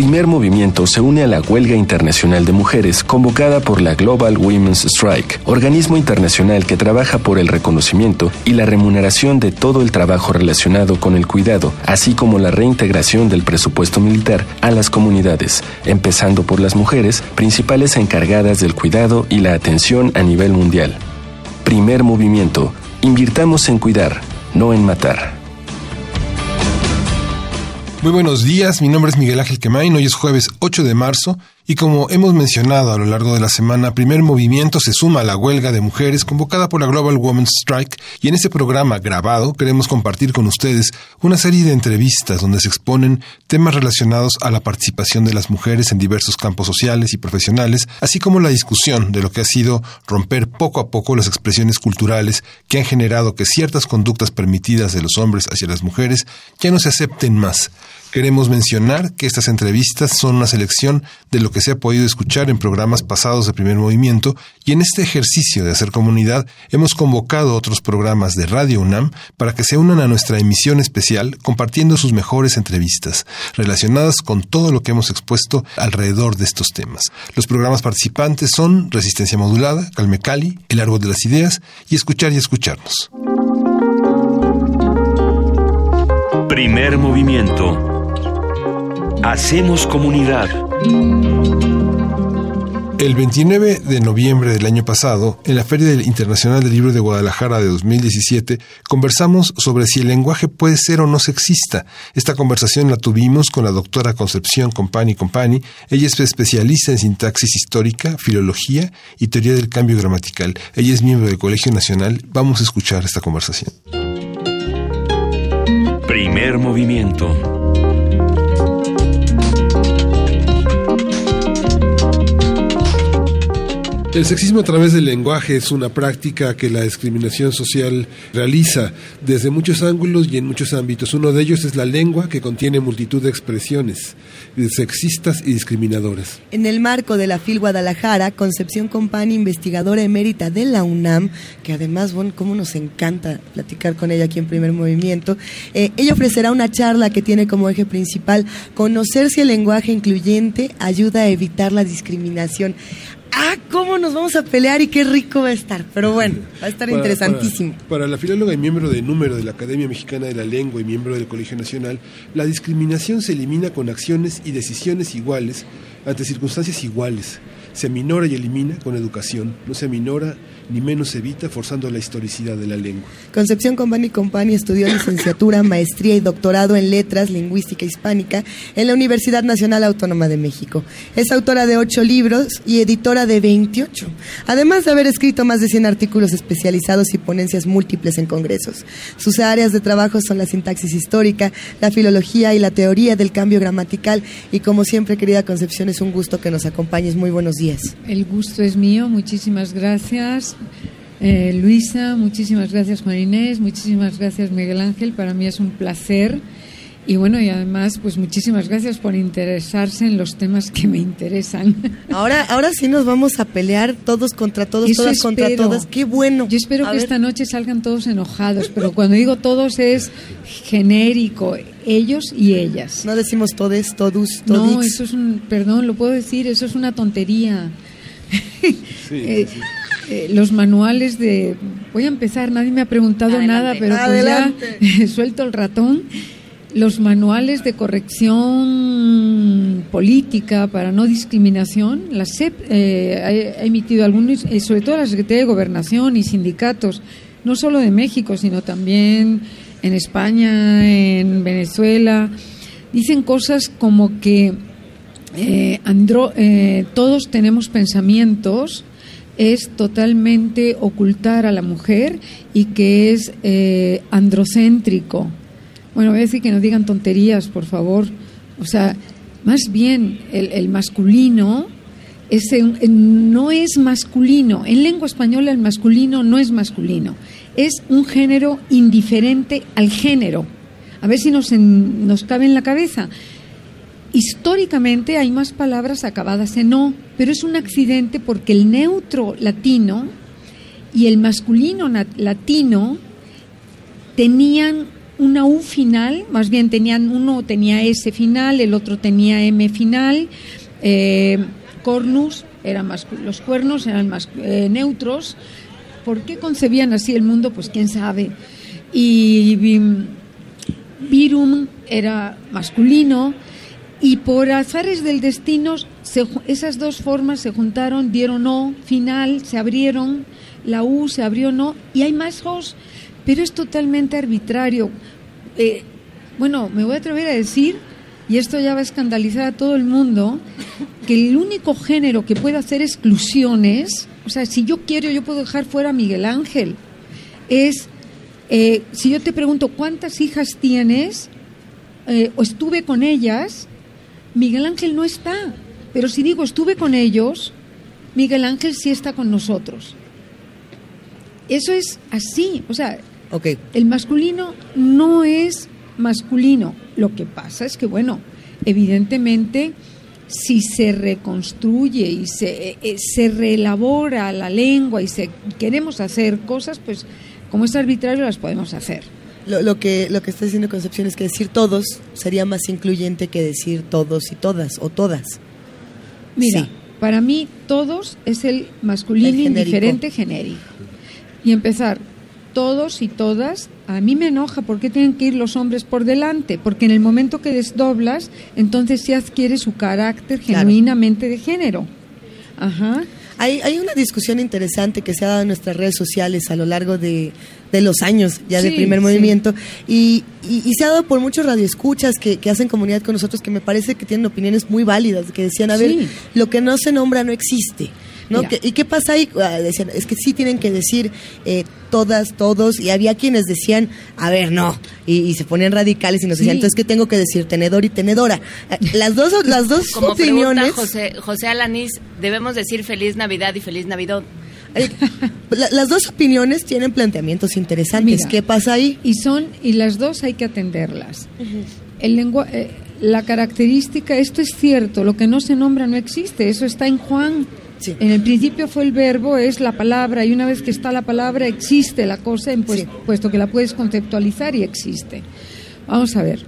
Primer Movimiento se une a la huelga internacional de mujeres convocada por la Global Women's Strike, organismo internacional que trabaja por el reconocimiento y la remuneración de todo el trabajo relacionado con el cuidado, así como la reintegración del presupuesto militar a las comunidades, empezando por las mujeres, principales encargadas del cuidado y la atención a nivel mundial. Primer Movimiento. Invirtamos en cuidar, no en matar. Muy buenos días, mi nombre es Miguel Ángel Quemain, hoy es jueves 8 de marzo y como hemos mencionado a lo largo de la semana, Primer Movimiento se suma a la huelga de mujeres convocada por la Global Women's Strike. Y en este programa grabado queremos compartir con ustedes una serie de entrevistas donde se exponen temas relacionados a la participación de las mujeres en diversos campos sociales y profesionales, así como la discusión de lo que ha sido romper poco a poco las expresiones culturales que han generado que ciertas conductas permitidas de los hombres hacia las mujeres ya no se acepten más Queremos mencionar que estas entrevistas son una selección de lo que se ha podido escuchar en programas pasados de primer movimiento y en este ejercicio de hacer comunidad hemos convocado otros programas de Radio UNAM para que se unan a nuestra emisión especial compartiendo sus mejores entrevistas relacionadas con todo lo que hemos expuesto alrededor de estos temas. Los programas participantes son Resistencia Modulada, Calme Cali, El Árbol de las Ideas y Escuchar y Escucharnos. Primer movimiento Hacemos comunidad. El 29 de noviembre del año pasado, en la Feria Internacional del Libro de Guadalajara de 2017, conversamos sobre si el lenguaje puede ser o no sexista. Esta conversación la tuvimos con la doctora Concepción Compani Compani. Ella es especialista en sintaxis histórica, filología y teoría del cambio gramatical. Ella es miembro del Colegio Nacional. Vamos a escuchar esta conversación. Primer movimiento. El sexismo a través del lenguaje es una práctica que la discriminación social realiza desde muchos ángulos y en muchos ámbitos. Uno de ellos es la lengua que contiene multitud de expresiones sexistas y discriminadoras. En el marco de la FIL Guadalajara, Concepción Compani, investigadora emérita de la UNAM, que además, bueno, cómo nos encanta platicar con ella aquí en Primer Movimiento, eh, ella ofrecerá una charla que tiene como eje principal conocer si el lenguaje incluyente ayuda a evitar la discriminación ah, ¿cómo nos vamos a pelear y qué rico va a estar? Pero bueno, va a estar interesantísimo. Para, la filóloga y miembro de número de la Academia Mexicana de la Lengua y miembro del Colegio Nacional, la discriminación se elimina con acciones y decisiones iguales ante circunstancias iguales. Se minora y elimina con educación, no se minora ni menos evita forzando la historicidad de la lengua. Concepción Compani Compani estudió licenciatura, maestría y doctorado en Letras, Lingüística Hispánica en la Universidad Nacional Autónoma de México. Es autora de ocho libros y editora de 28, además de haber escrito más de 100 artículos especializados y ponencias múltiples en congresos. Sus áreas de trabajo son la sintaxis histórica, la filología y la teoría del cambio gramatical y como siempre, querida Concepción, es un gusto que nos acompañes. Muy buenos días. El gusto es mío, muchísimas gracias. Eh, Luisa, muchísimas gracias Juan Inés, muchísimas gracias Miguel Ángel, para mí es un placer. Y bueno, y además, pues muchísimas gracias por interesarse en los temas que me interesan. Ahora, ahora sí nos vamos a pelear todos contra todos, todas contra todas. Qué bueno. Yo espero que esta noche salgan todos enojados, pero cuando digo todos es genérico, ellos y ellas. No decimos todes, todos, todix. No, eso es un, perdón, lo puedo decir, eso es una tontería. Eh, eh, los manuales de... Voy a empezar, nadie me ha preguntado nada, pero pues ya suelto el ratón. Los manuales de corrección política para no discriminación, la SEP eh, ha, emitido algunos, sobre todo la Secretaría de Gobernación y sindicatos, no solo de México, sino también en España, en Venezuela, dicen cosas como que eh, andro, eh, todos tenemos pensamientos es totalmente ocultar a la mujer y que es eh, androcéntrico. Bueno, voy a decir que no digan tonterías, por favor. O sea, más bien el, masculino ese, no es masculino. En lengua española el masculino no es masculino. Es un género indiferente al género. A ver si nos, nos cabe en la cabeza. Históricamente hay más palabras acabadas en no, pero es un accidente porque el neutro latino y el masculino latino tenían una U final, más bien tenían uno tenía S final, el otro tenía M final, eh, cornus eran los cuernos eran más eh, neutros. ¿Por qué concebían así el mundo? Pues quién sabe. Y virum era masculino y por azares del destino esas dos formas se juntaron, dieron O, final, se abrieron, la U se abrió no, y hay más Os, pero es totalmente arbitrario. Eh, bueno, me voy a atrever a decir, y esto ya va a escandalizar a todo el mundo, que el único género que puede hacer exclusiones, o sea, si yo quiero, yo puedo dejar fuera a Miguel Ángel, es, eh, si yo te pregunto, ¿cuántas hijas tienes? Eh, o estuve con ellas, Miguel Ángel no está. Pero si digo estuve con ellos, Miguel Ángel sí está con nosotros. Eso es así. O sea, el masculino no es masculino. Lo que pasa es que, bueno, evidentemente, si se reconstruye y se, eh, se reelabora la lengua y se, queremos hacer cosas, pues como es arbitrario las podemos hacer. Lo, que, lo que está diciendo Concepción es que decir todos sería más incluyente que decir todos y todas o todas. Mira, para mí todos es el masculino indiferente genérico. Y empezar, todos y todas, a mí me enoja porque tienen que ir los hombres por delante, porque en el momento que desdoblas, entonces se adquiere su carácter genuinamente de género. Ajá. Hay, hay una discusión interesante que se ha dado en nuestras redes sociales a lo largo de, de los años ya de primer movimiento y, y, se ha dado por muchos radioescuchas que, que hacen comunidad con nosotros que me parece que tienen opiniones muy válidas, que decían, a ver, lo que no se nombra no existe. ¿No? ¿Y qué pasa ahí? Ah, decían, es que sí tienen que decir eh, todas, todos, y había quienes decían, a ver, no, y, se ponían radicales y nos decían, entonces, ¿qué tengo que decir? Tenedor y tenedora. Eh, las dos, las dos Como opiniones. José, José Alanís, debemos decir feliz Navidad y feliz Navidad. Eh, las dos opiniones tienen planteamientos interesantes. ¿Qué pasa ahí? Y son y las dos hay que atenderlas. El lengua, la característica, esto es cierto, lo que no se nombra no existe, eso está en Juan en el principio fue el verbo, es la palabra, y una vez que está la palabra, existe la cosa, pues, puesto que la puedes conceptualizar y existe. Vamos a ver.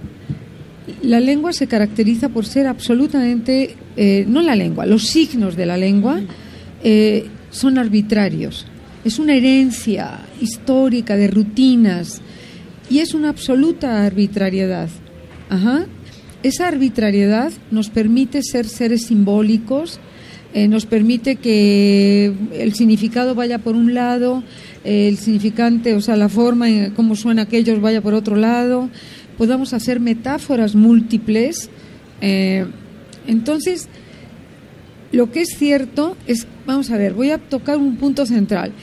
La lengua se caracteriza por ser absolutamente, eh, no la lengua, los signos de la lengua eh, son arbitrarios. Es una herencia histórica de rutinas y es una absoluta arbitrariedad. Ajá. Esa arbitrariedad nos permite ser seres simbólicos, eh, nos permite que el significado vaya por un lado, el significante, o sea, la forma en cómo suena aquellos vaya por otro lado, podamos hacer metáforas múltiples. Eh, entonces, lo que es cierto es, vamos a ver, voy a tocar un punto central,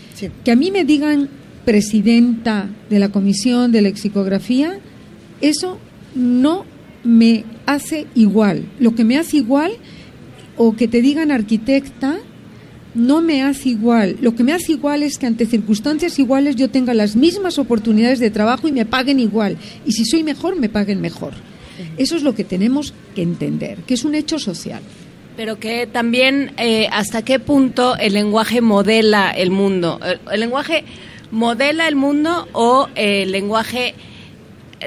que a mí me digan presidenta de la comisión de lexicografía, eso no me hace igual. Lo que me hace igual o que te digan arquitecta no me hace igual. Lo que me hace igual es que ante circunstancias iguales yo tenga las mismas oportunidades de trabajo y me paguen igual. Y si soy mejor, me paguen mejor. Eso es lo que tenemos que entender, que es un hecho social. Pero que también eh, hasta qué punto el lenguaje modela el mundo. ¿El, lenguaje modela el mundo o el lenguaje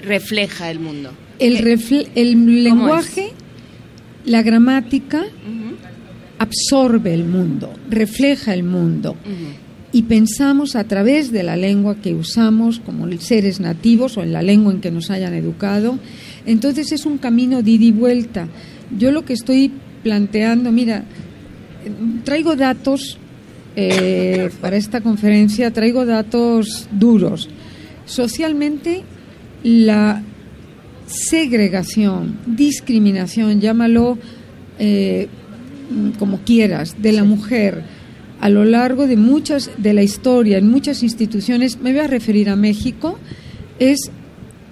refleja el mundo? El, el lenguaje la gramática absorbe el mundo, refleja el mundo. Y pensamos a través de la lengua que usamos como seres nativos o en la lengua en que nos hayan educado. Entonces es un camino de ida y vuelta. Yo lo que estoy planteando, mira, traigo datos eh, para esta conferencia, traigo datos duros. Socialmente, la segregación, discriminación, llámalo eh, como quieras, de la mujer a lo largo de muchas de la historia, en muchas instituciones, me voy a referir a México, es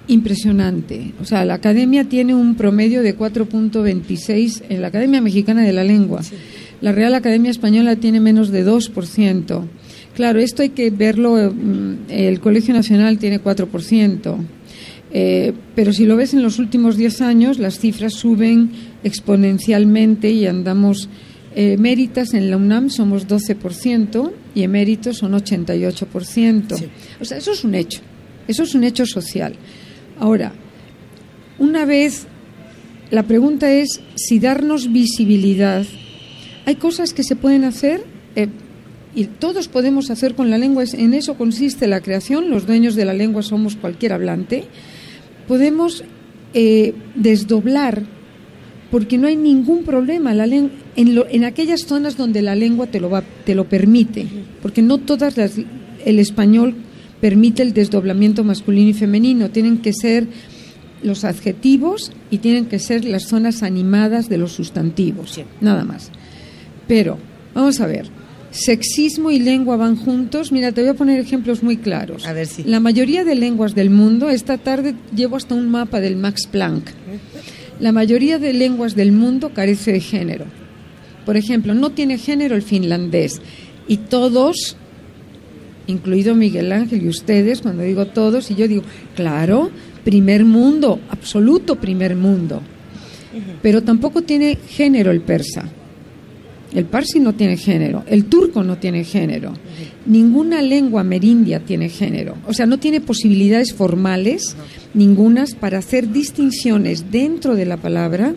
impresionante. O sea, la academia tiene un promedio de 4.26 en la Academia Mexicana de la Lengua. La Real Academia Española tiene menos de 2%. Claro, esto hay que verlo, mm, el Colegio Nacional tiene 4%. Eh, pero si lo ves en los últimos 10 años, las cifras suben exponencialmente y andamos eh, méritas en la UNAM somos 12% y eméritos son 88%. O sea, eso es un hecho. Eso es un hecho social. Ahora, una vez, la pregunta es si darnos visibilidad. Hay cosas que se pueden hacer eh, y todos podemos hacer con la lengua. En eso consiste la creación. Los dueños de la lengua somos cualquier hablante. Podemos eh, desdoblar porque no hay ningún problema la en, en, aquellas zonas donde la lengua te lo va, te lo permite, porque no todas las el español permite el desdoblamiento masculino y femenino, tienen que ser los adjetivos y tienen que ser las zonas animadas de los sustantivos, nada más. Pero vamos a ver, sexismo y lengua van juntos. Mira, te voy a poner ejemplos muy claros. A ver si. La mayoría de lenguas del mundo, esta tarde llevo hasta un mapa del Max Planck. La mayoría de lenguas del mundo carece de género. Por ejemplo, no tiene género el finlandés. Y todos, incluido Miguel Ángel y ustedes, cuando digo todos, y yo digo, claro, primer mundo, absoluto primer mundo. Pero tampoco tiene género el persa. El parsi no tiene género, el turco no tiene género, ninguna lengua merindia tiene género, o sea, no tiene posibilidades formales ningunas para hacer distinciones dentro de la palabra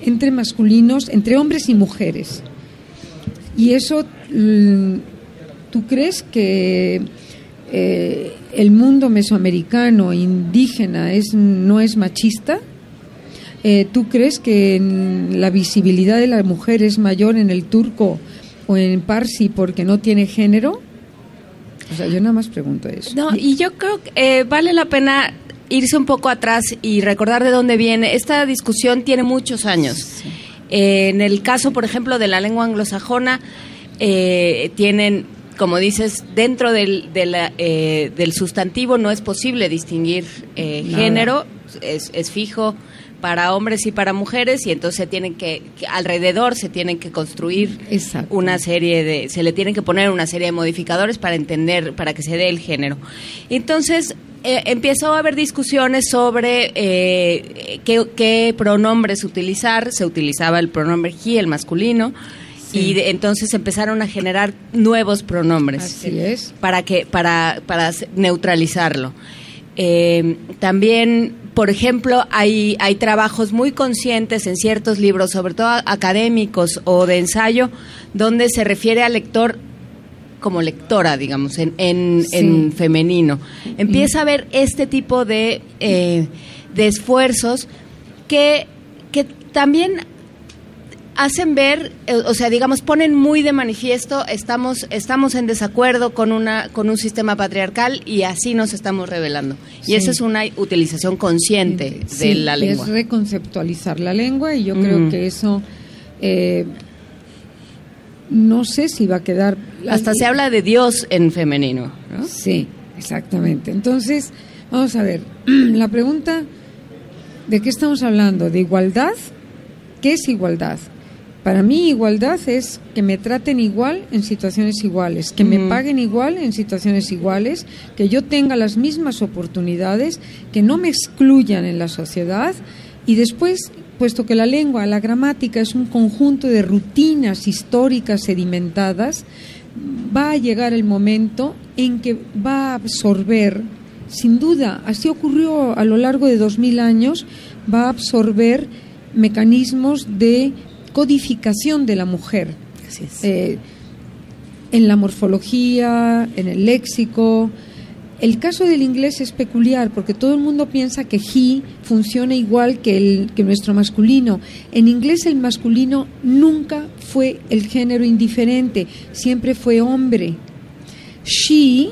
entre masculinos, entre hombres y mujeres. Y eso, mm, ¿tú crees que eh, el mundo mesoamericano, indígena, es, no es machista? Eh, ¿Tú crees que la visibilidad de la mujer es mayor en el turco o en parsi porque no tiene género? O sea, yo nada más pregunto eso. No, y yo creo que eh, vale la pena irse un poco atrás y recordar de dónde viene. Esta discusión tiene muchos años. Eh, en el caso, por ejemplo, de la lengua anglosajona, tienen, como dices, dentro del, del sustantivo no es posible distinguir género, es, es fijo para hombres y para mujeres y entonces se tienen que, alrededor se tienen que construir una serie de se le tienen que poner una serie de modificadores para entender para que se dé el género. Entonces eh, empezó a haber discusiones sobre eh, qué, pronombres utilizar. Se utilizaba el pronombre he el masculino y entonces empezaron a generar nuevos pronombres para que para para neutralizarlo eh, también, por ejemplo, hay, hay trabajos muy conscientes en ciertos libros, sobre todo académicos o de ensayo, donde se refiere al lector como lectora, digamos, en, en, femenino. Empieza a haber este tipo de, eh, de esfuerzos que, que también hacen ver, eh, o sea, digamos, ponen muy de manifiesto, estamos, estamos en desacuerdo con, una, con un sistema patriarcal y así nos estamos revelando. Y eso es una utilización consciente de la lengua. Es reconceptualizar la lengua y yo creo que eso... Eh, no sé si va a quedar... Hasta se habla de Dios en femenino. Sí, exactamente. Entonces, vamos a ver, la pregunta, ¿de qué estamos hablando? ¿De igualdad? ¿Qué es igualdad? Para mí igualdad es que me traten igual en situaciones iguales, que me paguen igual en situaciones iguales, que yo tenga las mismas oportunidades, que no me excluyan en la sociedad. Y después, puesto que la lengua, la gramática es un conjunto de rutinas históricas sedimentadas, va a llegar el momento en que va a absorber, sin duda, así ocurrió a lo largo de dos mil años, va a absorber mecanismos de codificación de la mujer. Eh, en la morfología, en el léxico. El caso del inglés es peculiar porque todo el mundo piensa que he funciona igual que, el, que nuestro masculino. En inglés el masculino nunca fue el género indiferente, siempre fue hombre. She,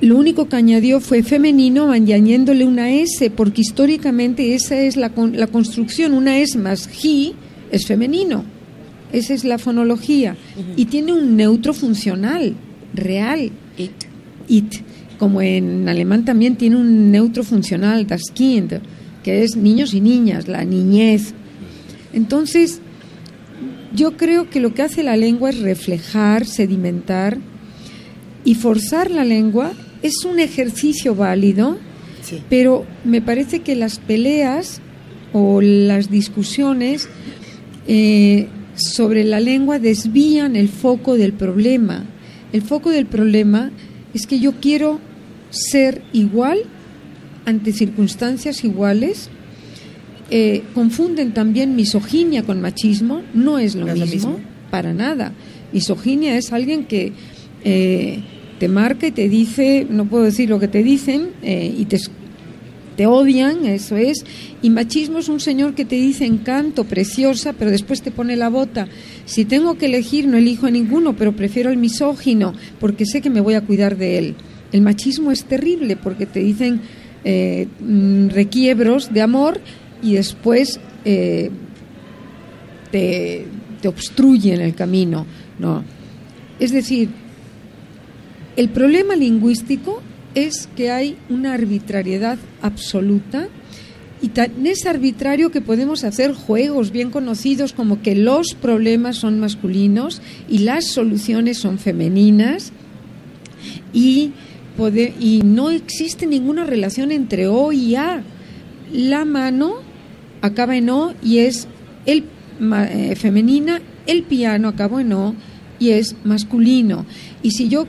lo único que añadió fue femenino añadiéndole una S, porque históricamente esa es la, la construcción, una S más he es femenino. esa es la fonología. Y tiene un neutro funcional, real. It. It. Como en alemán también tiene un neutro funcional, das Kind, que es niños y niñas, la niñez. Entonces, yo creo que lo que hace la lengua es reflejar, sedimentar y forzar la lengua es un ejercicio válido, pero me parece que las peleas o las discusiones eh, sobre la lengua desvían el foco del problema. El foco del problema es que yo quiero ser igual ante circunstancias iguales. Eh, confunden también misoginia con machismo, no es lo, mismo, para nada. Misoginia es alguien que eh, te marca y te dice, no puedo decir lo que te dicen, eh, y te, te odian, eso es. Y machismo es un señor que te dice encanto, preciosa, pero después te pone la bota. Si tengo que elegir, no elijo a ninguno, pero prefiero al misógino, porque sé que me voy a cuidar de él. El machismo es terrible porque te dicen eh, mm, requiebros de amor y después eh, te, te obstruyen el camino. No. Es decir, el problema lingüístico es que hay una arbitrariedad absoluta y tan es arbitrario que podemos hacer juegos bien conocidos como que los problemas son masculinos y las soluciones son femeninas y, y no existe ninguna relación entre O y A. La mano acaba en O y es el, eh, femenina, el piano acaba en O y es masculino. Y si yo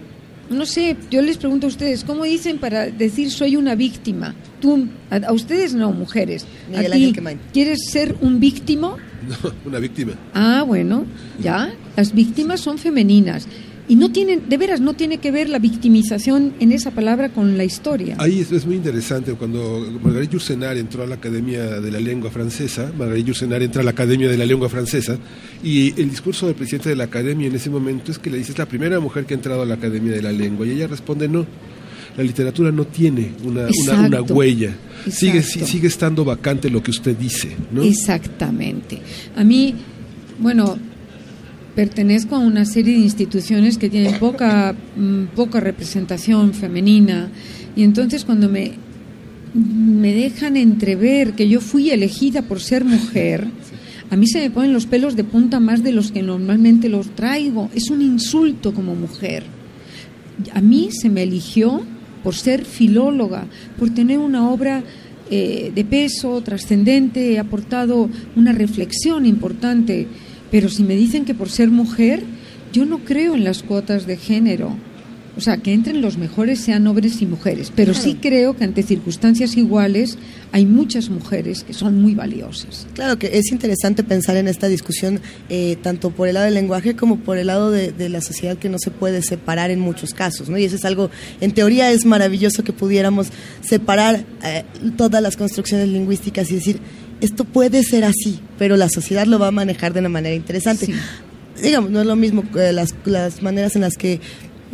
no sé, yo les pregunto a ustedes, ¿cómo dicen para decir soy una víctima? Tú, a, ustedes no, mujeres. ¿A ti, ¿Quieres ser un víctimo? No, una víctima. Ah, bueno, ya. Las víctimas son femeninas. Y no tienen, de veras, no tiene que ver la victimización en esa palabra con la historia. Ahí es, muy interesante. Cuando Marguerite Yourcenar entró a la Academia de la Lengua Francesa, Marguerite Yourcenar entra a la Academia de la Lengua Francesa, y el discurso del presidente de la Academia en ese momento es que le dice, es la primera mujer que ha entrado a la Academia de la Lengua, y ella responde, no, la literatura no tiene una, una, huella. Sigue, sigue estando vacante lo que usted dice. ¿no? Exactamente. A mí, bueno, pertenezco a una serie de instituciones que tienen poca, mm, poca representación femenina y entonces cuando me, me dejan entrever que yo fui elegida por ser mujer, a mí se me ponen los pelos de punta más de los que normalmente los traigo. Es un insulto como mujer. A mí se me eligió por ser filóloga, por tener una obra eh, de peso, trascendente, he aportado una reflexión importante pero si me dicen que por ser mujer, yo no creo en las cuotas de género. O sea, que entren los mejores sean hombres y mujeres. Pero sí creo que ante circunstancias iguales hay muchas mujeres que son muy valiosas. Claro que es interesante pensar en esta discusión eh, tanto por el lado del lenguaje como por el lado de, la sociedad que no se puede separar en muchos casos. ¿no? Y eso es algo, en teoría es maravilloso que pudiéramos separar eh, todas las construcciones lingüísticas y decir, esto puede ser así, pero la sociedad lo va a manejar de una manera interesante. Digamos, no es lo mismo eh, las, las maneras en las que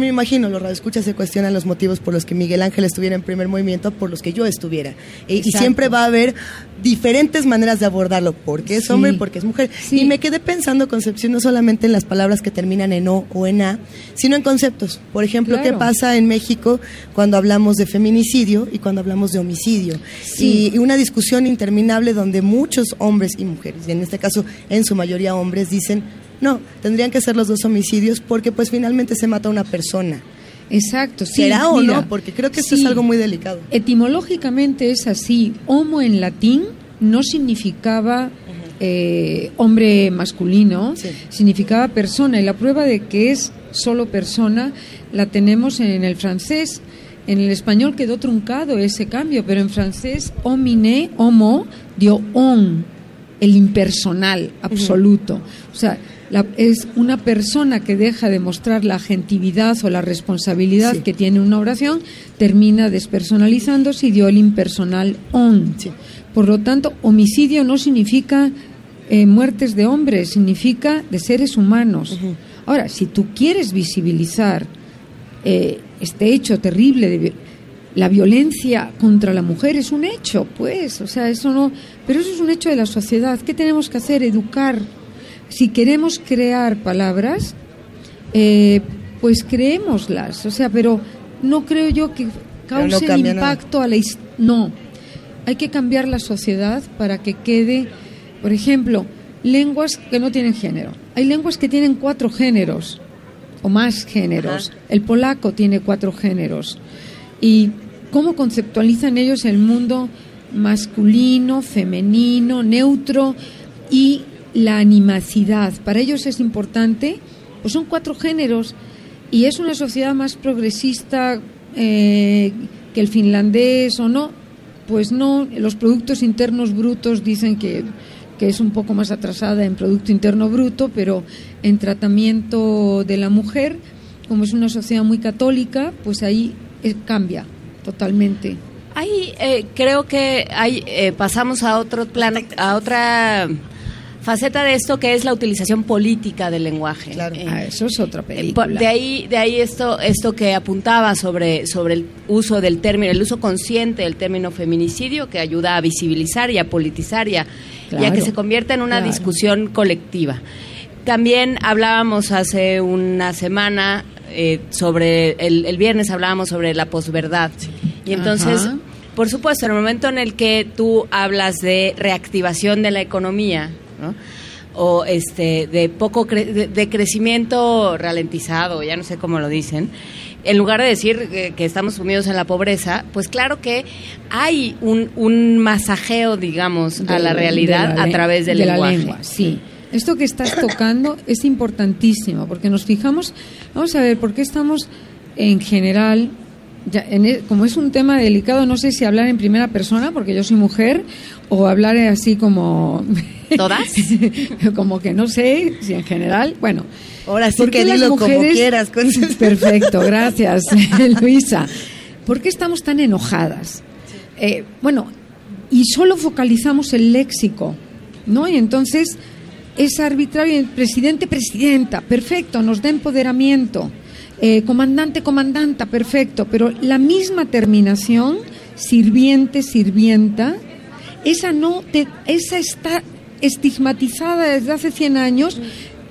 me imagino, los radioescuchas se cuestionan los motivos por los que Miguel Ángel estuviera en primer movimiento, por los que yo estuviera. Y, siempre va a haber diferentes maneras de abordarlo, porque es hombre y porque es mujer. Y me quedé pensando, Concepción, no solamente en las palabras que terminan en O o en A, sino en conceptos. Por ejemplo, ¿qué pasa en México cuando hablamos de feminicidio y cuando hablamos de homicidio? Y, y una discusión interminable donde muchos hombres y mujeres, y en este caso en su mayoría hombres, dicen no, tendrían que ser los dos homicidios porque pues finalmente se mata una persona. Exacto, sí. ¿Será o no? Porque creo que esto es algo muy delicado. Etimológicamente es así. Homo en latín no significaba eh, hombre masculino, significaba persona. Y la prueba de que es solo persona la tenemos en el francés. En el español quedó truncado ese cambio, pero en francés homine, homo, dio on, el impersonal absoluto. O sea, es una persona que deja de mostrar la agentividad o la responsabilidad que tiene una oración, termina despersonalizándose y dio el impersonal on. Por lo tanto, homicidio no significa eh, muertes de hombres, significa de seres humanos. Ahora, si tú quieres visibilizar eh, este hecho terrible de la violencia contra la mujer es un hecho, pues, o sea, eso no, pero eso es un hecho de la sociedad. ¿Qué tenemos que hacer? Educar si queremos crear palabras, eh, pues creémoslas. O sea, pero no creo yo que cause impacto a la no. Hay que cambiar la sociedad para que quede, por ejemplo, lenguas que no tienen género. Hay lenguas que tienen cuatro géneros o más géneros. El polaco tiene cuatro géneros. ¿Y cómo conceptualizan ellos el mundo masculino, femenino, neutro y la animacidad? Para ellos es importante, pues son cuatro géneros y es una sociedad más progresista eh, que el finlandés o no. Pues no, los productos internos brutos dicen que que es un poco más atrasada en Producto Interno Bruto, pero en tratamiento de la mujer, como es una sociedad muy católica, pues ahí eh, cambia totalmente. Ahí eh, creo que pasamos a otro plan, a otra faceta de esto que es la utilización política del lenguaje. Claro. Ah, eso es otra película. De ahí, de ahí esto, esto que apuntaba sobre, sobre el uso del término, el uso consciente del término feminicidio, que ayuda a visibilizar y a politizar y a que se convierta en una discusión colectiva. También hablábamos hace una semana eh, sobre, el, viernes hablábamos sobre la posverdad. Y entonces, por supuesto, en el momento en el que tú hablas de reactivación de la economía, o este de poco de, crecimiento ralentizado, ya no sé cómo lo dicen, en lugar de decir que, estamos sumidos en la pobreza, pues claro que hay un, un masajeo, digamos, a la realidad a través del de lenguaje. La lengua, sí. Esto que estás tocando es importantísimo, porque nos fijamos, vamos a ver, ¿por qué estamos en general ya, e, como es un tema delicado, no sé si hablar en primera persona, porque yo soy mujer, o hablar así como... ¿Todas? como que no sé, si en general, bueno. Ahora sí que dilo como quieras. Perfecto, gracias, Luisa. ¿Por qué estamos tan enojadas? Eh, bueno, y solo focalizamos el léxico, ¿no? Y entonces es arbitrario, presidente, presidenta, perfecto, nos da empoderamiento eh, comandante, comandanta, perfecto, pero la misma terminación, sirviente, sirvienta, esa no, esa está estigmatizada desde hace 100 años,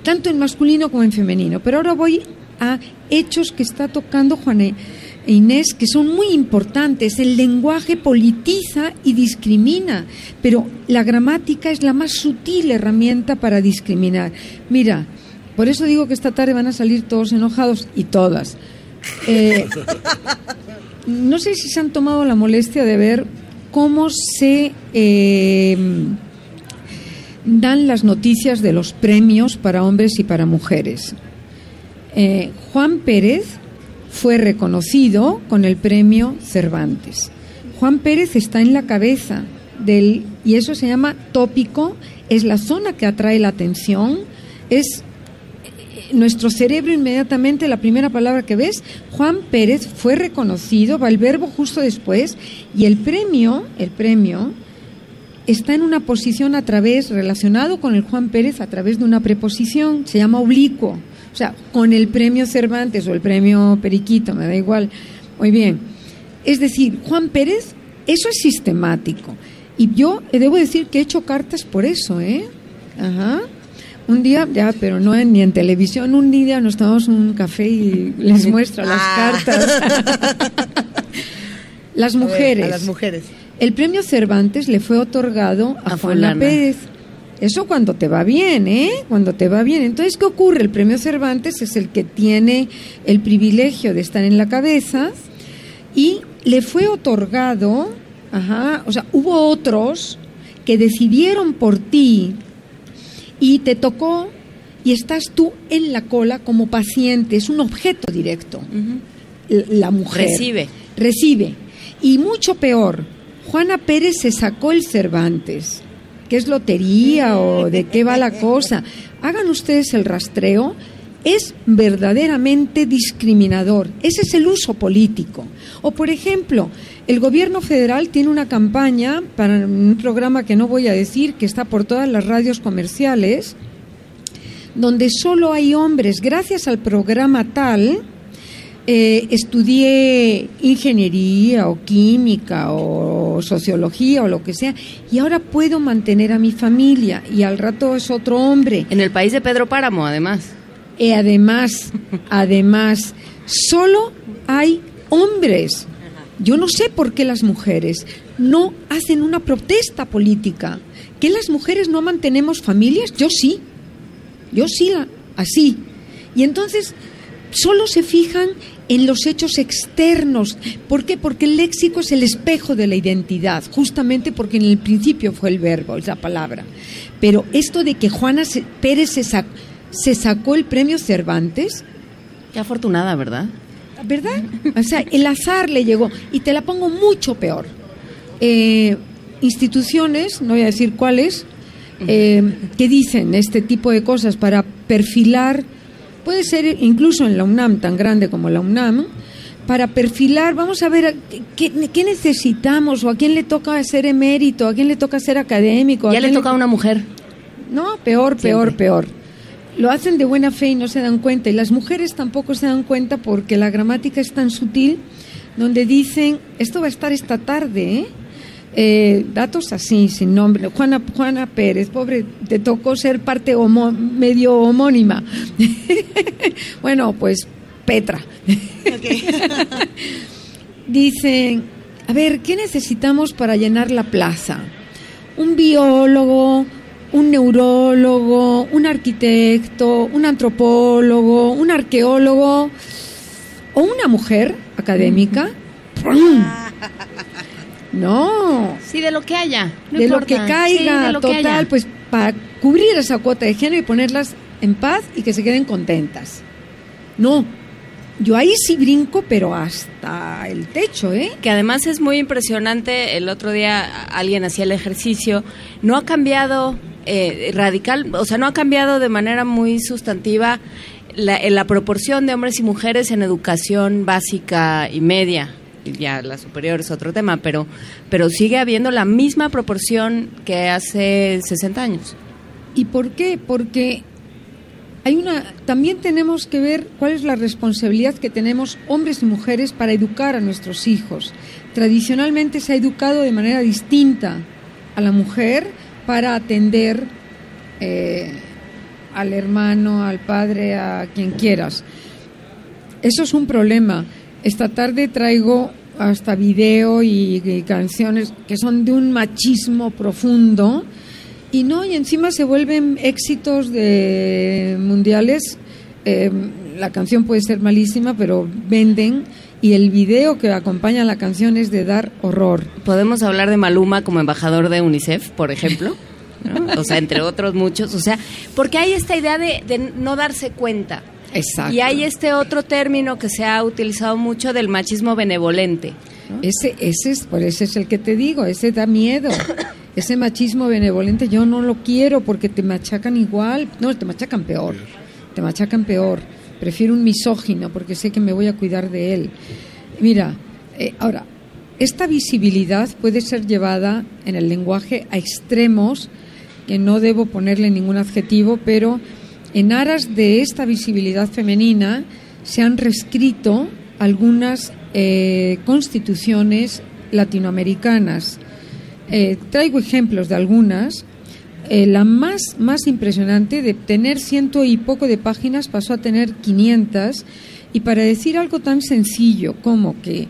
tanto en masculino como en femenino. Pero ahora voy a hechos que está tocando Juan e Inés, que son muy importantes. El lenguaje politiza y discrimina, pero la gramática es la más sutil herramienta para discriminar. Mira, por eso digo que esta tarde van a salir todos enojados y todas. Eh, no sé si se han tomado la molestia de ver cómo se eh, dan las noticias de los premios para hombres y para mujeres. Eh, Juan Pérez fue reconocido con el premio Cervantes. Juan Pérez está en la cabeza del, y eso se llama tópico, es la zona que atrae la atención, es nuestro cerebro inmediatamente, la primera palabra que ves, Juan Pérez fue reconocido, va el verbo justo después, y el premio, el premio, está en una posición a través, relacionado con el Juan Pérez a través de una preposición, se llama oblicuo. O sea, con el premio Cervantes o el premio Periquito, me da igual. Muy bien. Es decir, Juan Pérez, eso es sistemático. Y yo debo decir que he hecho cartas por eso, ¿eh? Ajá. Un día, ya, pero no en, ni en televisión, un día nos tomamos un café y les muestro las ah. cartas. las mujeres. las mujeres. El premio Cervantes le fue otorgado a, Juana Pérez. Eso cuando te va bien, ¿eh? Cuando te va bien. Entonces, ¿qué ocurre? El premio Cervantes es el que tiene el privilegio de estar en la cabeza y le fue otorgado, ajá, o sea, hubo otros que decidieron por ti y te tocó y estás tú en la cola como paciente, es un objeto directo. La mujer. Recibe. Recibe. Y mucho peor, Juana Pérez se sacó el Cervantes. ¿Qué es lotería o de qué va la cosa? Hagan ustedes el rastreo. Es verdaderamente discriminador. Ese es el uso político. O, por ejemplo, el gobierno federal tiene una campaña para un programa que no voy a decir, que está por todas las radios comerciales, donde solo hay hombres. Gracias al programa tal, eh, estudié ingeniería o química o sociología o lo que sea, y ahora puedo mantener a mi familia y al rato es otro hombre. En el país de Pedro Páramo, además. Y además, además, solo hay hombres. Yo no sé por qué las mujeres no hacen una protesta política. ¿Que las mujeres no mantenemos familias? Yo sí. Yo sí, así. Y entonces solo se fijan en los hechos externos. ¿Por qué? Porque el léxico es el espejo de la identidad, justamente porque en el principio fue el verbo, es la palabra. Pero esto de que Juana Pérez se, se sacó el premio Cervantes. Qué afortunada, ¿verdad? ¿Verdad? O sea, el azar le llegó. Y te la pongo mucho peor. Eh, instituciones, no voy a decir cuáles, eh, que dicen este tipo de cosas para perfilar, puede ser incluso en la UNAM, tan grande como la UNAM, para perfilar, vamos a ver qué, qué necesitamos o a quién le toca ser emérito, a quién le toca ser académico. Ya le toca a una mujer. No, peor, peor, peor. Lo hacen de buena fe y no se dan cuenta. Y las mujeres tampoco se dan cuenta porque la gramática es tan sutil, donde dicen, esto va a estar esta tarde, ¿eh? Eh, datos así, sin nombre. Juana, Juana Pérez, pobre, te tocó ser parte medio homónima. bueno, pues Petra. Dicen, a ver, ¿qué necesitamos para llenar la plaza? Un biólogo, un neurólogo, un arquitecto, un antropólogo, un arqueólogo o una mujer académica. No. Sí, de lo que haya. de lo que caiga, total, pues para cubrir esa cuota de género y ponerlas en paz y que se queden contentas. No. Yo ahí sí brinco, pero hasta el techo, ¿eh? Que además es muy impresionante. El otro día alguien hacía el ejercicio. No ha cambiado eh, radical, o sea, no ha cambiado de manera muy sustantiva la, la proporción de hombres y mujeres en educación básica y media ya la superior es otro tema, pero, pero sigue habiendo la misma proporción que hace 60 años. ¿Y por qué? Porque hay una también tenemos que ver cuál es la responsabilidad que tenemos hombres y mujeres para educar a nuestros hijos. Tradicionalmente se ha educado de manera distinta a la mujer para atender eh, al hermano, al padre, a quien quieras. Eso es un problema. Esta tarde traigo hasta video y, canciones que son de un machismo profundo y no y encima se vuelven éxitos de mundiales em, la canción puede ser malísima pero venden y el video que acompaña la canción es de dar horror podemos hablar de Maluma como embajador de UNICEF por ejemplo o sea entre otros muchos o sea porque hay esta idea de, de no darse cuenta Exacto. Y hay este otro término que se ha utilizado mucho del machismo benevolente. Ese, ese es, por ese es el que te digo, ese da miedo. ese machismo benevolente yo no lo quiero porque te machacan igual, no, te machacan peor, te machacan peor. Prefiero un misógino porque sé que me voy a cuidar de él. Mira, eh, ahora, esta visibilidad puede ser llevada en el lenguaje a extremos, que no debo ponerle ningún adjetivo, pero en aras de esta visibilidad femenina se han reescrito algunas eh, constituciones latinoamericanas. Eh, traigo ejemplos de algunas. Eh, la más, más impresionante, de tener ciento y poco de páginas, pasó a tener 500. Y para decir algo tan sencillo como que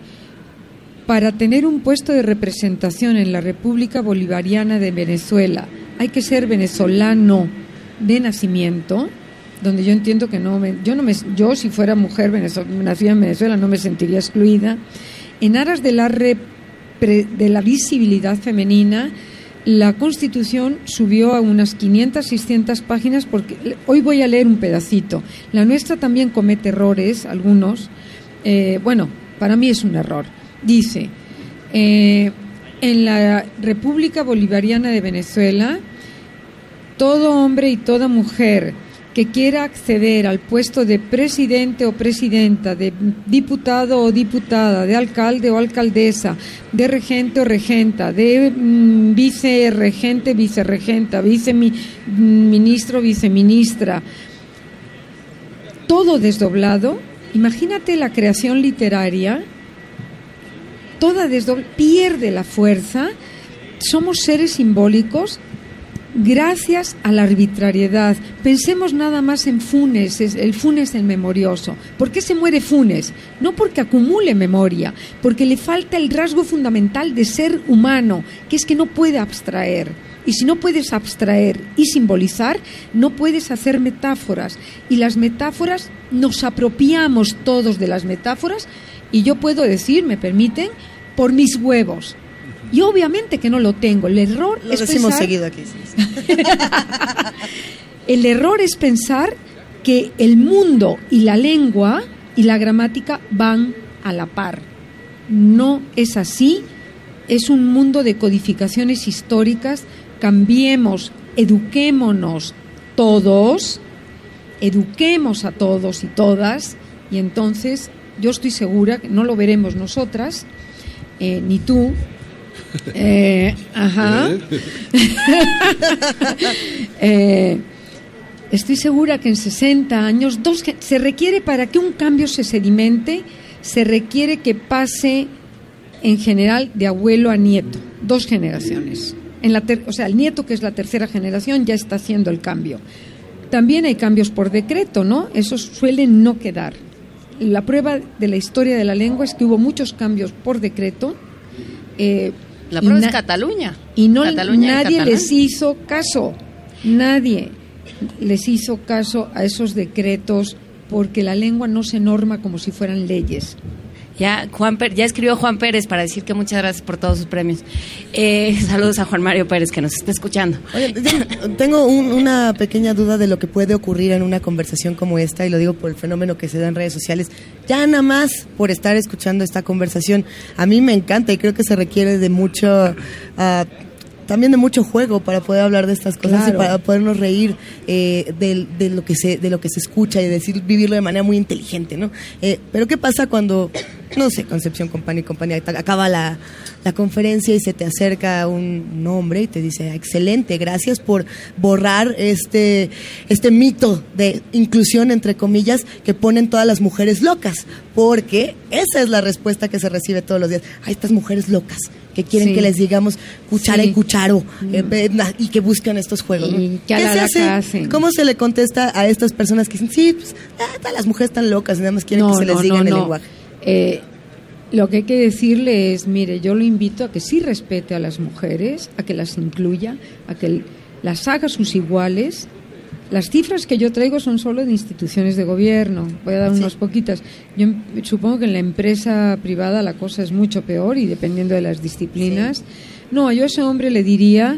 para tener un puesto de representación en la República Bolivariana de Venezuela hay que ser venezolano de nacimiento, donde yo entiendo que no me, yo no me, yo si fuera mujer nacida en Venezuela no me sentiría excluida. En aras de la de la visibilidad femenina, la Constitución subió a unas 500, 600 páginas porque hoy voy a leer un pedacito. La nuestra también comete errores, algunos. Eh, bueno, para mí es un error. Dice, eh, en la República Bolivariana de Venezuela, todo hombre y toda mujer que quiera acceder al puesto de presidente o presidenta, de diputado o diputada, de alcalde o alcaldesa, de regente o regenta, de mm, viceregente, viceregenta, viceministro, mm, viceministra, todo desdoblado, imagínate la creación literaria toda desdoble pierde la fuerza. Somos seres simbólicos gracias a la arbitrariedad. Pensemos nada más en Funes, el Funes el memorioso. ¿Por qué se muere Funes? No porque acumule memoria, porque le falta el rasgo fundamental de ser humano, que es que no puede abstraer. Y si no puedes abstraer y simbolizar, no puedes hacer metáforas. Y las metáforas, nos apropiamos todos de las metáforas, y yo puedo decir, me permiten, por mis huevos. Y obviamente que no lo tengo. El error lo es decimos seguido aquí. el error es pensar que el mundo y la lengua y la gramática van a la par. No es así. Es un mundo de codificaciones históricas. Cambiemos, eduquémonos todos, eduquemos a todos y todas, y entonces yo estoy segura que no lo veremos nosotras, eh, ni tú, eh, ajá. Eh, estoy segura que en 60 años dos, se requiere para que un cambio se sedimente, se requiere que pase en general de abuelo a nieto, dos generaciones. En la o sea, el nieto, que es la tercera generación, ya está haciendo el cambio. También hay cambios por decreto, ¿no? Esos suelen no quedar. La prueba de la historia de la lengua es que hubo muchos cambios por decreto. Eh, la prueba es Cataluña. Y no nadie les hizo caso. Nadie les hizo caso a esos decretos porque la lengua no se norma como si fueran leyes. Ya, Juan ya escribió Juan Pérez para decir que muchas gracias por todos sus premios. Eh, saludos a Juan Mario Pérez que nos está escuchando. tengo una pequeña duda de lo que puede ocurrir en una conversación como esta, y lo digo por el fenómeno que se da en redes sociales. Ya nada más por estar escuchando esta conversación, a mí me encanta y creo que se requiere de mucho... Uh, también de mucho juego para poder hablar de estas cosas y para podernos reír eh, de, lo que se de lo que se escucha y decir vivirlo de manera muy inteligente no eh, pero qué pasa cuando no sé Concepción compañía y compañía acaba la, la conferencia y se te acerca un hombre y te dice excelente gracias por borrar este este mito de inclusión entre comillas que ponen todas las mujeres locas porque esa es la respuesta que se recibe todos los días. A estas mujeres locas que quieren que les digamos cuchara y cucharo eh, y que buscan estos juegos. ¿Qué se hace? ¿Cómo se le contesta a estas personas que dicen, sí, pues, ah, las mujeres están locas y nada más quieren que se les diga en el lenguaje? Eh, lo que hay que decirle es, mire, yo lo invito a que sí respete a las mujeres, a que las incluya, a que las haga sus iguales las cifras que yo traigo son solo de instituciones de gobierno. Voy a dar unas poquitas. Yo supongo que en la empresa privada la cosa es mucho peor y dependiendo de las disciplinas. No, yo a ese hombre le diría,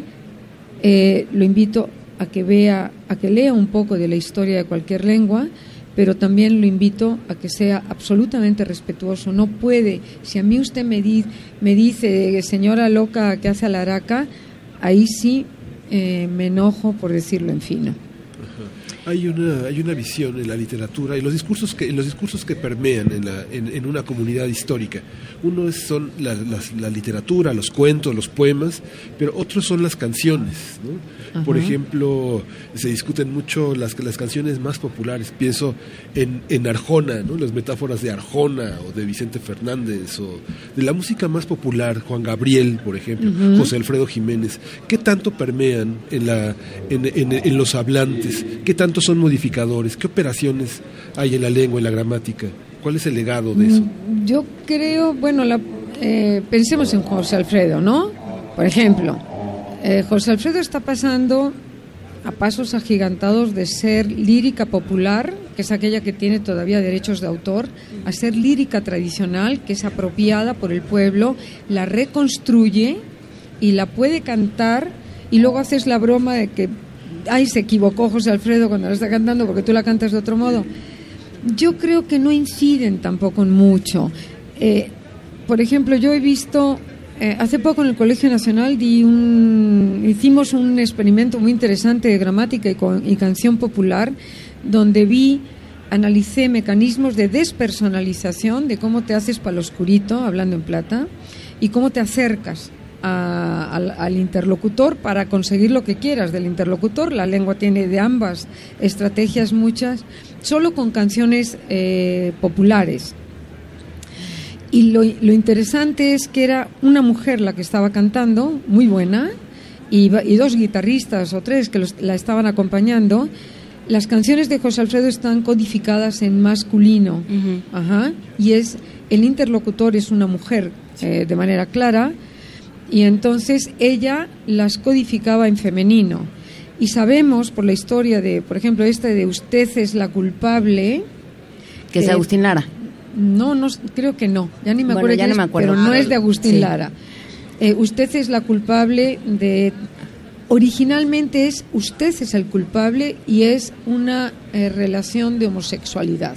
eh, lo invito a que vea, a que lea un poco de la historia de cualquier lengua, pero también lo invito a que sea absolutamente respetuoso. No puede, si a mí usted me, me dice, señora loca que hace araca, ahí sí eh, me enojo por decirlo en fino hay una, hay una visión en la literatura y los discursos que, en los discursos que permean en, la, en, una comunidad histórica. Uno son la, la, literatura, los cuentos, los poemas, pero otros son las canciones. Por ejemplo, se discuten mucho las, las canciones más populares. Pienso en, en Arjona, ¿no? las metáforas de Arjona o de Vicente Fernández o de la música más popular, Juan Gabriel, por ejemplo, José Alfredo Jiménez. ¿Qué tanto permean en, la, en, en los hablantes? ¿Qué tanto son modificadores? ¿Qué operaciones hay en la lengua, en la gramática? ¿Cuál es el legado de eso? Mm, yo creo, bueno, la, eh, pensemos en José Alfredo, ¿no? Por ejemplo, eh, José Alfredo está pasando a pasos agigantados de ser lírica popular, que es aquella que tiene todavía derechos de autor, a ser lírica tradicional, que es apropiada por el pueblo, la reconstruye y la puede cantar y luego haces la broma de que ay, se equivocó José Alfredo cuando la está cantando porque tú la cantas de otro modo. Yo creo que no inciden tampoco en mucho. Eh, por ejemplo, yo he visto, eh, hace poco en el Colegio Nacional di un, hicimos un experimento muy interesante de gramática y, y canción popular, donde vi, analicé mecanismos de despersonalización, de cómo te haces para lo oscurito, hablando en plata, y cómo te acercas al, interlocutor para conseguir lo que quieras del interlocutor. La lengua tiene de ambas estrategias muchas, solo con canciones eh, populares. Y lo, interesante es que era una mujer la que estaba cantando, muy buena, y, dos guitarristas o tres que la estaban acompañando. Las canciones de José Alfredo están codificadas en masculino, Ajá, y es el interlocutor es una mujer eh, de manera clara, y entonces ella las codificaba en femenino. Y sabemos por la historia de, por ejemplo, esta de usted es la culpable. Que es de Agustín Lara. No, no, creo que no. Ya ni me acuerdo. Ya no me acuerdo. Pero no es de Agustín Lara. Eh, usted es la culpable de. Originalmente es usted es el culpable y es una eh, relación de homosexualidad.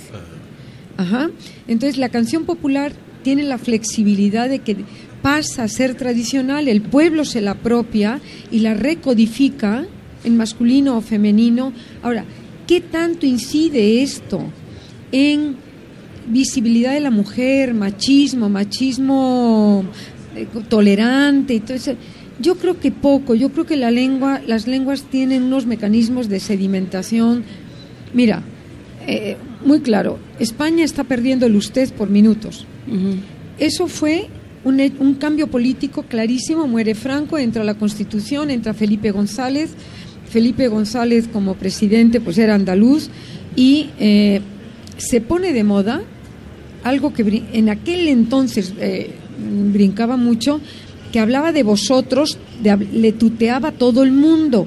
Ajá. Entonces la canción popular tiene la flexibilidad de que pasa a ser tradicional, el pueblo se la apropia y la recodifica en masculino o femenino. Ahora, ¿qué tanto incide esto en visibilidad de la mujer, machismo, machismo eh, tolerante y todo eso? Yo creo que poco, yo creo que la lengua, las lenguas tienen unos mecanismos de sedimentación. Mira, eh, muy claro, España está perdiendo el usted por minutos. Eso fue un, un, cambio político clarísimo. Muere Franco, entra la Constitución, entra Felipe González, Felipe González como presidente pues era andaluz y eh, se pone de moda algo que en aquel entonces eh, brincaba mucho, que hablaba de vosotros, le tuteaba a todo el mundo.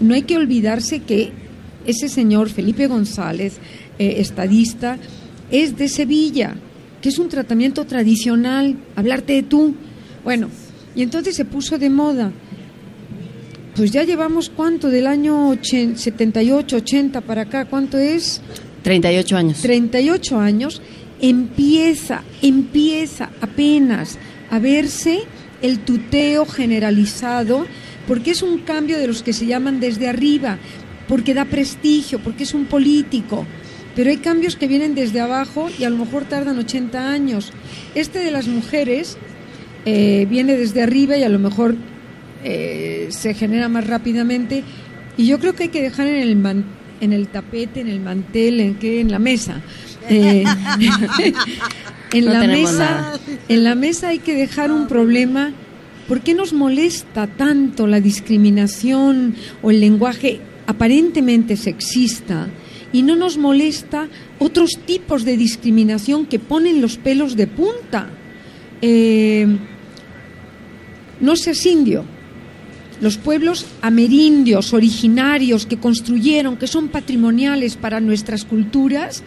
No hay que olvidarse que ese señor Felipe González, eh, estadista, es de Sevilla, que es un tratamiento tradicional, hablarte de tú. Bueno, y entonces se puso de moda pues ya llevamos cuánto del año 78, 80 para acá, ¿cuánto es? 38 años. 38 años, empieza, empieza apenas a verse el tuteo generalizado, porque es un cambio de los que se llaman desde arriba, porque da prestigio, porque es un político. Pero hay cambios que vienen desde abajo y a lo mejor tardan 80 años. Este de las mujeres eh, viene desde arriba y a lo mejor eh, se genera más rápidamente. Y yo creo que hay que dejar en el, en el tapete, en el mantel, en, que en la mesa. Eh, en la mesa, en la mesa hay que dejar un problema. ¿Por qué nos molesta tanto la discriminación o el lenguaje aparentemente sexista? Y no nos molesta otros tipos de discriminación que ponen los pelos de punta. Eh, no seas indio, los pueblos amerindios, originarios, que construyeron, que son patrimoniales para nuestras culturas.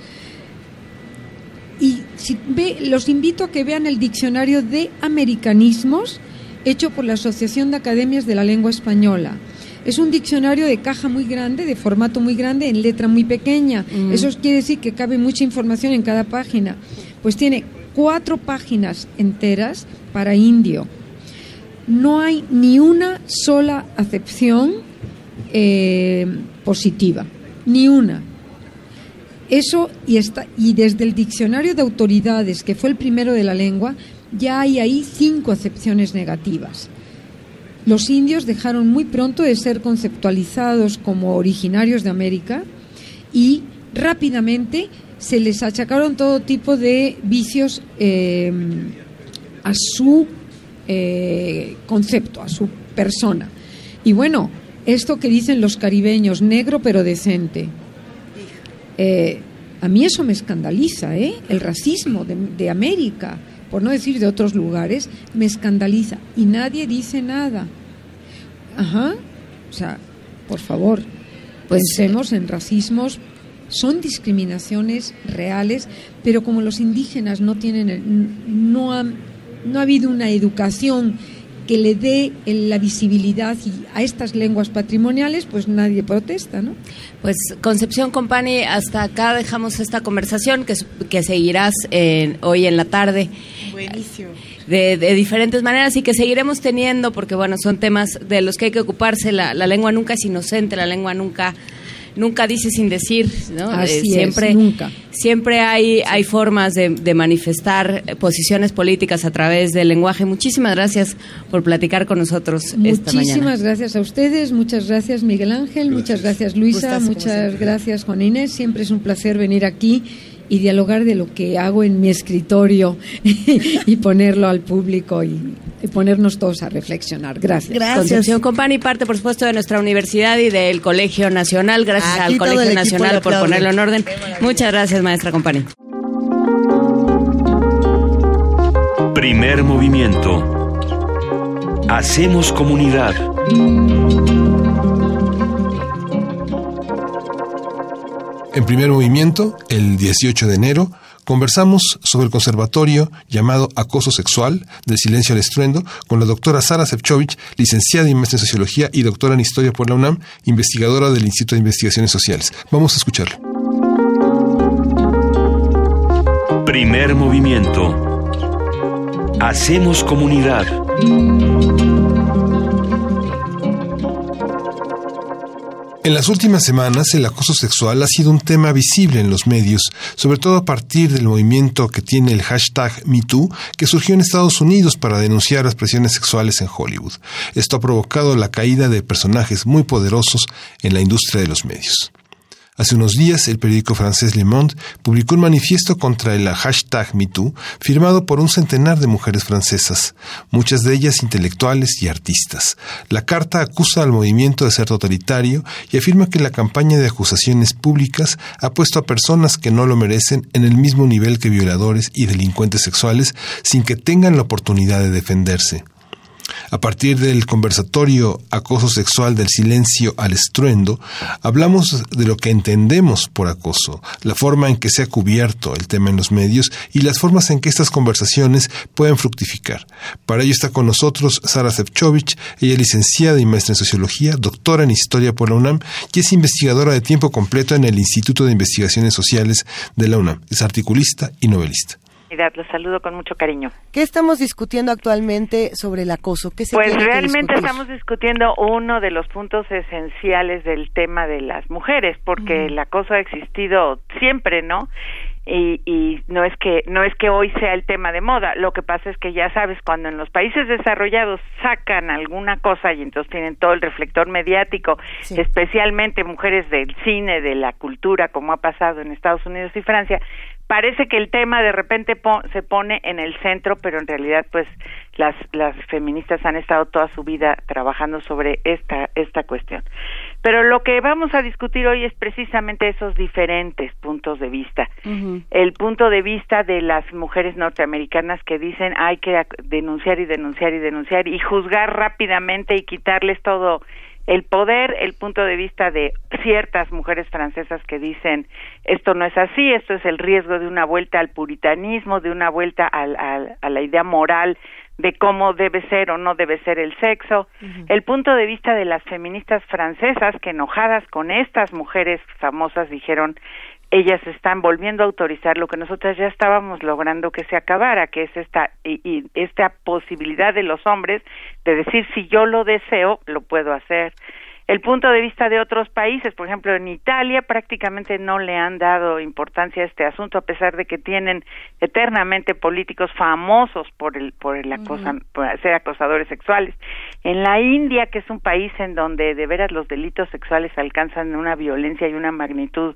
Si ve, los invito a que vean el diccionario de americanismos hecho por la Asociación de Academias de la Lengua Española. Es un diccionario de caja muy grande, de formato muy grande, en letra muy pequeña. Mm. Eso quiere decir que cabe mucha información en cada página. Pues tiene cuatro páginas enteras para indio no hay ni una sola acepción eh, positiva, ni una. Eso y, está, y desde el diccionario de autoridades, que fue el primero de la lengua, ya hay ahí cinco acepciones negativas. Los indios dejaron muy pronto de ser conceptualizados como originarios de América y rápidamente se les achacaron todo tipo de vicios eh, a su eh, concepto, a su persona. Y bueno, esto que dicen los caribeños, negro pero decente, eh, a mí eso me escandaliza, ¿eh? El racismo de, de América, por no decir de otros lugares, me escandaliza y nadie dice nada. Ajá, o sea, por favor, pues, pensemos en racismos son discriminaciones reales, pero como los indígenas no tienen, no han no ha habido una educación que le dé la visibilidad a estas lenguas patrimoniales, pues nadie protesta, ¿no? Pues Concepción Company, hasta acá dejamos esta conversación que, que seguirás hoy en la tarde. Buenísimo. De, diferentes maneras y que seguiremos teniendo porque bueno son temas de los que hay que ocuparse la, la lengua nunca es inocente la lengua nunca nunca dice sin decir, ¿no? Eh, siempre, nunca. Siempre hay, hay formas de, manifestar posiciones políticas a través del lenguaje. Muchísimas gracias por platicar con nosotros esta mañana. Muchísimas gracias a ustedes, muchas gracias Miguel Ángel, muchas gracias Luisa, muchas gracias Juan Inés. Siempre es un placer venir aquí y dialogar de lo que hago en mi escritorio y ponerlo al público y, ponernos todos a reflexionar. Gracias. Gracias. Concepción Compani, parte por supuesto de nuestra universidad y del Colegio Nacional. Gracias al Colegio Nacional por ponerlo en orden. Muchas gracias, maestra Compani. Primer movimiento. Hacemos comunidad. En primer movimiento, el 18 de enero, conversamos sobre el conservatorio llamado Acoso Sexual, del silencio al estruendo, con la doctora Sara Sefcovic, licenciada en maestra en sociología y doctora en historia por la UNAM, investigadora del Instituto de Investigaciones Sociales. Vamos a escucharlo. Primer movimiento. Hacemos comunidad. En las últimas semanas el acoso sexual ha sido un tema visible en los medios, sobre todo a partir del movimiento que tiene el hashtag MeToo, que surgió en Estados Unidos para denunciar las presiones sexuales en Hollywood. Esto ha provocado la caída de personajes muy poderosos en la industria de los medios. Hace unos días, el periódico francés Le Monde publicó un manifiesto contra el hashtag MeToo, firmado por un centenar de mujeres francesas, muchas de ellas intelectuales y artistas. La carta acusa al movimiento de ser totalitario y afirma que la campaña de acusaciones públicas ha puesto a personas que no lo merecen en el mismo nivel que violadores y delincuentes sexuales sin que tengan la oportunidad de defenderse. A partir del conversatorio Acoso sexual del silencio al estruendo, hablamos de lo que entendemos por acoso, la forma en que se ha cubierto el tema en los medios y las formas en que estas conversaciones pueden fructificar. Para ello está con nosotros Sara Zevchovich, ella es licenciada y maestra en sociología, doctora en historia por la UNAM y es investigadora de tiempo completo en el Instituto de Investigaciones Sociales de la UNAM. Es articulista y novelista. Los saludo con mucho cariño. ¿Qué estamos discutiendo actualmente sobre el acoso? ¿Qué pues realmente estamos discutiendo uno de los puntos esenciales del tema de las mujeres, porque el acoso ha existido siempre, ¿no? Y, y, no es que no es que hoy sea el tema de moda lo que pasa es que ya sabes cuando en los países desarrollados sacan alguna cosa y entonces tienen todo el reflector mediático especialmente mujeres del cine de la cultura como ha pasado en Estados Unidos y Francia parece que el tema de repente se pone en el centro, pero en realidad pues las las feministas han estado toda su vida trabajando sobre esta esta cuestión. Pero lo que vamos a discutir hoy es precisamente esos diferentes puntos de vista. El punto de vista de las mujeres norteamericanas que dicen hay que denunciar y denunciar y denunciar y juzgar rápidamente y quitarles todo el poder, el punto de vista de ciertas mujeres francesas que dicen esto no es así, esto es el riesgo de una vuelta al puritanismo, de una vuelta al, a la idea moral de cómo debe ser o no debe ser el sexo, el punto de vista de las feministas francesas que enojadas con estas mujeres famosas dijeron ellas están volviendo a autorizar lo que nosotras ya estábamos logrando que se acabara, que es esta y, esta posibilidad de los hombres de decir si yo lo deseo, lo puedo hacer. El punto de vista de otros países, por ejemplo, en Italia prácticamente no le han dado importancia a este asunto a pesar de que tienen eternamente políticos famosos por el por el acosa, por ser acosadores sexuales. En la India, que es un país en donde de veras los delitos sexuales alcanzan una violencia y una magnitud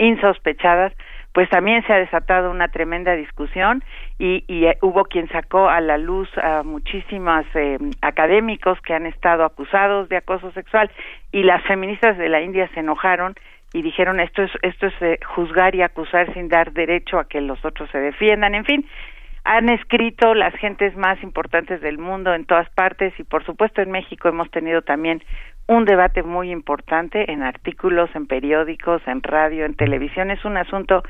insospechadas, pues también se ha desatado una tremenda discusión y, eh, hubo quien sacó a la luz a muchísimos eh, académicos que han estado acusados de acoso sexual y las feministas de la India se enojaron y dijeron esto es esto es eh, juzgar y acusar sin dar derecho a que los otros se defiendan en fin han escrito las gentes más importantes del mundo en todas partes y por supuesto en México hemos tenido también un debate muy importante en artículos, en periódicos, en radio, en televisión. Es un asunto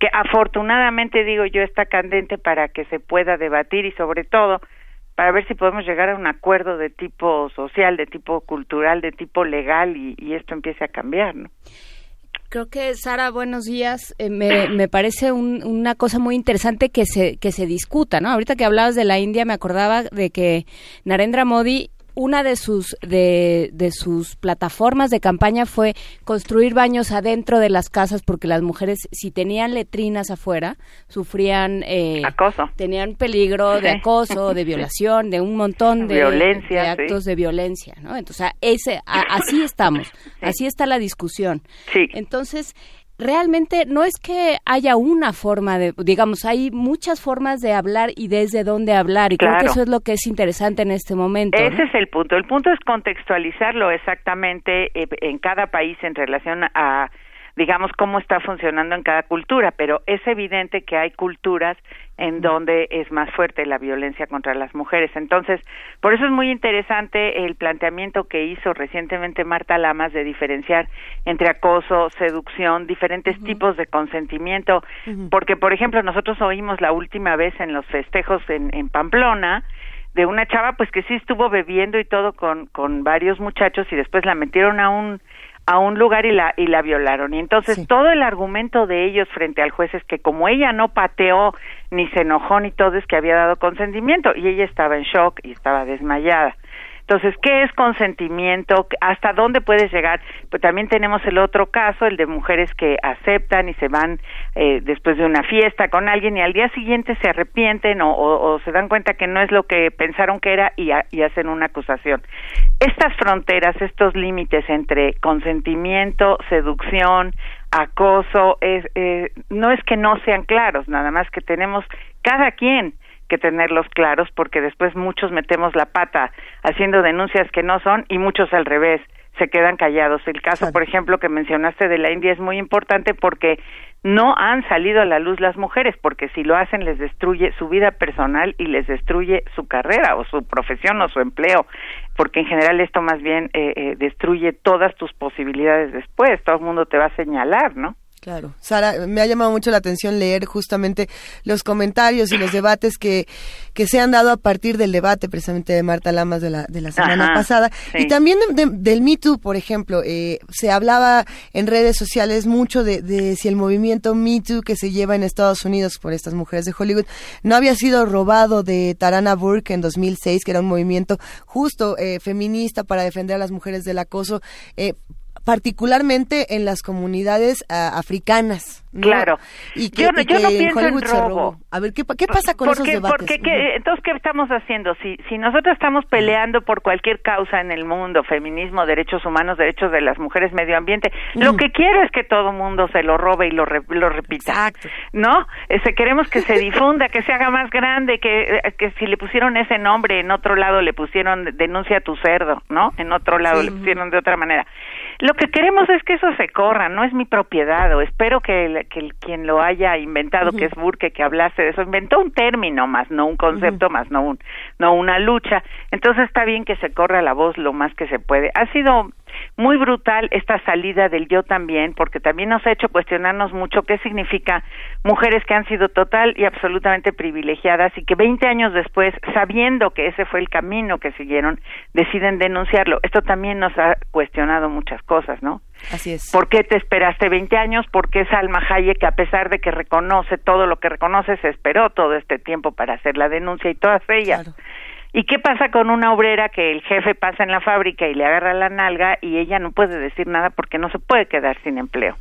que afortunadamente, digo yo, está candente para que se pueda debatir y sobre todo para ver si podemos llegar a un acuerdo de tipo social, de tipo cultural, de tipo legal y, esto empiece a cambiar, ¿no? Creo que, Sara, buenos días. Eh, me, me, parece una cosa muy interesante que se, que se discuta, ¿no? Ahorita que hablabas de la India, me acordaba de que Narendra Modi una de sus de, de, sus plataformas de campaña fue construir baños adentro de las casas porque las mujeres si tenían letrinas afuera sufrían eh, acoso. tenían peligro de acoso de violación de un montón de, violencia, actos de violencia no entonces ese así estamos así está la discusión. Sí. entonces realmente no es que haya una forma de, digamos, hay muchas formas de hablar y desde dónde hablar y creo que eso es lo que es interesante en este momento. Ese es el punto. El punto es contextualizarlo exactamente eh, en cada país en relación a digamos, cómo está funcionando en cada cultura, pero es evidente que hay culturas en donde es más fuerte la violencia contra las mujeres. Entonces, por eso es muy interesante el planteamiento que hizo recientemente Marta Lamas de diferenciar entre acoso, seducción, diferentes tipos de consentimiento, porque, por ejemplo, nosotros oímos la última vez en los festejos en, en Pamplona, de una chava pues que sí estuvo bebiendo y todo con, con varios muchachos y después la metieron a un a un lugar y la y la violaron. Y entonces todo el argumento de ellos frente al juez es que como ella no pateó ni se enojó ni todo es que había dado consentimiento. Y ella estaba en shock y estaba desmayada entonces, ¿qué es consentimiento? ¿Hasta dónde puedes llegar? Pues también tenemos el otro caso, el de mujeres que aceptan y se van eh, después de una fiesta con alguien y al día siguiente se arrepienten o, se dan cuenta que no es lo que pensaron que era y, y hacen una acusación. Estas fronteras, estos límites entre consentimiento, seducción, acoso, es, eh, no es que no sean claros, nada más que tenemos cada quien que tenerlos claros porque después muchos metemos la pata haciendo denuncias que no son y muchos al revés se quedan callados. El caso, por ejemplo, que mencionaste de la India es muy importante porque no han salido a la luz las mujeres, porque si lo hacen les destruye su vida personal y les destruye su carrera o su profesión o su empleo, porque en general esto más bien eh, eh, destruye todas tus posibilidades después, todo el mundo te va a señalar, ¿no? Claro. Sara, me ha llamado mucho la atención leer justamente los comentarios y los debates que, que se han dado a partir del debate precisamente de Marta Lamas de la, de la semana pasada. Y también del Me Too, por ejemplo. Eh, se hablaba en redes sociales mucho de, de, si el movimiento Me Too que se lleva en Estados Unidos por estas mujeres de Hollywood no había sido robado de Tarana Burke en 2006, que era un movimiento justo eh, feminista para defender a las mujeres del acoso. Eh, particularmente en las comunidades ah, africanas. Claro. Y que, yo, no, yo no pienso en robo. A ver, ¿qué, qué pasa con esos debates? Porque, entonces, ¿qué estamos haciendo? Si, si nosotros estamos peleando por cualquier causa en el mundo, feminismo, derechos humanos, derechos de las mujeres, medio ambiente, lo que quiero es que todo mundo se lo robe y lo, lo repita. Exacto. ¿No? Ese, queremos que se difunda, que se haga más grande, que, eh, que si le pusieron ese nombre, en otro lado le pusieron denuncia a tu cerdo, ¿no? En otro lado le pusieron de otra manera. Lo que queremos es que eso se corra, no es mi propiedad, o espero que, que quien lo haya inventado, que es Burke, que hablase de eso, inventó un término más, no un concepto más, no, un, no una lucha. Entonces está bien que se corra la voz lo más que se puede. Ha sido muy brutal esta salida del yo también, porque también nos ha hecho cuestionarnos mucho qué significa mujeres que han sido total y absolutamente privilegiadas y que 20 años después, sabiendo que ese fue el camino que siguieron, deciden denunciarlo. Esto también nos ha cuestionado muchas cosas, ¿no? Así es. ¿Por qué te esperaste 20 años? ¿Por qué Salma Hayek, a pesar de que reconoce todo lo que reconoce, se esperó todo este tiempo para hacer la denuncia y todas ellas? ¿Y qué pasa con una obrera que el jefe pasa en la fábrica y le agarra la nalga y ella no puede decir nada porque no se puede quedar sin empleo?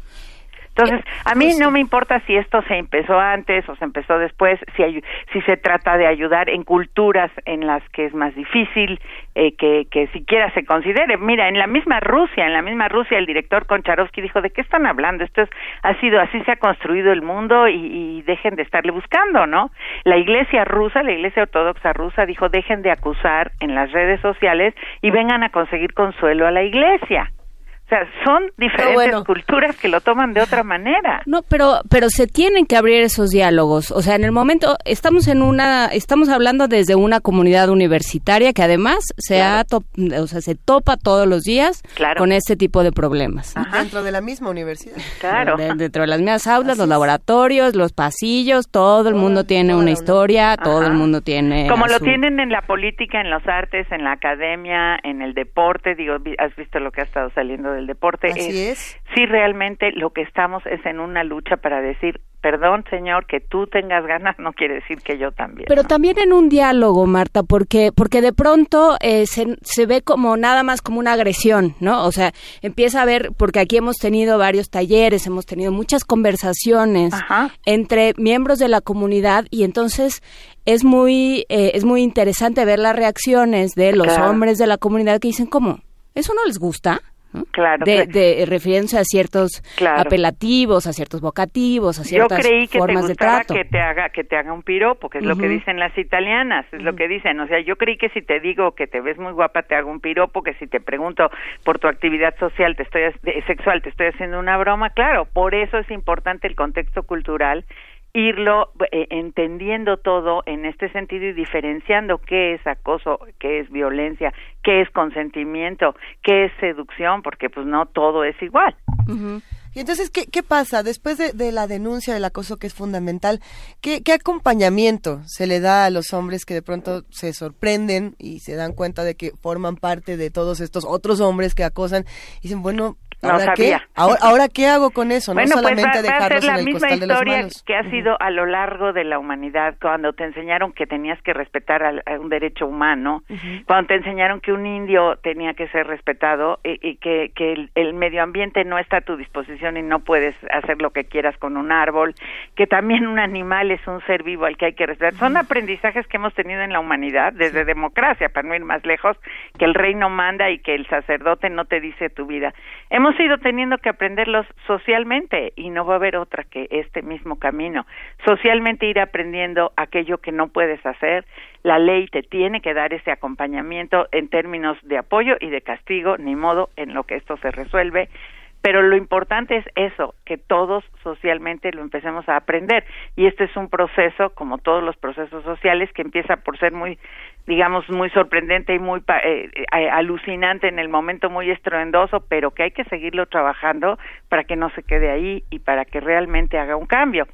Entonces, a mí no me importa si esto se empezó antes o se empezó después, si, si se trata de ayudar en culturas en las que es más difícil eh, que, que siquiera se considere. Mira, en la misma Rusia, en la misma Rusia, el director Koncharovsky dijo, ¿de qué están hablando? Esto es, ha sido, así se ha construido el mundo y, y dejen de estarle buscando, ¿no? La iglesia rusa, la iglesia ortodoxa rusa dijo, dejen de acusar en las redes sociales y vengan a conseguir consuelo a la iglesia. O sea, son diferentes culturas que lo toman de otra manera. No, pero pero se tienen que abrir esos diálogos. O sea, en el momento estamos en una estamos hablando desde una comunidad universitaria que además se ha o sea, se topa todos los días con este tipo de problemas. Dentro de la misma universidad. Claro. dentro de las mismas aulas, los laboratorios, los pasillos, todo el mundo tiene una historia, todo el mundo tiene Como lo tienen en la política, en las artes, en la academia, en el deporte, digo, has visto lo que ha estado saliendo del deporte es, si realmente lo que estamos es en una lucha para decir perdón señor que tú tengas ganas no quiere decir que yo también pero también en un diálogo Marta porque porque de pronto eh, se, se ve como nada más como una agresión no o sea empieza a ver porque aquí hemos tenido varios talleres hemos tenido muchas conversaciones entre miembros de la comunidad y entonces es muy eh, es muy interesante ver las reacciones de los hombres de la comunidad que dicen cómo eso no les gusta Claro. De, de refiriéndose a ciertos apelativos, a ciertos vocativos, a ciertas Yo creí que formas te de trato. que te haga que te haga un piropo, que es lo que dicen las italianas, es lo que dicen. O sea, yo creí que si te digo que te ves muy guapa te hago un piropo, que si te pregunto por tu actividad social, te estoy sexual, te estoy haciendo una broma. Claro, por eso es importante el contexto cultural irlo eh, entendiendo todo en este sentido y diferenciando qué es acoso, qué es violencia, qué es consentimiento, qué es seducción, porque pues no todo es igual. Y entonces, ¿qué, qué pasa después de, la denuncia del acoso que es fundamental? ¿qué, ¿Qué acompañamiento se le da a los hombres que de pronto se sorprenden y se dan cuenta de que forman parte de todos estos otros hombres que acosan y dicen, bueno, ¿Ahora Qué? ¿Ahora, qué hago con eso? No bueno, pues solamente pues va, a ser la misma historia que ha sido a lo largo de la humanidad, cuando te enseñaron que tenías que respetar a, un derecho humano, cuando te enseñaron que un indio tenía que ser respetado y, que, que el, medio ambiente no está a tu disposición y no puedes hacer lo que quieras con un árbol, que también un animal es un ser vivo al que hay que respetar. Son aprendizajes que hemos tenido en la humanidad desde democracia, para no ir más lejos, que el reino manda y que el sacerdote no te dice tu vida. Hemos ido teniendo que aprenderlos socialmente y no va a haber otra que este mismo camino. Socialmente ir aprendiendo aquello que no puedes hacer. La ley te tiene que dar ese acompañamiento en términos de apoyo y de castigo, ni modo en lo que esto se resuelve pero lo importante es eso, que todos socialmente lo empecemos a aprender. Y este es un proceso, como todos los procesos sociales, que empieza por ser muy, digamos, muy sorprendente y muy eh, eh, alucinante en el momento, muy estruendoso, pero que hay que seguirlo trabajando para que no se quede ahí y para que realmente haga un cambio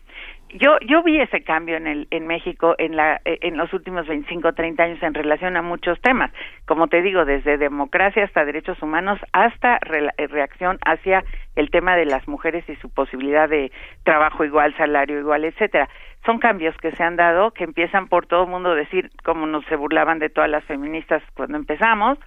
yo yo vi ese cambio en el en México en la eh, en los últimos 25 30 años en relación a muchos temas. Como te digo desde democracia hasta derechos humanos hasta eh, reacción hacia el tema de las mujeres y su posibilidad de trabajo igual salario igual etcétera. Son cambios que se han dado que empiezan por todo el mundo decir como nos se burlaban de todas las feministas cuando empezamos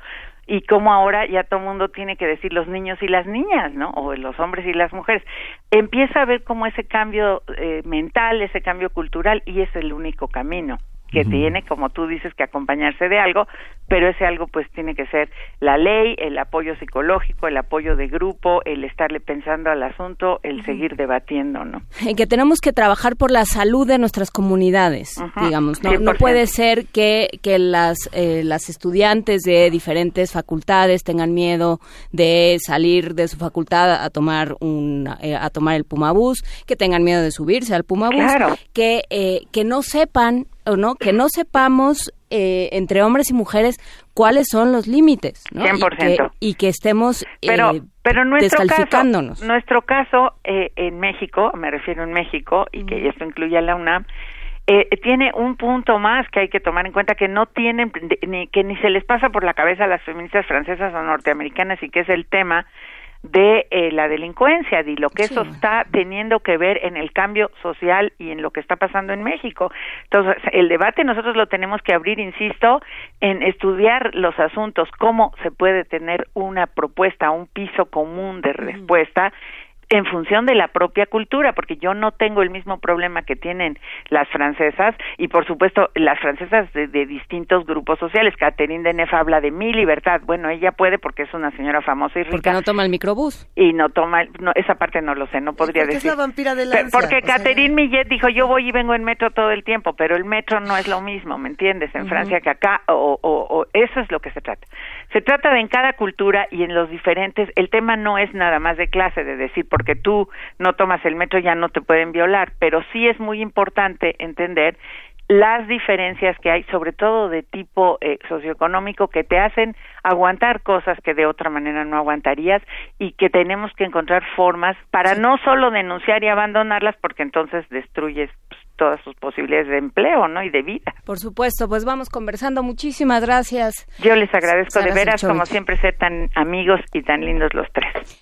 y cómo ahora ya todo el mundo tiene que decir los niños y las niñas, ¿no? O los hombres y las mujeres. Empieza a ver cómo ese cambio eh, mental, ese cambio cultural, y es el único camino que tiene, como tú dices, que acompañarse de algo, pero ese algo pues tiene que ser la ley, el apoyo psicológico, el apoyo de grupo, el estarle pensando al asunto, el seguir debatiendo, ¿no? En que tenemos que trabajar por la salud de nuestras comunidades, digamos, ¿no? No puede ser que, que las, eh, las estudiantes de diferentes facultades tengan miedo de salir de su facultad a tomar un, eh, a tomar el Pumabús, que tengan miedo de subirse al Pumabús, que, eh, que no sepan o no que no sepamos eh, entre hombres y mujeres cuáles son los límites ¿no? 100%. Y, que, estemos pero eh, pero nuestro caso nuestro caso eh, en México me refiero en México y que esto incluye a la UNAM eh, tiene un punto más que hay que tomar en cuenta que no tienen ni que ni se les pasa por la cabeza a las feministas francesas o norteamericanas y que es el tema de eh, la delincuencia, de lo que eso está teniendo que ver en el cambio social y en lo que está pasando en México. Entonces, el debate nosotros lo tenemos que abrir, insisto, en estudiar los asuntos, cómo se puede tener una propuesta, un piso común de respuesta en función de la propia cultura, porque yo no tengo el mismo problema que tienen las francesas y por supuesto las francesas de, distintos grupos sociales. Catherine Deneuve habla de mi libertad. Bueno, ella puede porque es una señora famosa y rica. Porque no toma el microbús. Y no toma, no, esa parte no lo sé, no podría decir. Es la vampira de Porque Catherine Millet dijo, yo voy y vengo en metro todo el tiempo, pero el metro no es lo mismo, ¿me entiendes? En Francia que acá, o, o, o eso es lo que se trata. Se trata de en cada cultura y en los diferentes, el tema no es nada más de clase, de decir, porque tú no tomas el metro ya no te pueden violar, pero sí es muy importante entender las diferencias que hay, sobre todo de tipo eh, socioeconómico, que te hacen aguantar cosas que de otra manera no aguantarías y que tenemos que encontrar formas para no solo denunciar y abandonarlas, porque entonces destruyes todas sus posibilidades de empleo, ¿no? Y de vida. Por supuesto, pues vamos conversando. Muchísimas gracias. Yo les agradezco de veras, como siempre, ser tan amigos y tan lindos los tres.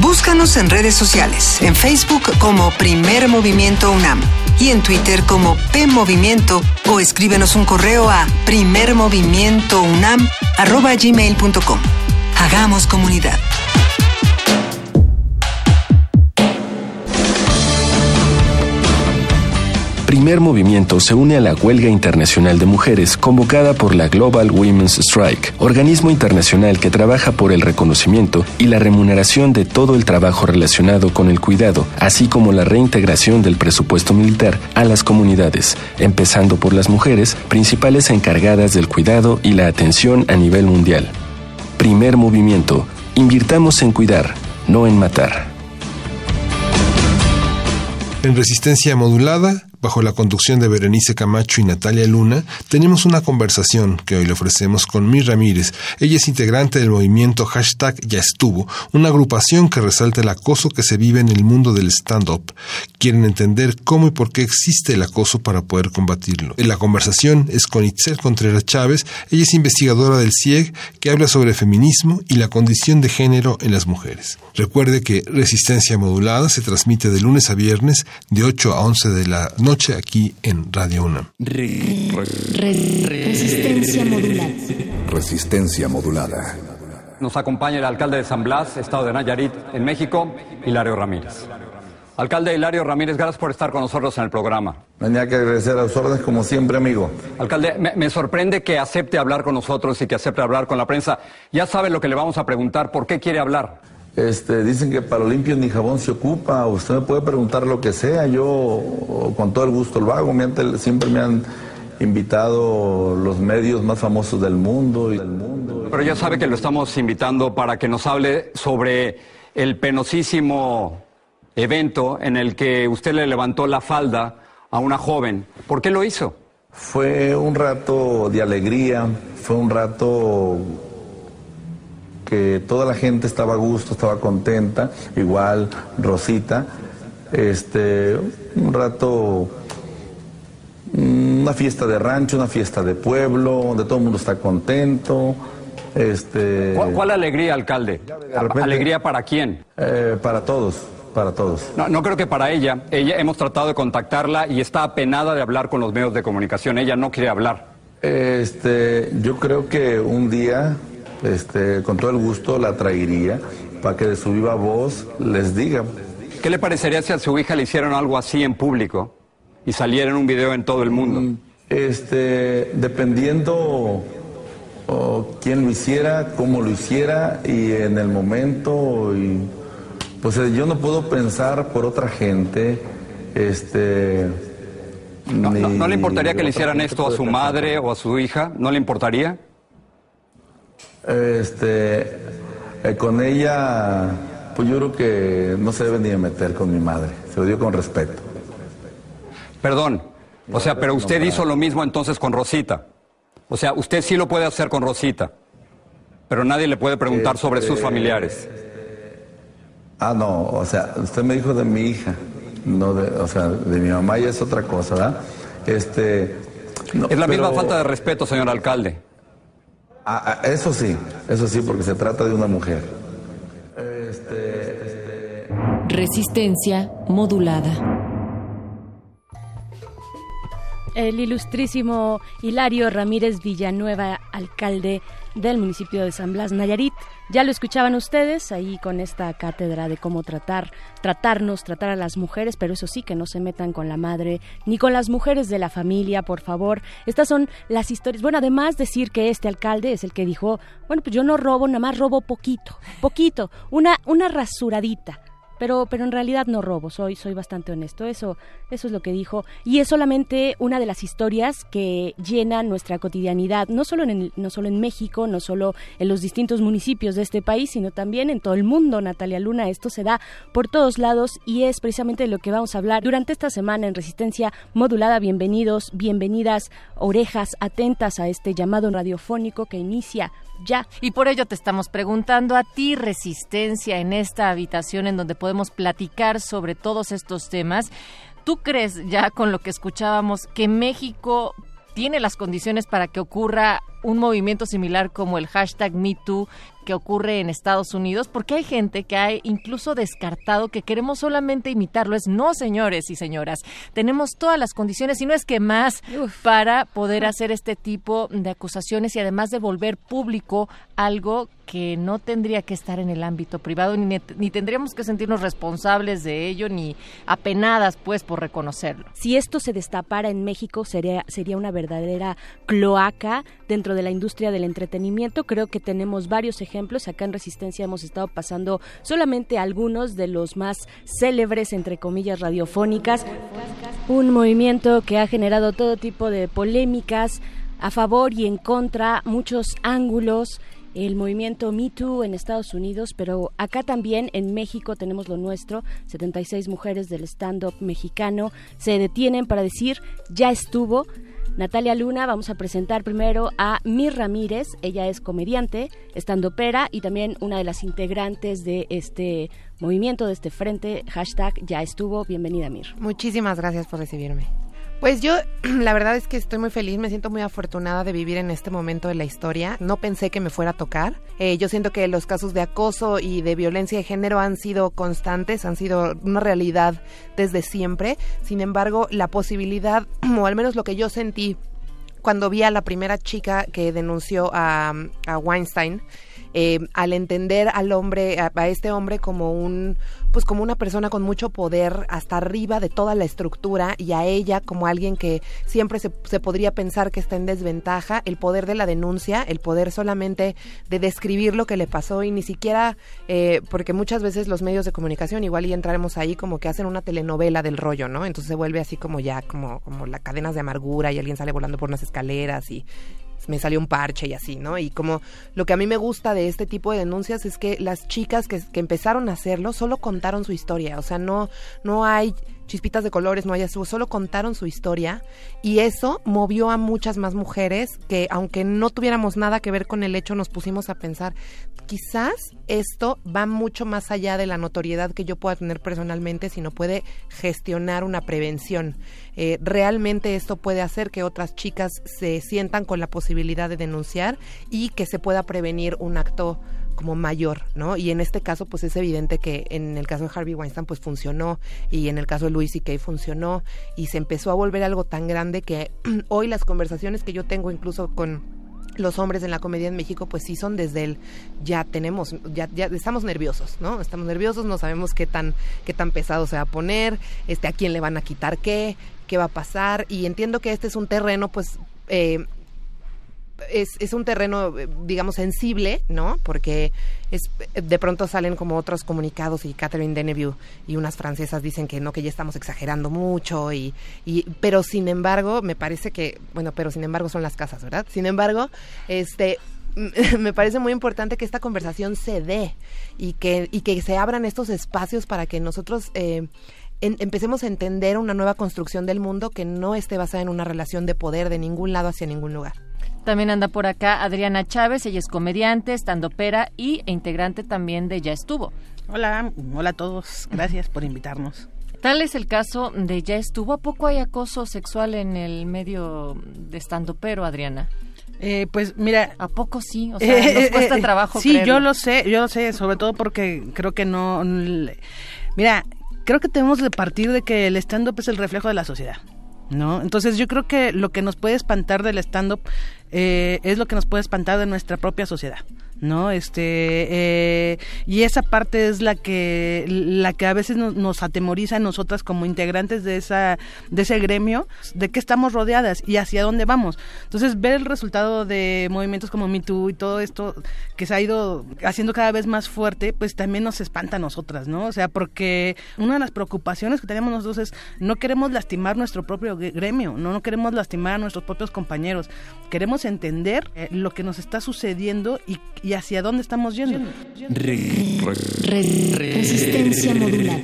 Búscanos en redes sociales, en Facebook como Primer Movimiento UNAM y en Twitter como P Movimiento o escríbenos un correo a primermovimientounam@gmail.com. Hagamos comunidad. Primer Movimiento se une a la huelga internacional de mujeres convocada por la Global Women's Strike, organismo internacional que trabaja por el reconocimiento y la remuneración de todo el trabajo relacionado con el cuidado, así como la reintegración del presupuesto militar a las comunidades, empezando por las mujeres, principales encargadas del cuidado y la atención a nivel mundial. Primer Movimiento. Invirtamos en cuidar, no en matar. En resistencia modulada, bajo la conducción de Berenice Camacho y Natalia Luna, tenemos una conversación que hoy le ofrecemos con Mir Ramírez. Ella es integrante del movimiento hashtag Ya estuvo, una agrupación que resalta el acoso que se vive en el mundo del stand-up. Quieren entender cómo y por qué existe el acoso para poder combatirlo. La conversación es con Itzel Contreras Chávez. Ella es investigadora del CIEG que habla sobre feminismo y la condición de género en las mujeres. Recuerde que Resistencia Modulada se transmite de lunes a viernes de 8 a 11 de la noche noche aquí en Radio UNAM. Resistencia modulada. Resistencia modulada. Nos acompaña el alcalde de San Blas, Estado de Nayarit, en México, Hilario Ramírez. Alcalde Hilario Ramírez, gracias por estar con nosotros en el programa. Tenía que agradecer a sus órdenes como siempre, amigo. Alcalde, me, me, sorprende que acepte hablar con nosotros y que acepte hablar con la prensa. Ya sabe lo que le vamos a preguntar, ¿por qué quiere hablar? Este, dicen que para limpio ni jabón se ocupa, usted me puede preguntar lo que sea, yo con todo el gusto lo hago, siempre me han invitado los medios más famosos del mundo, del mundo. Pero ya sabe que lo estamos invitando para que nos hable sobre el penosísimo evento en el que usted le levantó la falda a una joven. ¿Por qué lo hizo? Fue un rato de alegría, fue un rato que toda la gente estaba a gusto, estaba contenta, igual Rosita, este, un rato, una fiesta de rancho, una fiesta de pueblo, donde todo el mundo está contento. Este, ¿Cuál, alegría, alcalde? ¿Alegría para quién? Eh, para todos, para todos. No, no creo que para ella. Ella hemos tratado de contactarla y está apenada de hablar con los medios de comunicación. Ella no quiere hablar. Este, yo creo que un día este, con todo el gusto la traería para que de su viva voz les diga. ¿Qué le parecería si a su hija le hicieran algo así en público y saliera en un video en todo el mundo? Mm, este, dependiendo quién lo hiciera, cómo lo hiciera y en el momento. Y, pues eh, yo no puedo pensar por otra gente. Este, ¿No le importaría que le hicieran esto a su madre o a su hija? ¿No le importaría? Este, eh, con ella, pues yo creo que no se debe ni meter con mi madre. Se lo dio con respeto. Perdón. O sea, pero usted hizo lo mismo entonces con Rosita. O sea, usted sí lo puede hacer con Rosita. Pero nadie le puede preguntar sobre sus este, familiares. Ah, no, o sea, usted me dijo de mi hija, no de, o sea, de mi mamá y es otra cosa, ¿verdad? Este, es la misma falta de respeto, señor alcalde. Ah, ah, eso sí, eso sí, porque se trata de una mujer. Este, este... Resistencia modulada. El ilustrísimo Hilario Ramírez Villanueva, alcalde del municipio de San Blas, Nayarit. Ya lo escuchaban ustedes ahí con esta cátedra de cómo tratar, tratarnos, tratar a las mujeres, pero eso sí, que no se metan con la madre ni con las mujeres de la familia, por favor. Estas son las historias. Bueno, además decir que este alcalde es el que dijo, bueno, pues yo no robo, nada más robo poquito, poquito, una, una rasuradita pero, pero en realidad no robo, soy, soy bastante honesto. Eso, eso es lo que dijo. Y es solamente una de las historias que llenan nuestra cotidianidad, no solo en, no solo en México, no solo en los distintos municipios de este país, sino también en todo el mundo, Natalia Luna. Esto se da por todos lados y es precisamente de lo que vamos a hablar durante esta semana en Resistencia Modulada. Bienvenidos, bienvenidas, orejas atentas a este llamado radiofónico que inicia ya. Y por ello te estamos preguntando a ti, Resistencia, en esta habitación en donde podemos platicar sobre todos estos temas. ¿Tú crees, ya con lo que escuchábamos, que México tiene las condiciones para que ocurra un movimiento similar como el hashtag MeToo que ocurre en Estados Unidos, porque hay gente que ha incluso descartado que queremos solamente imitarlo. Es no, señores y señoras, tenemos todas las condiciones, y no es que más, para poder hacer este tipo de acusaciones y además de volver público algo que no tendría que estar en el ámbito privado, ni, ni tendríamos que sentirnos responsables de ello, ni apenadas, pues, por reconocerlo. Si esto se destapara en México, sería, sería una verdadera cloaca dentro de la industria del entretenimiento. Creo que tenemos varios ejemplos. Acá en Resistencia hemos estado pasando solamente algunos de los más célebres, entre comillas, radiofónicas. Un movimiento que ha generado todo tipo de polémicas a favor y en contra, muchos ángulos el movimiento Me Too en Estados Unidos, pero acá también en México tenemos lo nuestro. 76 mujeres del stand-up mexicano se detienen para decir ya estuvo. Natalia Luna, vamos a presentar primero a Mir Ramírez. Ella es comediante, estandopera y también una de las integrantes de este movimiento, de este frente. Hashtag ya estuvo. Bienvenida, Mir. Muchísimas gracias por recibirme. Pues yo, la verdad es que estoy muy feliz, me siento muy afortunada de vivir en este momento de la historia. No pensé que me fuera a tocar. Eh, yo siento que los casos de acoso y de violencia de género han sido constantes, han sido una realidad desde siempre. Sin embargo, la posibilidad, o al menos lo que yo sentí cuando vi a la primera chica que denunció a, a Weinstein, eh, al entender al hombre, a, este hombre como un, pues como una persona con mucho poder hasta arriba de toda la estructura y a ella como alguien que siempre se, se podría pensar que está en desventaja, el poder de la denuncia, el poder solamente de describir lo que le pasó y ni siquiera, eh, porque muchas veces los medios de comunicación, igual y entraremos ahí como que hacen una telenovela del rollo, ¿no? Entonces se vuelve así como ya, como, como las cadenas de amargura y alguien sale volando por unas escaleras y me salió un parche y así, ¿no? Y como lo que a mí me gusta de este tipo de denuncias es que las chicas que, que empezaron a hacerlo solo contaron su historia, o sea, no, no hay chispitas de colores, no haya solo contaron su historia y eso movió a muchas más mujeres que aunque no tuviéramos nada que ver con el hecho nos pusimos a pensar, quizás esto va mucho más allá de la notoriedad que yo pueda tener personalmente, sino puede gestionar una prevención. Eh, realmente esto puede hacer que otras chicas se sientan con la posibilidad de denunciar y que se pueda prevenir un acto como mayor, ¿no? Y en este caso, pues es evidente que en el caso de Harvey Weinstein, pues funcionó, y en el caso de Louis C.K. funcionó, y se empezó a volver algo tan grande que hoy las conversaciones que yo tengo incluso con los hombres en la comedia en México, pues sí son desde el ya tenemos, ya, ya estamos nerviosos, ¿no? Estamos nerviosos, no sabemos qué tan, qué tan pesado se va a poner, este, a quién le van a quitar qué, qué va a pasar, y entiendo que este es un terreno, pues, eh, es, es un terreno, eh, digamos, sensible, ¿no? Porque es, de pronto salen como otros comunicados y Catherine Deneuve y unas francesas dicen que no, que ya estamos exagerando mucho y, y pero sin embargo, me parece que, bueno, pero sin embargo son las casas, ¿verdad? Sin embargo, este, me parece muy importante que esta conversación se dé y que, y que se abran estos espacios para que nosotros eh, empecemos a entender una nueva construcción del mundo que no esté basada en una relación de poder de ningún lado hacia ningún lugar. También anda por acá Adriana Chávez, ella es comediante, estandopera y e integrante también de Ya Estuvo. Hola, hola a todos, gracias por invitarnos. Tal es el caso de Ya Estuvo. ¿A poco hay acoso sexual en el medio de estandopero, Adriana? Eh, pues mira, a poco sí, o sea, nos cuesta trabajo. Sí, yo lo sé, yo lo sé, sobre todo porque creo que no. Mira, creo que tenemos que partir de que el stand-up es el reflejo de la sociedad. ¿No? Entonces yo creo que lo que nos puede espantar del stand-up eh, es lo que nos puede espantar de nuestra propia sociedad. ¿No? Este, eh, y esa parte es la que, la que a veces nos, atemoriza a nosotras como integrantes de, esa, de ese gremio, de qué estamos rodeadas y hacia dónde vamos. Entonces, ver el resultado de movimientos como Me Too y todo esto que se ha ido haciendo cada vez más fuerte, pues también nos espanta a nosotras, ¿no? O sea, porque una de las preocupaciones que tenemos nosotros es no queremos lastimar nuestro propio gremio, no, no queremos lastimar a nuestros propios compañeros, queremos entender eh, lo que nos está sucediendo y, hacia dónde estamos yendo. resistencia modular.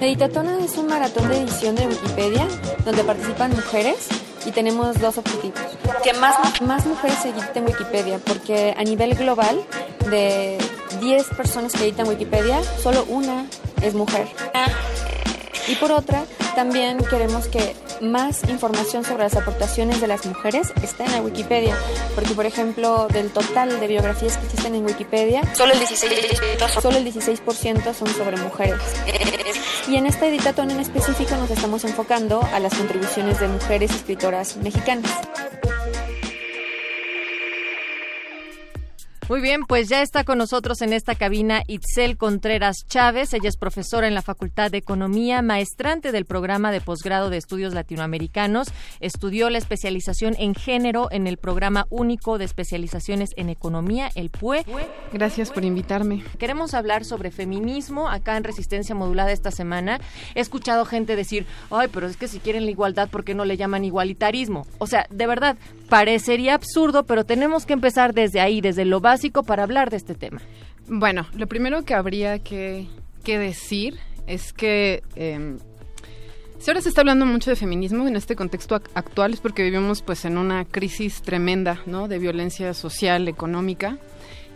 Meditatona es un maratón de edición de Wikipedia donde participan mujeres y tenemos dos objetivos. Que más, más mujeres se editen Wikipedia, porque a nivel global, de 10 personas que editan Wikipedia, solo una es mujer. Y por otra, también queremos que más información sobre las aportaciones de las mujeres está en la Wikipedia, porque por ejemplo, del total de biografías que existen en Wikipedia, solo el 16%, solo el 16 son sobre mujeres. Y en este editatón en específico nos estamos enfocando a las contribuciones de mujeres escritoras mexicanas. Muy bien, pues ya está con nosotros en esta cabina Itzel Contreras Chávez. Ella es profesora en la Facultad de Economía, maestrante del programa de posgrado de estudios latinoamericanos. Estudió la especialización en género en el programa único de especializaciones en economía, el PUE. Gracias por invitarme. Queremos hablar sobre feminismo acá en Resistencia Modulada esta semana. He escuchado gente decir, ay, pero es que si quieren la igualdad, ¿por qué no le llaman igualitarismo? O sea, de verdad, parecería absurdo, pero tenemos que empezar desde ahí, desde lo básico para hablar de este tema? Bueno, lo primero que habría que, decir es que eh, si ahora se está hablando mucho de feminismo en este contexto actual es porque vivimos pues en una crisis tremenda, ¿no? De violencia social, económica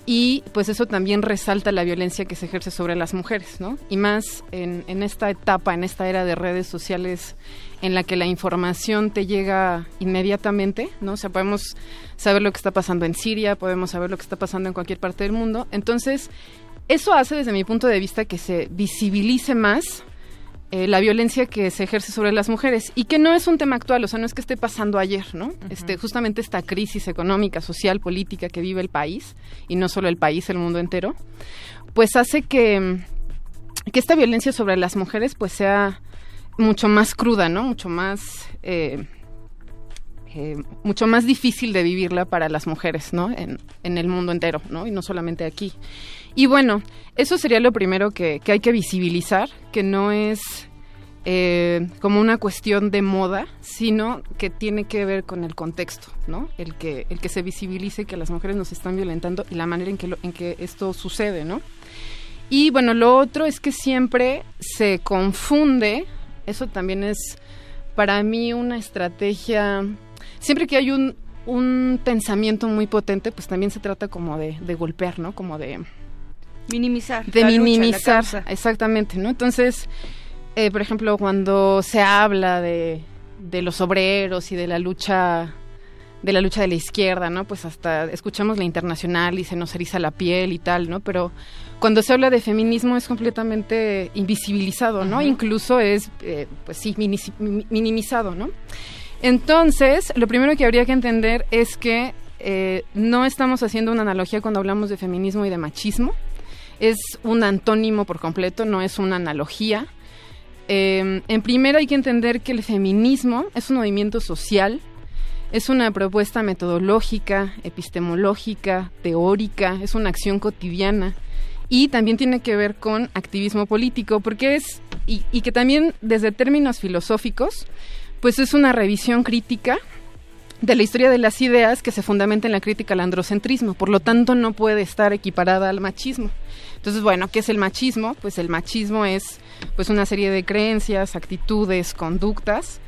y pues eso también resalta la violencia que se ejerce sobre las mujeres, ¿no? Y más en, en esta etapa, en esta era de redes sociales en la que la información te llega inmediatamente, ¿no? O sea, podemos saber lo que está pasando en Siria, podemos saber lo que está pasando en cualquier parte del mundo. Entonces, eso hace desde mi punto de vista que se visibilice más eh, la violencia que se ejerce sobre las mujeres y que no es un tema actual, o sea, no es que esté pasando ayer, ¿no? Este, justamente esta crisis económica, social, política que vive el país y no solo el país, el mundo entero, pues hace que que esta violencia sobre las mujeres pues sea mucho más cruda, ¿no? Mucho más eh, eh, mucho más difícil de vivirla para las mujeres, ¿no? En, en, el mundo entero, ¿no? Y no solamente aquí. Y bueno, eso sería lo primero que, que hay que visibilizar, que no es eh, como una cuestión de moda, sino que tiene que ver con el contexto, ¿no? El que, el que se visibilice que las mujeres nos están violentando y la manera en que, en que esto sucede, ¿no? Y bueno, lo otro es que siempre se confunde eso también es para mí una estrategia. Siempre que hay un, un pensamiento muy potente, pues también se trata como de, de golpear, ¿no? Como de... Minimizar. De minimizar, exactamente, ¿no? Entonces, eh, por ejemplo, cuando se habla de, de los obreros y de la lucha de la lucha de la izquierda, ¿no? Pues hasta escuchamos la internacional y se nos eriza la piel y tal, ¿no? Pero cuando se habla de feminismo es completamente invisibilizado, ¿no? Incluso es, eh, pues sí, minimizado, ¿no? Entonces, lo primero que habría que entender es que eh, no estamos haciendo una analogía cuando hablamos de feminismo y de machismo. Es un antónimo por completo, no es una analogía. Eh, en primero hay que entender que el feminismo es un movimiento social, es una propuesta metodológica, epistemológica, teórica, es una acción cotidiana y también tiene que ver con activismo político, porque es, y, que también desde términos filosóficos, pues es una revisión crítica de la historia de las ideas que se fundamenta en la crítica al androcentrismo, por lo tanto no puede estar equiparada al machismo. Entonces, bueno, ¿qué es el machismo? Pues el machismo es pues una serie de creencias, actitudes, conductas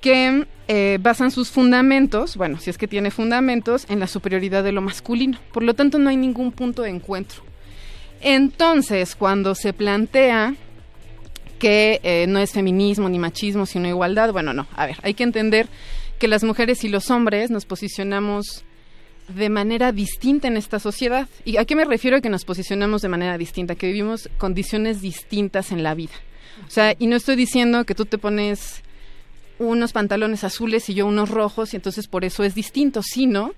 que eh, basan sus fundamentos, bueno, si es que tiene fundamentos, en la superioridad de lo masculino. Por lo tanto, no hay ningún punto de encuentro. Entonces, cuando se plantea que eh, no es feminismo ni machismo, sino igualdad, bueno, no, a ver, hay que entender que las mujeres y los hombres nos posicionamos de manera distinta en esta sociedad. ¿Y a qué me refiero que nos posicionamos de manera distinta? Que vivimos condiciones distintas en la vida. O sea, y no estoy diciendo que tú te pones unos pantalones azules y yo unos rojos y entonces por eso es distinto, sino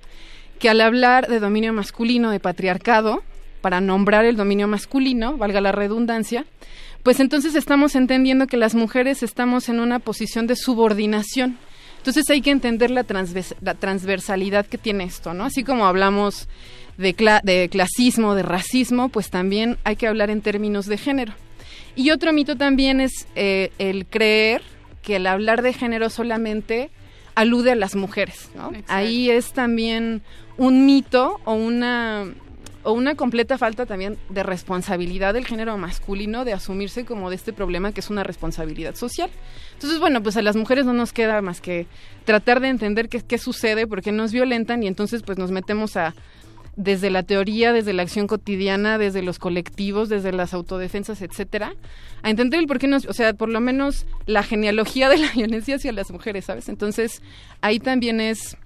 que al hablar de dominio masculino, de patriarcado, para nombrar el dominio masculino, valga la redundancia, pues entonces estamos entendiendo que las mujeres estamos en una posición de subordinación. Entonces hay que entender la, transversalidad que tiene esto, ¿no? Así como hablamos de, de clasismo, de racismo, pues también hay que hablar en términos de género. Y otro mito también es eh, el creer que el hablar de género solamente alude a las mujeres, ¿no? Ahí es también un mito o una o una completa falta también de responsabilidad del género masculino de asumirse como de este problema que es una responsabilidad social. Entonces, bueno, pues a las mujeres no nos queda más que tratar de entender qué, qué sucede, por qué nos violentan y entonces pues nos metemos a, desde la teoría, desde la acción cotidiana, desde los colectivos, desde las autodefensas, etcétera, a entender el por qué nos, o sea, por lo menos la genealogía de la violencia hacia las mujeres, ¿sabes? Entonces, ahí también es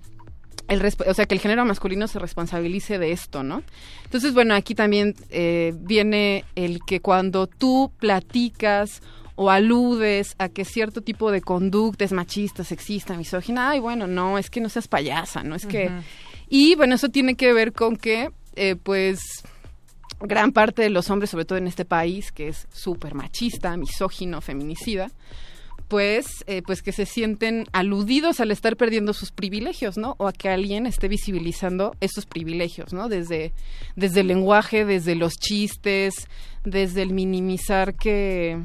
el o sea, que el género masculino se responsabilice de esto, ¿no? Entonces, bueno, aquí también eh, viene el que cuando tú platicas o aludes a que cierto tipo de conducta es machista, sexista, misógina, ay, bueno, no, es que no seas payasa, no es que... Y bueno, eso tiene que ver con que, eh, pues, gran parte de los hombres, sobre todo en este país, que es súper machista, misógino, feminicida, pues, eh, pues que se sienten aludidos al estar perdiendo sus privilegios, ¿no? O a que alguien esté visibilizando esos privilegios, ¿no? Desde, desde el lenguaje, desde los chistes, desde el minimizar que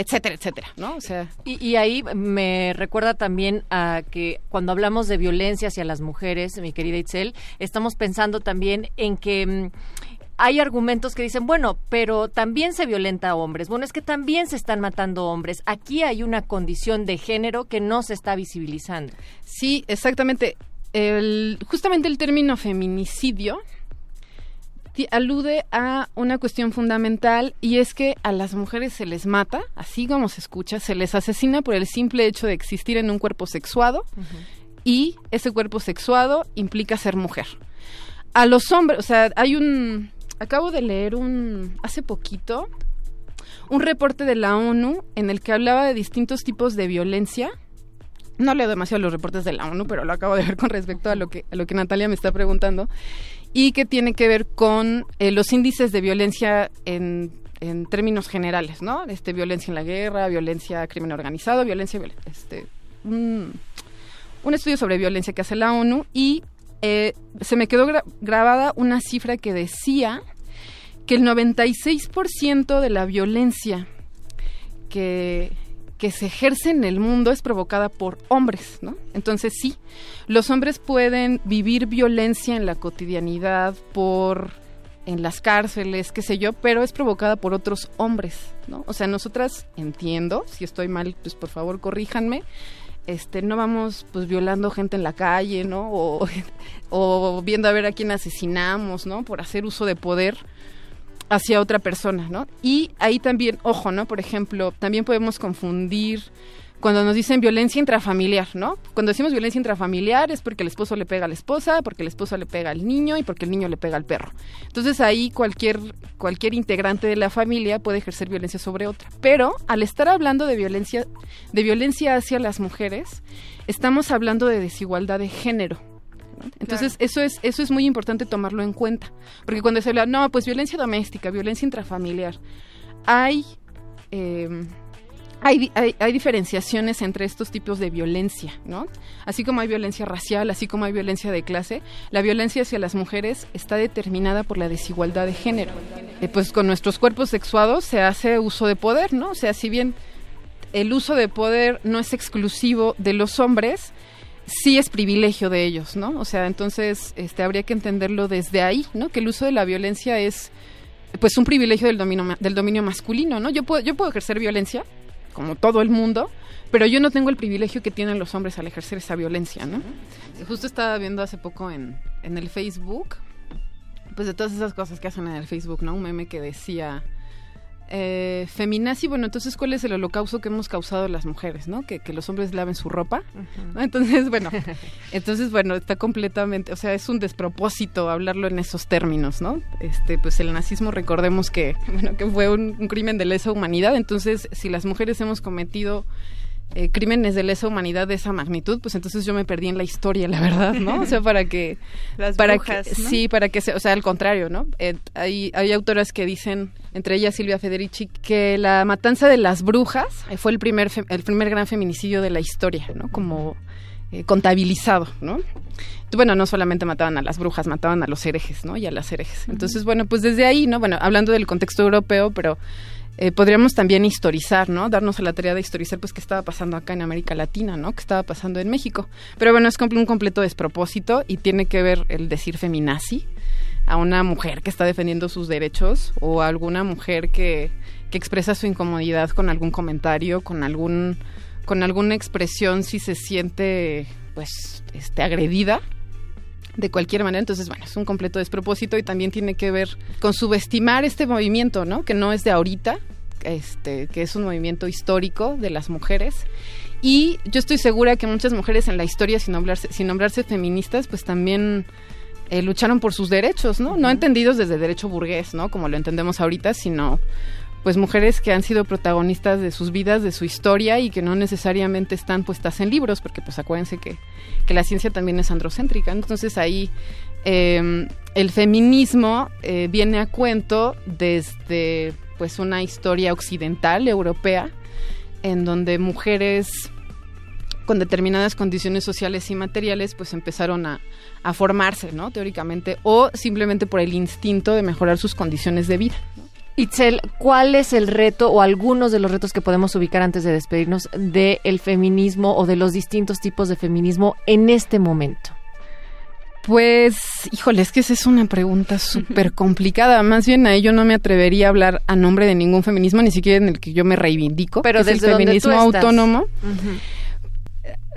etcétera, etcétera, ¿no? O sea, y, ahí me recuerda también a que cuando hablamos de violencia hacia las mujeres, mi querida Itzel, estamos pensando también en que mm, hay argumentos que dicen, bueno, pero también se violenta a hombres. Bueno, es que también se están matando hombres. Aquí hay una condición de género que no se está visibilizando. Sí, exactamente. El, justamente el término feminicidio alude a una cuestión fundamental y es que a las mujeres se les mata, así como se escucha, se les asesina por el simple hecho de existir en un cuerpo sexuado y ese cuerpo sexuado implica ser mujer. A los hombres, o sea, hay un... Acabo de leer un... hace poquito un reporte de la ONU en el que hablaba de distintos tipos de violencia. No leo demasiado los reportes de la ONU, pero lo acabo de ver con respecto a lo que, a lo que Natalia me está preguntando y que tiene que ver con eh, los índices de violencia en, en, términos generales, ¿no? Este, violencia en la guerra, violencia, crimen organizado, violencia, este, un, estudio sobre violencia que hace la ONU y eh, se me quedó grabada una cifra que decía que el 96% de la violencia que, que se ejerce en el mundo es provocada por hombres, ¿no? Entonces sí, los hombres pueden vivir violencia en la cotidianidad por en las cárceles, qué sé yo, pero es provocada por otros hombres, ¿no? O sea, nosotras entiendo, si estoy mal, pues por favor corríjanme, este, no vamos pues violando gente en la calle, ¿no? O, o viendo a ver a quién asesinamos, ¿no? Por hacer uso de poder hacia otra persona, ¿no? Y ahí también, ojo, ¿no? Por ejemplo, también podemos confundir cuando nos dicen violencia intrafamiliar, ¿no? Cuando decimos violencia intrafamiliar es porque el esposo le pega a la esposa, porque el esposo le pega al niño y porque el niño le pega al perro. Entonces ahí cualquier cualquier integrante de la familia puede ejercer violencia sobre otra. Pero al estar hablando de violencia de violencia hacia las mujeres, estamos hablando de desigualdad de género. Entonces, eso es eso es muy importante tomarlo en cuenta, porque cuando se habla, no, pues violencia doméstica, violencia intrafamiliar, hay, em, hay, hay, diferenciaciones entre estos tipos de violencia, ¿no? Así como hay violencia racial, así como hay violencia de clase, la violencia hacia las mujeres está determinada por la desigualdad de género. Eh, pues con nuestros cuerpos sexuados se hace uso de poder, ¿no? O sea, si bien el uso de poder no es exclusivo de los hombres, sí es privilegio de ellos, ¿no? O sea, entonces este, habría que entenderlo desde ahí, ¿no? Que el uso de la violencia es pues un privilegio del dominio, del dominio masculino, ¿no? Yo puedo, yo puedo ejercer violencia, como todo el mundo, pero yo no tengo el privilegio que tienen los hombres al ejercer esa violencia, ¿no? Justo estaba viendo hace poco en, en el Facebook, pues de todas esas cosas que hacen en el Facebook, ¿no? Un meme que decía eh, feminazi, bueno, entonces, ¿cuál es el holocausto que hemos causado las mujeres, no? Que, los hombres laven su ropa, Entonces, bueno, entonces, bueno, está completamente, o sea, es un despropósito hablarlo en esos términos, ¿no? Este, pues el nazismo, recordemos que, bueno, que fue un, un crimen de lesa humanidad, entonces, si las mujeres hemos cometido eh, crímenes de lesa humanidad de esa magnitud, pues entonces yo me perdí en la historia, la verdad, ¿no? O sea, para que... Las para que, Sí, para que se, o sea, al contrario, ¿no? Eh, hay, hay autoras que dicen, entre ellas Silvia Federici, que la matanza de las brujas eh, fue el primer, el primer gran feminicidio de la historia, ¿no? Como contabilizado, ¿no? Bueno, no solamente mataban a las brujas, mataban a los herejes, ¿no? Y a las herejes. Entonces, bueno, pues desde ahí, ¿no? Bueno, hablando del contexto europeo, pero eh, podríamos también historizar, ¿no? Darnos a la tarea de historizar, pues, qué estaba pasando acá en América Latina, ¿no? ¿Qué estaba pasando en México? Pero bueno, es un completo despropósito y tiene que ver el decir feminazi a una mujer que está defendiendo sus derechos o a alguna mujer que, que expresa su incomodidad con algún comentario, con algún con alguna expresión si se siente pues este agredida de cualquier manera. Entonces, bueno, es un completo despropósito y también tiene que ver con subestimar este movimiento, ¿no? Que no es de ahorita, este, que es un movimiento histórico de las mujeres. Y yo estoy segura que muchas mujeres en la historia, sin nombrarse, sin nombrarse feministas, pues también eh, lucharon por sus derechos, ¿no? No entendidos desde derecho burgués, ¿no? Como lo entendemos ahorita, sino pues mujeres que han sido protagonistas de sus vidas, de su historia y que no necesariamente están puestas en libros, porque pues acuérdense que, que la ciencia también es androcéntrica. Entonces ahí em, el feminismo eh, viene a cuento desde pues una historia occidental, europea, en donde mujeres con determinadas condiciones sociales y materiales pues empezaron a, a formarse, ¿no? Teóricamente, o simplemente por el instinto de mejorar sus condiciones de vida. Itzel, ¿cuál es el reto o algunos de los retos que podemos ubicar antes de despedirnos del feminismo o de los distintos tipos de feminismo en este momento? Pues, híjole, es que esa es una pregunta súper complicada. Más bien a ello no me atrevería a hablar a nombre de ningún feminismo, ni siquiera en el que yo me reivindico. Pero desde el feminismo autónomo.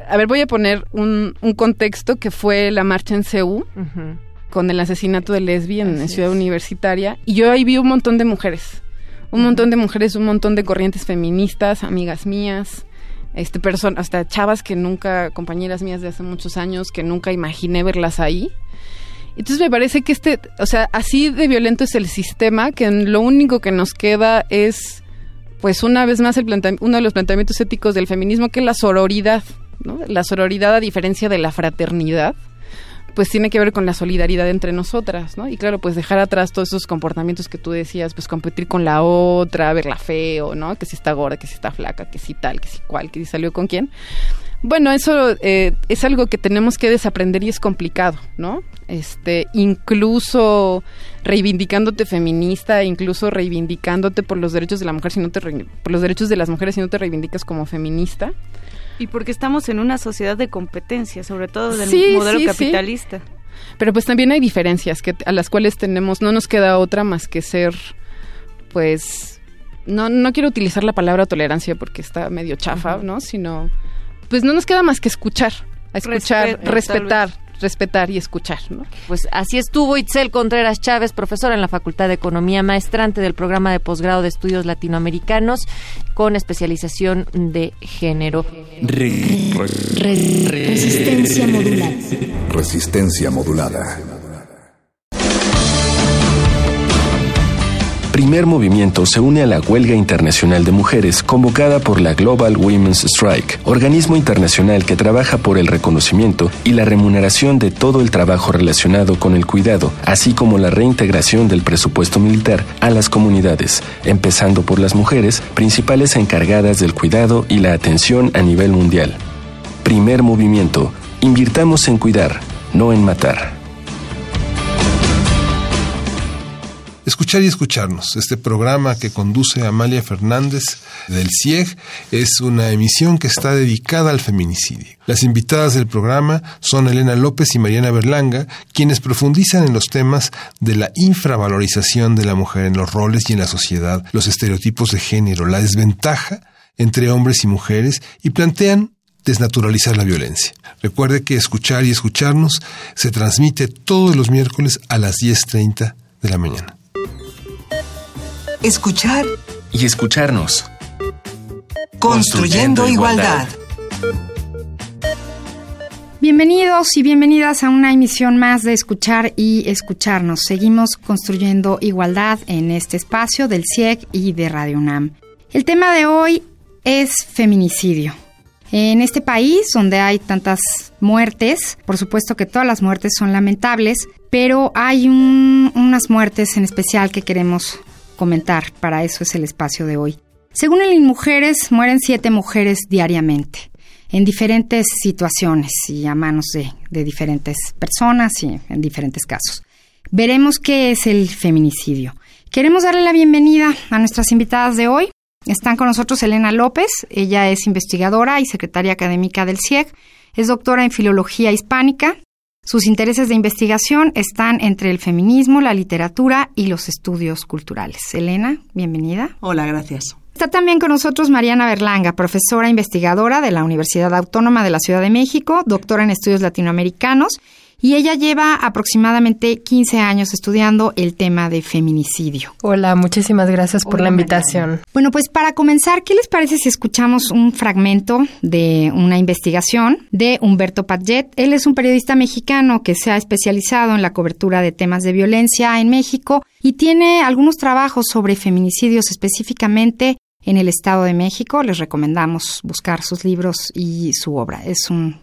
A ver, voy a poner un, contexto que fue la marcha en CEU con el asesinato de Lesbi en, Ciudad Universitaria. Y yo ahí vi un montón de mujeres. Un montón de mujeres, un montón de corrientes feministas, amigas mías, este personas, hasta chavas que nunca, compañeras mías de hace muchos años, que nunca imaginé verlas ahí. Entonces me parece que este, o sea, así de violento es el sistema que lo único que nos queda es, pues una vez más, el uno de los planteamientos éticos del feminismo, que es la sororidad, ¿no? La sororidad a diferencia de la fraternidad pues tiene que ver con la solidaridad entre nosotras, ¿no? Y claro, pues dejar atrás todos esos comportamientos que tú decías, pues competir con la otra, verla feo, ¿no? Que si está gorda, que si está flaca, que si tal, que si cual, que si salió con quién. Bueno, eso eh, es algo que tenemos que desaprender y es complicado, ¿no? Este, incluso reivindicándote feminista, incluso reivindicándote por los derechos de la mujer, si no te por los derechos de las mujeres si no te reivindicas como feminista, y porque estamos en una sociedad de competencia, sobre todo del modelo capitalista. Pero pues también hay diferencias que a las cuales tenemos, no nos queda otra más que ser, pues, no, no quiero utilizar la palabra tolerancia porque está medio chafa, ¿no? Sino, pues no nos queda más que escuchar, a escuchar, respetar, respetar y escuchar. ¿no? Pues así estuvo Itzel Contreras Chávez, profesora en la Facultad de Economía, maestrante del programa de posgrado de estudios latinoamericanos con especialización de género. resistencia modulada. Resistencia modulada. Primer Movimiento se une a la huelga internacional de mujeres convocada por la Global Women's Strike, organismo internacional que trabaja por el reconocimiento y la remuneración de todo el trabajo relacionado con el cuidado, así como la reintegración del presupuesto militar a las comunidades, empezando por las mujeres, principales encargadas del cuidado y la atención a nivel mundial. Primer Movimiento. Invirtamos en cuidar, no en matar. Escuchar y escucharnos. Este programa que conduce Amalia Fernández del CIEG es una emisión que está dedicada al feminicidio. Las invitadas del programa son Elena López y Mariana Berlanga, quienes profundizan en los temas de la infravalorización de la mujer en los roles y en la sociedad, los estereotipos de género, la desventaja entre hombres y mujeres y plantean desnaturalizar la violencia. Recuerde que escuchar y escucharnos se transmite todos los miércoles a las 10.30 de la mañana escuchar y escucharnos. Construyendo, igualdad. Bienvenidos y bienvenidas a una emisión más de Escuchar y Escucharnos. Seguimos construyendo igualdad en este espacio del CIEC y de Radio UNAM. El tema de hoy es feminicidio. En este país donde hay tantas muertes, por supuesto que todas las muertes son lamentables, pero hay unas muertes en especial que queremos comentar, para eso es el espacio de hoy. Según el INMujeres, mueren siete mujeres diariamente, en diferentes situaciones y a manos de, diferentes personas y en diferentes casos. Veremos qué es el feminicidio. Queremos darle la bienvenida a nuestras invitadas de hoy. Están con nosotros Elena López, ella es investigadora y secretaria académica del CIEG, es doctora en Filología Hispánica, sus intereses de investigación están entre el feminismo, la literatura y los estudios culturales. Elena, bienvenida. Hola, gracias. Está también con nosotros Mariana Berlanga, profesora investigadora de la Universidad Autónoma de la Ciudad de México, doctora en estudios latinoamericanos y ella lleva aproximadamente 15 años estudiando el tema de feminicidio. Hola, muchísimas gracias por la invitación. Bueno, pues para comenzar, ¿qué les parece si escuchamos un fragmento de una investigación de Humberto Padget? Él es un periodista mexicano que se ha especializado en la cobertura de temas de violencia en México y tiene algunos trabajos sobre feminicidios específicamente en el Estado de México. Les recomendamos buscar sus libros y su obra. Es un,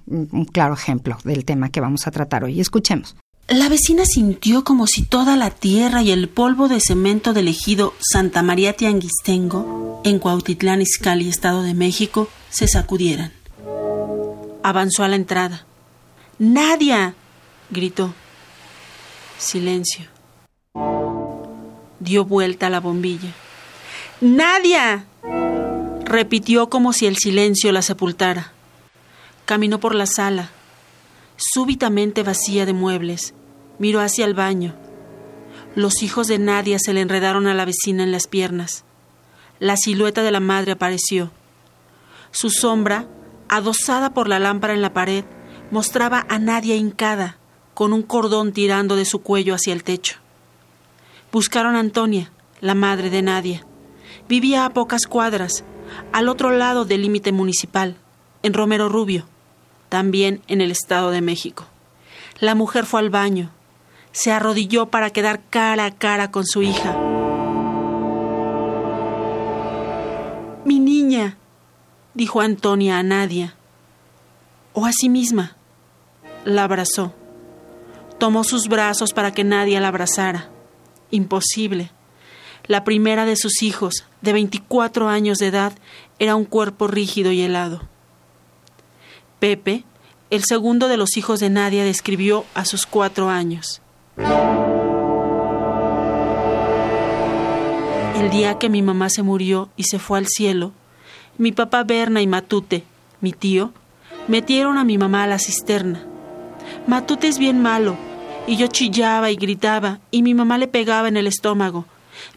claro ejemplo del tema que vamos a tratar hoy. Escuchemos. La vecina sintió como si toda la tierra y el polvo de cemento del ejido Santa María Tianguistengo, en Cuautitlán Izcalli, Estado de México, se sacudieran. Avanzó a la entrada. ¡Nadia! gritó. Silencio. Dio vuelta a la bombilla. ¡Nadia! repitió como si el silencio la sepultara. Caminó por la sala, súbitamente vacía de muebles. Miró hacia el baño. Los hijos de Nadia se le enredaron a la vecina en las piernas. La silueta de la madre apareció. Su sombra, adosada por la lámpara en la pared, mostraba a Nadia hincada, con un cordón tirando de su cuello hacia el techo. Buscaron a Antonia, la madre de Nadia. Vivía a pocas cuadras, al otro lado del límite municipal, en Romero Rubio, también en el Estado de México. La mujer fue al baño, se arrodilló para quedar cara a cara con su hija. Mi niña, dijo Antonia a Nadia, o a sí misma. La abrazó. Tomó sus brazos para que Nadia la abrazara. Imposible. La primera de sus hijos, de 24 años de edad, era un cuerpo rígido y helado. Pepe, el segundo de los hijos de Nadia, describió a sus cuatro años. El día que mi mamá se murió y se fue al cielo, mi papá Berna y Matute, mi tío, metieron a mi mamá a la cisterna. Matute es bien malo, y yo chillaba y gritaba, y mi mamá le pegaba en el estómago,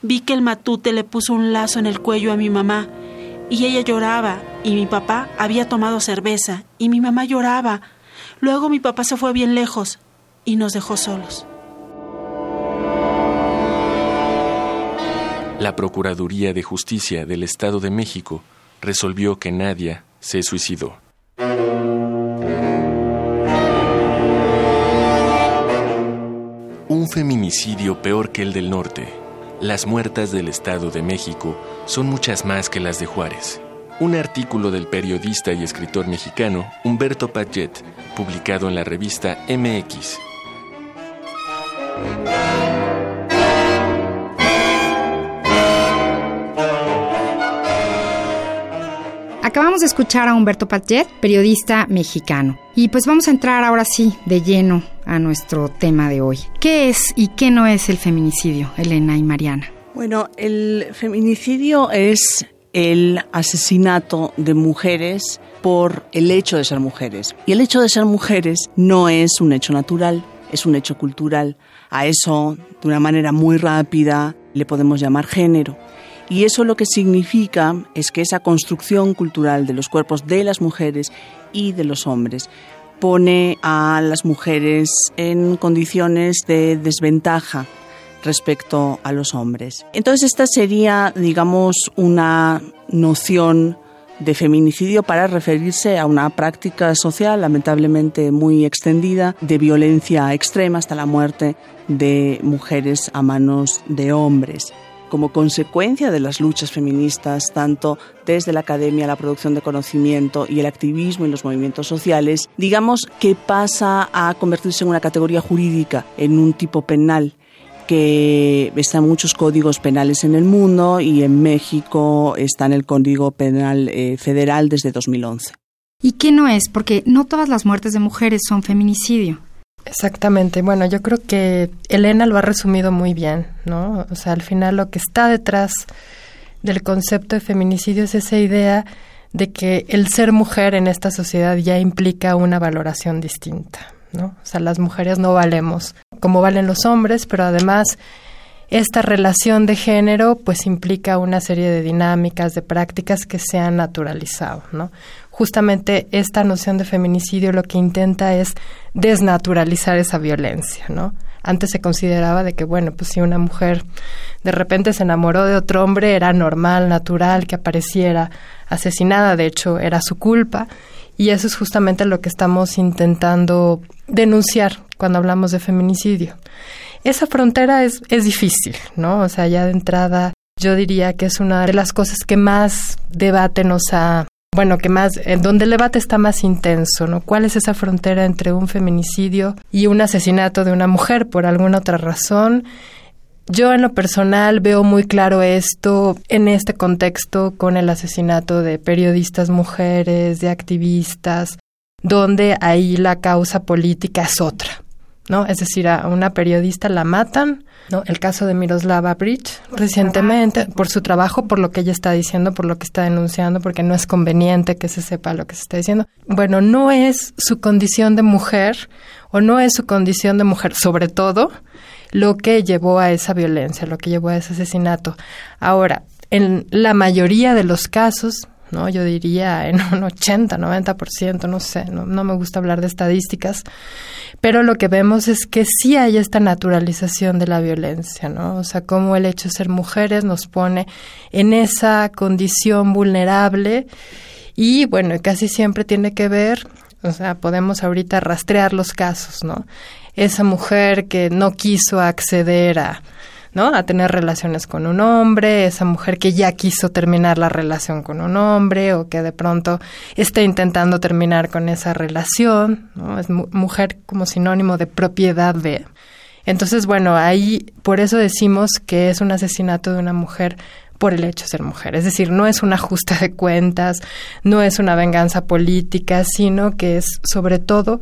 Vi que el matute le puso un lazo en el cuello a mi mamá y ella lloraba y mi papá había tomado cerveza y mi mamá lloraba. Luego mi papá se fue bien lejos y nos dejó solos. La Procuraduría de Justicia del Estado de México resolvió que Nadia se suicidó. Un feminicidio peor que el del norte las muertas del Estado de México son muchas más que las de Juárez. Un artículo del periodista y escritor mexicano Humberto Paget, publicado en la revista MX. Acabamos de escuchar a Humberto Paget, periodista mexicano. Y pues vamos a entrar ahora sí de lleno a nuestro tema de hoy. ¿Qué es y qué no es el feminicidio, Elena y Mariana? Bueno, el feminicidio es el asesinato de mujeres por el hecho de ser mujeres. Y el hecho de ser mujeres no es un hecho natural, es un hecho cultural. A eso, de una manera muy rápida, le podemos llamar género. Y eso lo que significa es que esa construcción cultural de los cuerpos de las mujeres y de los hombres pone a las mujeres en condiciones de desventaja respecto a los hombres. Entonces esta sería, digamos, una noción de feminicidio para referirse a una práctica social lamentablemente muy extendida de violencia extrema hasta la muerte de mujeres a manos de hombres como consecuencia de las luchas feministas, tanto desde la academia, la producción de conocimiento y el activismo y los movimientos sociales, digamos que pasa a convertirse en una categoría jurídica, en un tipo penal que está en muchos códigos penales en el mundo y en México está en el Código Penal eh, Federal desde 2011. ¿Y qué no es? Porque no todas las muertes de mujeres son feminicidio. Exactamente. Bueno, yo creo que Elena lo ha resumido muy bien, ¿no? O sea, al final lo que está detrás del concepto de feminicidio es esa idea de que el ser mujer en esta sociedad ya implica una valoración distinta, ¿no? O sea, las mujeres no valemos como valen los hombres, pero además esta relación de género pues implica una serie de dinámicas, de prácticas que se han naturalizado, ¿no? Justamente esta noción de feminicidio lo que intenta es desnaturalizar esa violencia, ¿no? Antes se consideraba de que, bueno, pues si una mujer de repente se enamoró de otro hombre, era normal, natural que apareciera asesinada, de hecho era su culpa, y eso es justamente lo que estamos intentando denunciar cuando hablamos de feminicidio. Esa frontera es, es difícil, ¿no? O sea, ya de entrada yo diría que es una de las cosas que más debate nos ha bueno, que más, en donde el debate está más intenso, ¿no? ¿Cuál es esa frontera entre un feminicidio y un asesinato de una mujer por alguna otra razón? Yo en lo personal veo muy claro esto en este contexto con el asesinato de periodistas mujeres, de activistas, donde ahí la causa política es otra, ¿no? Es decir, a una periodista la matan ¿no? El caso de Miroslava Bridge recientemente, por su trabajo, por lo que ella está diciendo, por lo que está denunciando, porque no es conveniente que se sepa lo que se está diciendo. Bueno, no es su condición de mujer o no es su condición de mujer, sobre todo, lo que llevó a esa violencia, lo que llevó a ese asesinato. Ahora, en la mayoría de los casos, ¿no? Yo diría en un 80, 90%, no sé, no, no me gusta hablar de estadísticas, pero lo que vemos es que sí hay esta naturalización de la violencia, ¿no? O sea, cómo el hecho de ser mujeres nos pone en esa condición vulnerable y bueno, casi siempre tiene que ver, o sea, podemos ahorita rastrear los casos, ¿no? Esa mujer que no quiso acceder a ¿no? A tener relaciones con un hombre, esa mujer que ya quiso terminar la relación con un hombre o que de pronto está intentando terminar con esa relación. Es mujer como sinónimo de propiedad de. Entonces, bueno, ahí por eso decimos que es un asesinato de una mujer por el hecho de ser mujer. Es decir, no es un ajuste de cuentas, no es una venganza política, sino que es sobre todo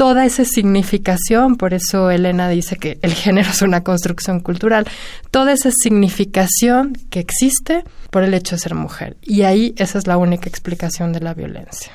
toda esa significación, por eso Elena dice que el género es una construcción cultural, toda esa significación que existe por el hecho de ser mujer. Y ahí esa es la única explicación de la violencia.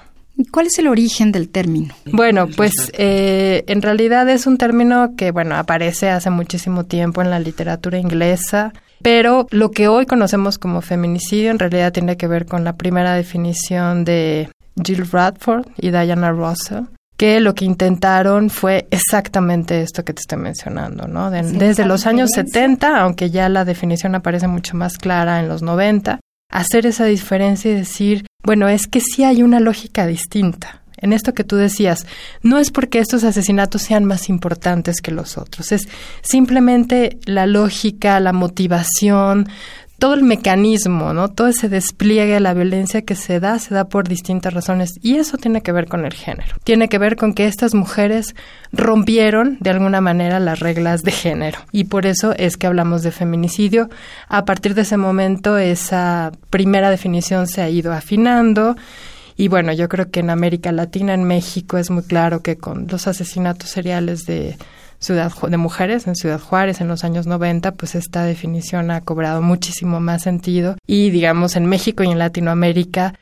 ¿Cuál es el origen del término? Bueno, pues eh, en realidad es un término que, bueno, aparece hace muchísimo tiempo en la literatura inglesa, pero lo que hoy conocemos como feminicidio en realidad tiene que ver con la primera definición de Jill Radford y Diana Russell, que lo que intentaron fue exactamente esto que te estoy mencionando, ¿no? desde los años 70, aunque ya la definición aparece mucho más clara en los 90, hacer esa diferencia y decir, bueno, es que sí hay una lógica distinta. En esto que tú decías, no es porque estos asesinatos sean más importantes que los otros, es simplemente la lógica, la motivación, todo el mecanismo, ¿no? Todo ese despliegue de la violencia que se da, se da por distintas razones. Y eso tiene que ver con el género. Tiene que ver con que estas mujeres rompieron de alguna manera las reglas de género. Y por eso es que hablamos de feminicidio. A partir de ese momento, esa primera definición se ha ido afinando. Y bueno, yo creo que en América Latina, en México, es muy claro que con los asesinatos seriales de Ciudad de Mujeres en Ciudad Juárez en los años 90, pues esta definición ha cobrado muchísimo más sentido y digamos en México y en Latinoamérica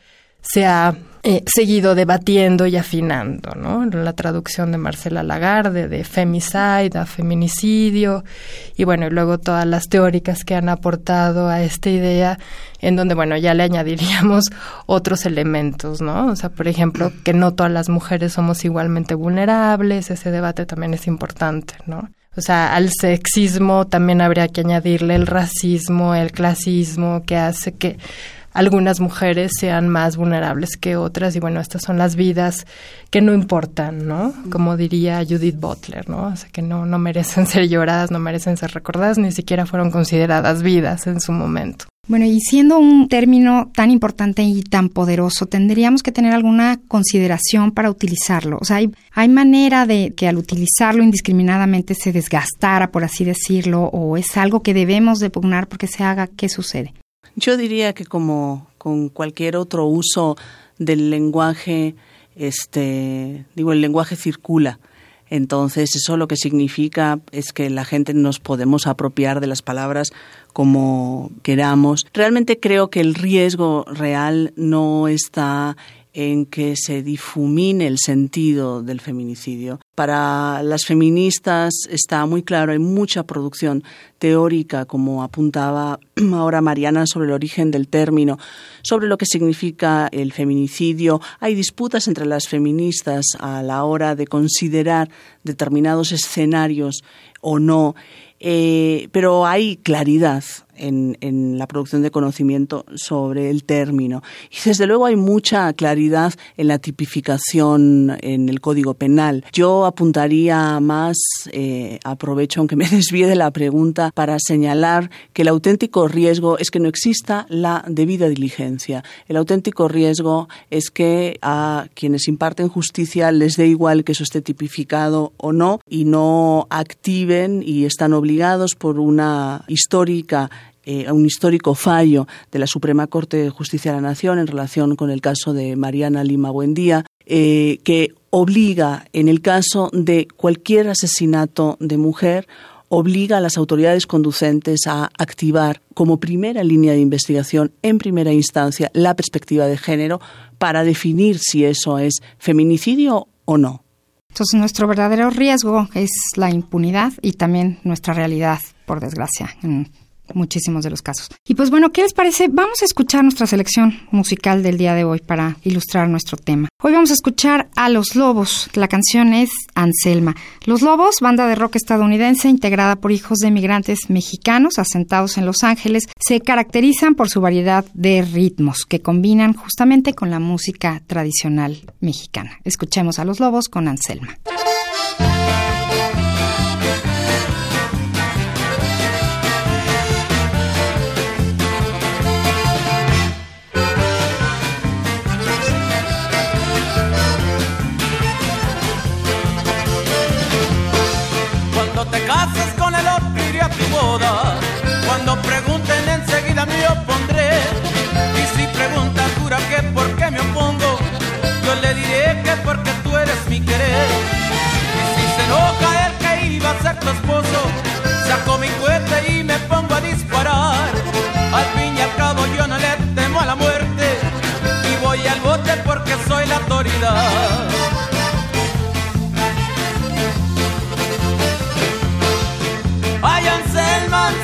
se ha eh, seguido debatiendo y afinando, ¿no? La traducción de Marcela Lagarde, de femicide a feminicidio, y bueno, y luego todas las teóricas que han aportado a esta idea, en donde, bueno, ya le añadiríamos otros elementos, ¿no? O sea, por ejemplo, que no todas las mujeres somos igualmente vulnerables, ese debate también es importante, ¿no? O sea, al sexismo también habría que añadirle el racismo, el clasismo, que hace que algunas mujeres sean más vulnerables que otras y bueno, estas son las vidas que no importan, ¿no? Como diría Judith Butler, ¿no? O sea, que no, no merecen ser lloradas, no merecen ser recordadas, ni siquiera fueron consideradas vidas en su momento. Bueno, y siendo un término tan importante y tan poderoso, tendríamos que tener alguna consideración para utilizarlo. O sea, hay, hay manera de que al utilizarlo indiscriminadamente se desgastara, por así decirlo, o es algo que debemos de pugnar porque se haga, ¿qué sucede? Yo diría que como con cualquier otro uso del lenguaje, este, digo, el lenguaje circula. Entonces, eso lo que significa es que la gente nos podemos apropiar de las palabras como queramos. Realmente creo que el riesgo real no está en que se difumine el sentido del feminicidio, Para las feministas está muy claro, hay mucha producción teórica, como apuntaba ahora Mariana, sobre el origen del término, sobre lo que significa el feminicidio. Hay disputas entre las feministas a la hora de considerar determinados escenarios o no, eh, pero hay claridad en, la producción de conocimiento sobre el término. Y desde luego hay mucha claridad en la tipificación en el Código Penal. Yo apuntaría más, eh, aprovecho aunque me desvíe de la pregunta, para señalar que el auténtico riesgo es que no exista la debida diligencia. El auténtico riesgo es que a quienes imparten justicia les dé igual que eso esté tipificado o no y no activen y están obligados por una histórica eh, un histórico fallo de la Suprema Corte de Justicia de la Nación en relación con el caso de Mariana Lima Buendía, eh, que obliga, en el caso de cualquier asesinato de mujer, obliga a las autoridades conducentes a activar como primera línea de investigación, en primera instancia, la perspectiva de género para definir si eso es feminicidio o no. Entonces, nuestro verdadero riesgo es la impunidad y también nuestra realidad, por desgracia, muchísimos de los casos. Y pues bueno, ¿qué les parece? Vamos a escuchar nuestra selección musical del día de hoy para ilustrar nuestro tema. Hoy vamos a escuchar a Los Lobos. La canción es Anselma. Los Lobos, banda de rock estadounidense integrada por hijos de migrantes mexicanos asentados en Los Ángeles, se caracterizan por su variedad de ritmos que combinan justamente con la música tradicional mexicana. Escuchemos a Los Lobos con Anselma. Esposo, saco mi cohete y me pongo a disparar. Al fin y al cabo yo no le temo a la muerte y voy al bote porque soy la autoridad.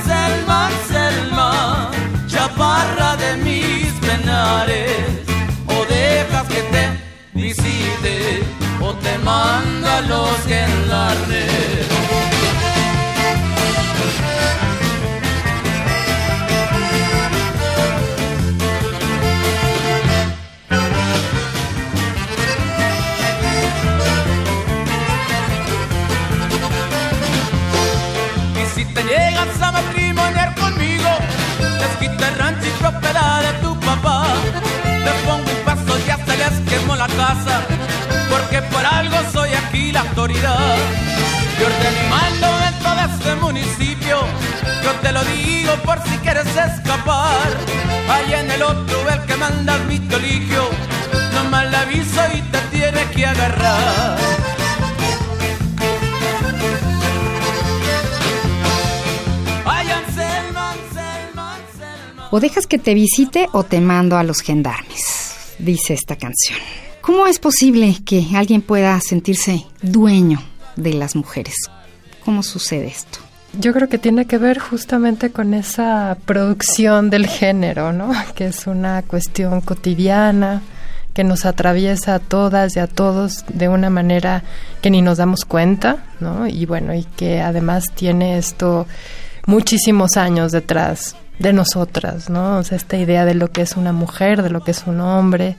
Selma, Selma, chaparra de mis penares, o dejas que te visite, o te manda los que porque por algo soy aquí la autoridad. Yo y mando dentro de este municipio, yo te lo digo por si quieres escapar. Allá en el otro el que manda mi colegio, nomás le aviso y te tiene que agarrar. O dejas que te visite o te mando a los gendarmes, dice esta canción. ¿Cómo es posible que alguien pueda sentirse dueño de las mujeres? ¿Cómo sucede esto? Yo creo que tiene que ver justamente con esa producción del género, ¿no? Que es una cuestión cotidiana que nos atraviesa a todas y a todos de una manera que ni nos damos cuenta, ¿no? Y bueno, y que además tiene esto muchísimos años detrás de nosotras, ¿no? O sea, esta idea de lo que es una mujer, de lo que es un hombre,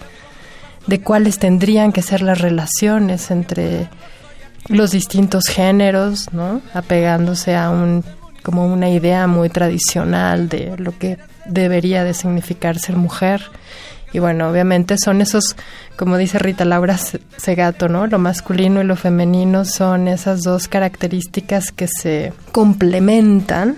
de cuáles tendrían que ser las relaciones entre los distintos géneros, ¿no? Apegándose a un como una idea muy tradicional de lo que debería de significar ser mujer. Y bueno, obviamente son esos, como dice Rita Laura Segato, ¿no? Lo masculino y lo femenino son esas dos características que se complementan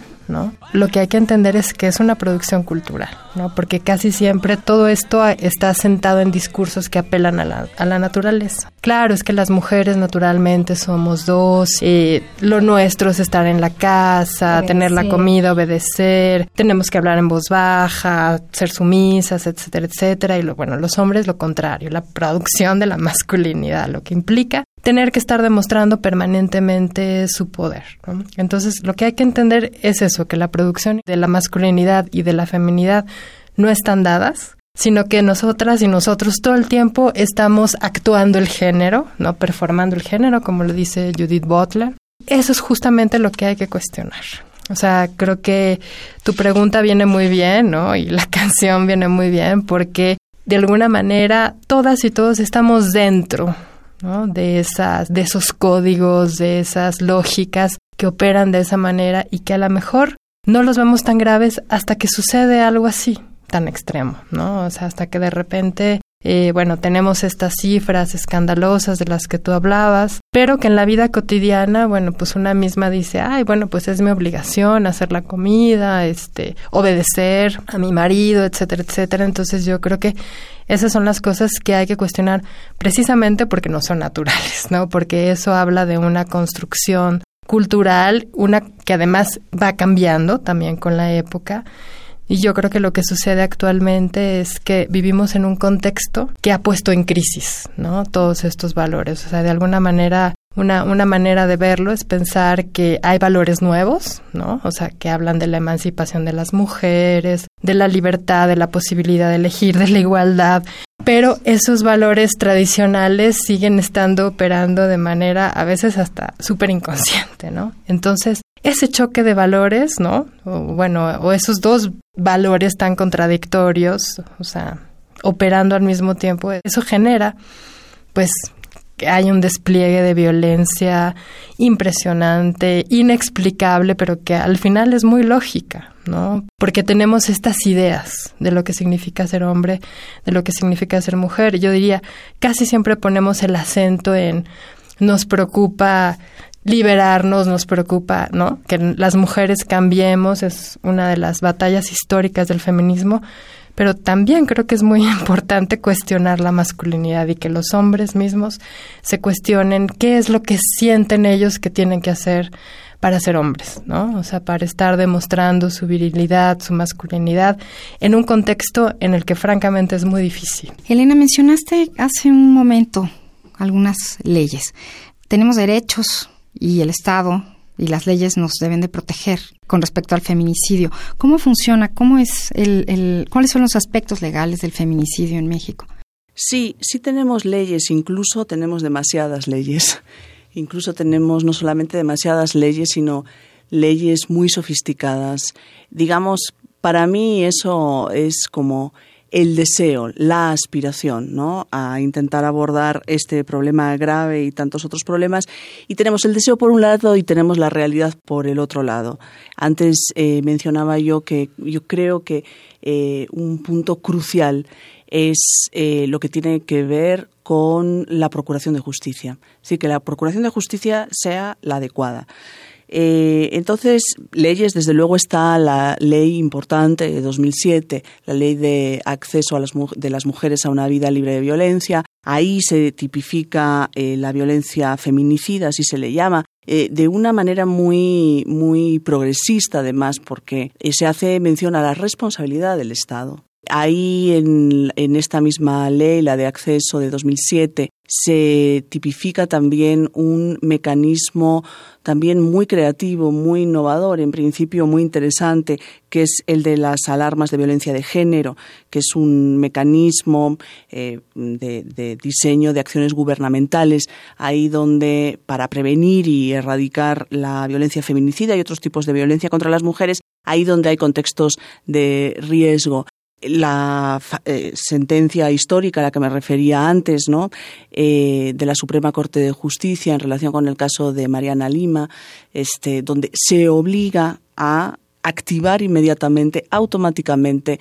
lo que hay que entender es que es una producción cultural, ¿no? Porque casi siempre todo esto está sentado en discursos que apelan a la, a la naturaleza. Claro, es que las mujeres naturalmente somos dos, y lo nuestro es estar en la casa, tener la comida, obedecer, tenemos que hablar en voz baja, ser sumisas, etcétera, etcétera. Y lo, bueno, los hombres lo contrario, la producción de la masculinidad, lo que implica tener que estar demostrando permanentemente su poder. Entonces, lo que hay que entender es eso, que la producción de la masculinidad y de la feminidad no están dadas, sino que nosotras y nosotros todo el tiempo estamos actuando el género, no performando el género, como lo dice Judith Butler. Eso es justamente lo que hay que cuestionar. O sea, creo que tu pregunta viene muy bien, ¿no? Y la canción viene muy bien porque de alguna manera todas y todos estamos dentro ¿no? de esas de esos códigos, de esas lógicas que operan de esa manera y que a lo mejor no los vemos tan graves hasta que sucede algo así, tan extremo, ¿no? O sea, hasta que de repente eh, bueno, tenemos estas cifras escandalosas de las que tú hablabas, pero que en la vida cotidiana, bueno, pues una misma dice, ay, bueno, pues es mi obligación hacer la comida, este, obedecer a mi marido, etcétera, etcétera. Entonces yo creo que esas son las cosas que hay que cuestionar precisamente porque no son naturales, ¿no? Porque eso habla de una construcción cultural, una que además va cambiando también con la época y yo creo que lo que sucede actualmente es que vivimos en un contexto que ha puesto en crisis, ¿no? Todos estos valores. O sea, de alguna manera una, una manera de verlo es pensar que hay valores nuevos, ¿no? O sea, que hablan de la emancipación de las mujeres, de la libertad, de la posibilidad de elegir, de la igualdad, pero esos valores tradicionales siguen estando operando de manera a veces hasta súper inconsciente, ¿no? Entonces, ese choque de valores, ¿no? O, bueno, o esos dos valores tan contradictorios, o sea, operando al mismo tiempo, eso genera, pues, hay un despliegue de violencia impresionante, inexplicable, pero que al final es muy lógica, ¿no? Porque tenemos estas ideas de lo que significa ser hombre, de lo que significa ser mujer. Yo diría, casi siempre ponemos el acento en nos preocupa liberarnos, nos preocupa, ¿no? Que las mujeres cambiemos, es una de las batallas históricas del feminismo, pero también creo que es muy importante cuestionar la masculinidad y que los hombres mismos se cuestionen qué es lo que sienten ellos que tienen que hacer para ser hombres, ¿no? O sea, para estar demostrando su virilidad, su masculinidad en un contexto en el que francamente es muy difícil. Elena, mencionaste hace un momento algunas leyes. Tenemos derechos, y el Estado y las leyes nos deben de proteger con respecto al feminicidio. ¿Cómo funciona? ¿Cómo es el, ¿Cuáles son los aspectos legales del feminicidio en México? Sí, sí tenemos leyes, incluso tenemos demasiadas leyes. Incluso tenemos no solamente demasiadas leyes, sino leyes muy sofisticadas. Digamos, para mí eso es como el deseo, la aspiración, ¿no? A intentar abordar este problema grave y tantos otros problemas. Y tenemos el deseo por un lado y tenemos la realidad por el otro lado. Antes eh, mencionaba yo que yo creo que eh, un punto crucial es eh, lo que tiene que ver con la procuración de justicia. Sí, que la procuración de justicia sea la adecuada. Eh, entonces, leyes, desde luego está la ley importante de 2007, la ley de acceso a las, de las mujeres a una vida libre de violencia. Ahí se tipifica eh, la violencia feminicida, así se le llama, eh, de una manera muy, muy progresista, además, porque se hace mención a la responsabilidad del Estado. Ahí en, esta misma ley, la de acceso de 2007, se tipifica también un mecanismo también muy creativo, muy innovador, en principio muy interesante, que es el de las alarmas de violencia de género, que es un mecanismo eh, de, diseño de acciones gubernamentales, ahí donde para prevenir y erradicar la violencia feminicida y otros tipos de violencia contra las mujeres, ahí donde hay contextos de riesgo la eh, sentencia histórica a la que me refería antes, ¿no? Eh, de la Suprema Corte de Justicia en relación con el caso de Mariana Lima, este, donde se obliga a activar inmediatamente, automáticamente,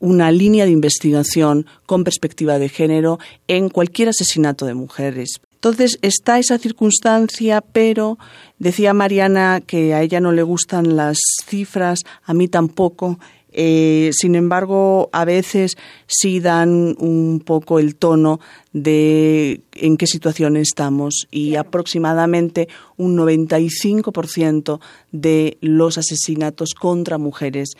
una línea de investigación con perspectiva de género en cualquier asesinato de mujeres. Entonces está esa circunstancia, pero decía Mariana que a ella no le gustan las cifras, a mí tampoco, Eh, sin embargo, a veces sí dan un poco el tono de en qué situación estamos y aproximadamente un 95% de los asesinatos contra mujeres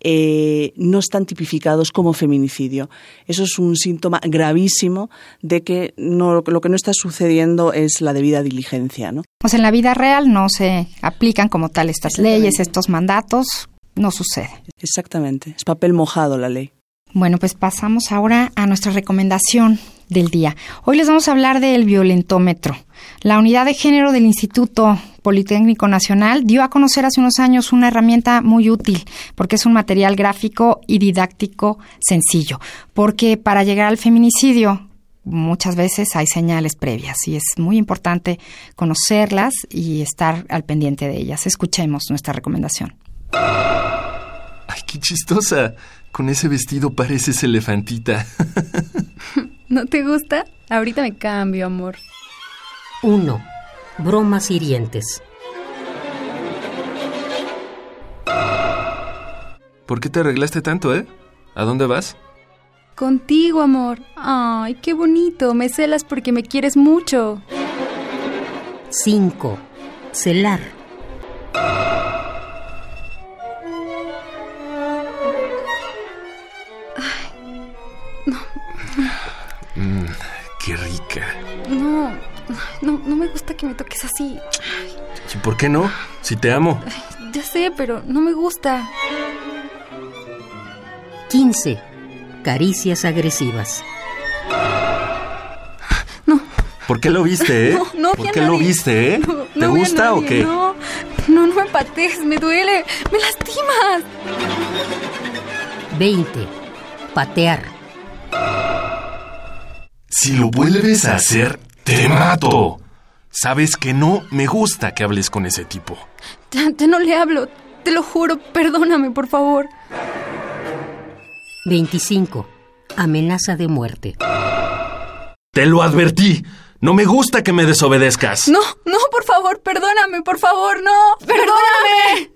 eh, no están tipificados como feminicidio. Eso es un síntoma gravísimo de que no, lo que no está sucediendo es la debida diligencia. ¿no? Pues en la vida real no se aplican como tal estas leyes, estos mandatos, no sucede. Exactamente, es papel mojado la ley. Bueno, pues pasamos ahora a nuestra recomendación del día. Hoy les vamos a hablar del violentómetro. La unidad de género del Instituto Politécnico Nacional dio a conocer hace unos años una herramienta muy útil porque es un material gráfico y didáctico sencillo. Porque para llegar al feminicidio muchas veces hay señales previas y es muy importante conocerlas y estar al pendiente de ellas. Escuchemos nuestra recomendación. Ay, qué chistosa. Con ese vestido pareces elefantita. ¿No te gusta? Ahorita me cambio, amor. 1. Bromas hirientes. ¿Por qué te arreglaste tanto, eh? ¿A dónde vas? Contigo, amor. Ay, qué bonito. Me celas porque me quieres mucho. 5. Celar. No, no, no me gusta que me toques así. ¿Y por qué no? Si te amo. ya sé, pero no me gusta. 15. Caricias agresivas. No. ¿Por qué lo viste, eh? No, no ¿Por qué lo viste, eh? ¿Te gusta o qué? No, no, no me patees, me duele, me lastimas. 20. Patear. Si lo vuelves a hacer, te mato. Sabes que no me gusta que hables con ese tipo. Ya no le hablo, te lo juro, perdóname, por favor. 25. Amenaza de muerte. Te lo advertí. No me gusta que me desobedezcas. No, no, por favor, perdóname, por favor, no. Perdóname.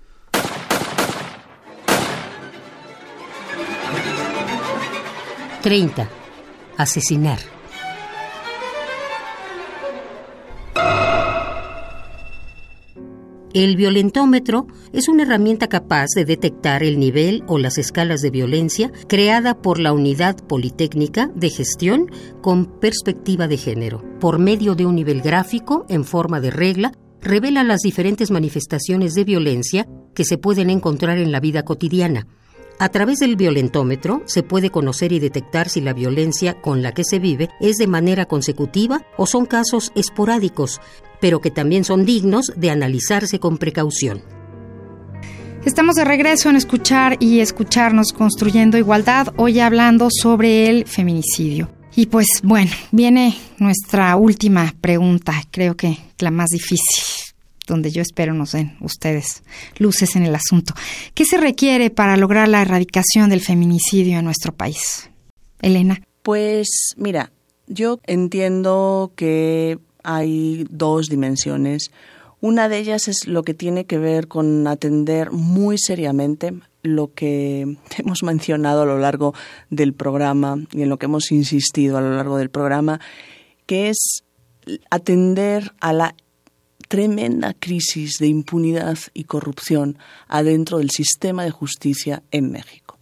30. Asesinar. El violentómetro es una herramienta capaz de detectar el nivel o las escalas de violencia creada por la Unidad Politécnica de Gestión con perspectiva de género. Por medio de un nivel gráfico en forma de regla, revela las diferentes manifestaciones de violencia que se pueden encontrar en la vida cotidiana. A través del violentómetro se puede conocer y detectar si la violencia con la que se vive es de manera consecutiva o son casos esporádicos, pero que también son dignos de analizarse con precaución. Estamos de regreso en escuchar y escucharnos construyendo igualdad, hoy hablando sobre el feminicidio. Y pues bueno, viene nuestra última pregunta, creo que la más difícil donde yo espero nos den ustedes luces en el asunto. ¿Qué se requiere para lograr la erradicación del feminicidio en nuestro país? Elena. Pues mira, yo entiendo que hay dos dimensiones. Una de ellas es lo que tiene que ver con atender muy seriamente lo que hemos mencionado a lo largo del programa y en lo que hemos insistido a lo largo del programa, que es atender a la tremenda crisis de impunidad y corrupción adentro del sistema de justicia en México.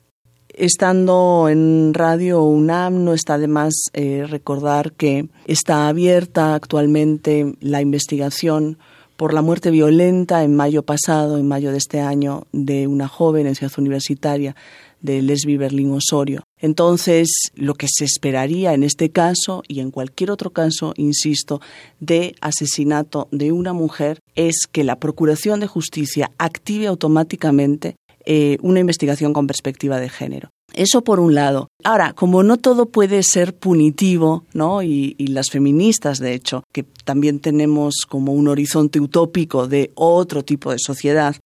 Estando en Radio UNAM, no está de más eh, recordar que está abierta actualmente la investigación por la muerte violenta en mayo pasado, en mayo de este año, de una joven en Ciudad Universitaria de Lesbi Berlín Osorio. Entonces, lo que se esperaría en este caso y en cualquier otro caso, insisto, de asesinato de una mujer es que la Procuración de Justicia active automáticamente eh, una investigación con perspectiva de género. Eso por un lado. Ahora, como no todo puede ser punitivo, ¿no? Y, y, las feministas, de hecho, que también tenemos como un horizonte utópico de otro tipo de sociedad,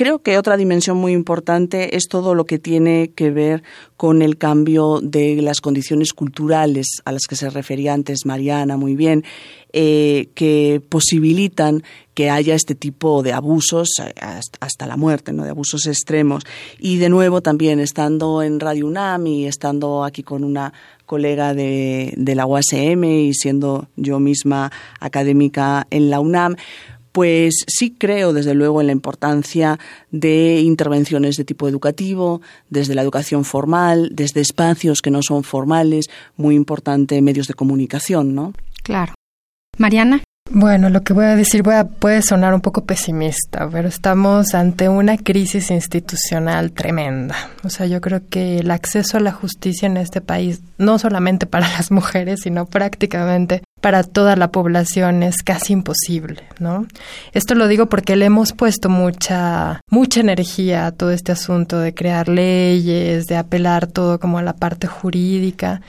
creo que otra dimensión muy importante es todo lo que tiene que ver con el cambio de las condiciones culturales a las que se refería antes Mariana muy bien, eh, que posibilitan que haya este tipo de abusos eh, hasta la muerte, ¿no? de abusos extremos. Y de nuevo también estando en Radio UNAM y estando aquí con una colega de, de la UASM y siendo yo misma académica en la UNAM, pues sí creo desde luego en la importancia de intervenciones de tipo educativo, desde la educación formal, desde espacios que no son formales, muy importante medios de comunicación, ¿no? Claro. Mariana. Bueno, lo que voy a decir puede sonar un poco pesimista, pero estamos ante una crisis institucional tremenda. O sea, yo creo que el acceso a la justicia en este país, no solamente para las mujeres, sino prácticamente para toda la población es casi imposible, ¿no? Esto lo digo porque le hemos puesto mucha mucha energía a todo este asunto de crear leyes, de apelar todo como a la parte jurídica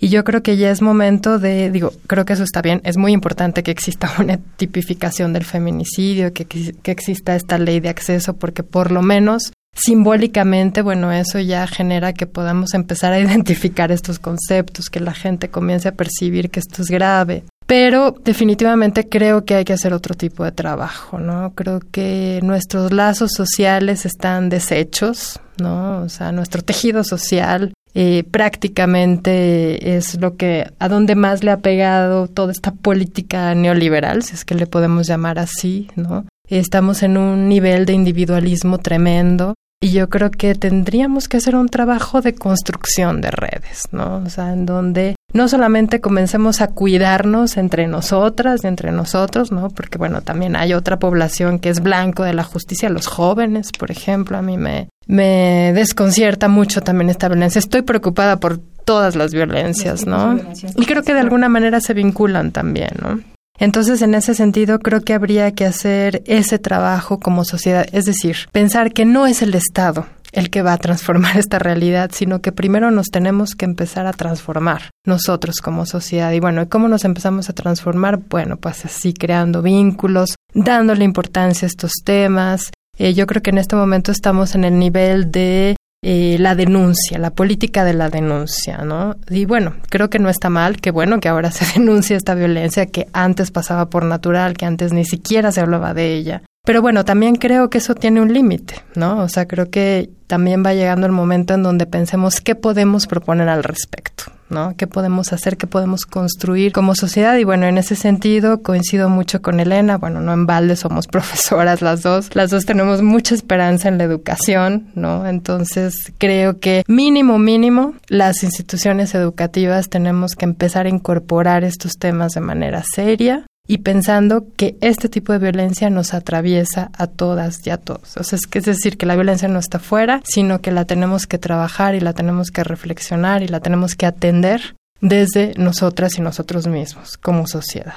y yo creo que ya es momento de, digo, creo que eso está bien, es muy importante que exista una tipificación del feminicidio, que, que exista esta ley de acceso, porque por lo menos simbólicamente, bueno, eso ya genera que podamos empezar a identificar estos conceptos, que la gente comience a percibir que esto es grave. Pero definitivamente creo que hay que hacer otro tipo de trabajo, ¿no? Creo que nuestros lazos sociales están deshechos, ¿no? O sea, nuestro tejido social eh, prácticamente es lo que a donde más le ha pegado toda esta política neoliberal, si es que le podemos llamar así, ¿no? Estamos en un nivel de individualismo tremendo y yo creo que tendríamos que hacer un trabajo de construcción de redes, ¿no? O sea, en donde no solamente comencemos a cuidarnos entre nosotras y entre nosotros, ¿no? Porque bueno, también hay otra población que es blanco de la justicia, los jóvenes, por ejemplo, a mí me, me desconcierta mucho también esta violencia. Estoy preocupada por todas las violencias, ¿no? Y creo que de alguna manera se vinculan también, ¿no? Entonces, en ese sentido, creo que habría que hacer ese trabajo como sociedad, es decir, pensar que no es el Estado el que va a transformar esta realidad, sino que primero nos tenemos que empezar a transformar nosotros como sociedad. Y bueno, ¿cómo nos empezamos a transformar? Bueno, pues así creando vínculos, dándole importancia a estos temas. Eh, yo creo que en este momento estamos en el nivel de eh, la denuncia, la política de la denuncia, ¿no? Y bueno, creo que no está mal, que bueno que ahora se denuncie esta violencia que antes pasaba por natural, que antes ni siquiera se hablaba de ella. Pero bueno, también creo que eso tiene un límite, ¿no? O sea, creo que también va llegando el momento en donde pensemos qué podemos proponer al respecto, ¿no? ¿Qué podemos hacer, qué podemos construir como sociedad? Y bueno, en ese sentido coincido mucho con Elena, bueno, no en balde somos profesoras las dos, las dos tenemos mucha esperanza en la educación, ¿no? Entonces creo que mínimo, mínimo, las instituciones educativas tenemos que empezar a incorporar estos temas de manera seria, y pensando que este tipo de violencia nos atraviesa a todas y a todos. O sea, es, que es decir, que la violencia no está fuera, sino que la tenemos que trabajar y la tenemos que reflexionar y la tenemos que atender desde nosotras y nosotros mismos como sociedad.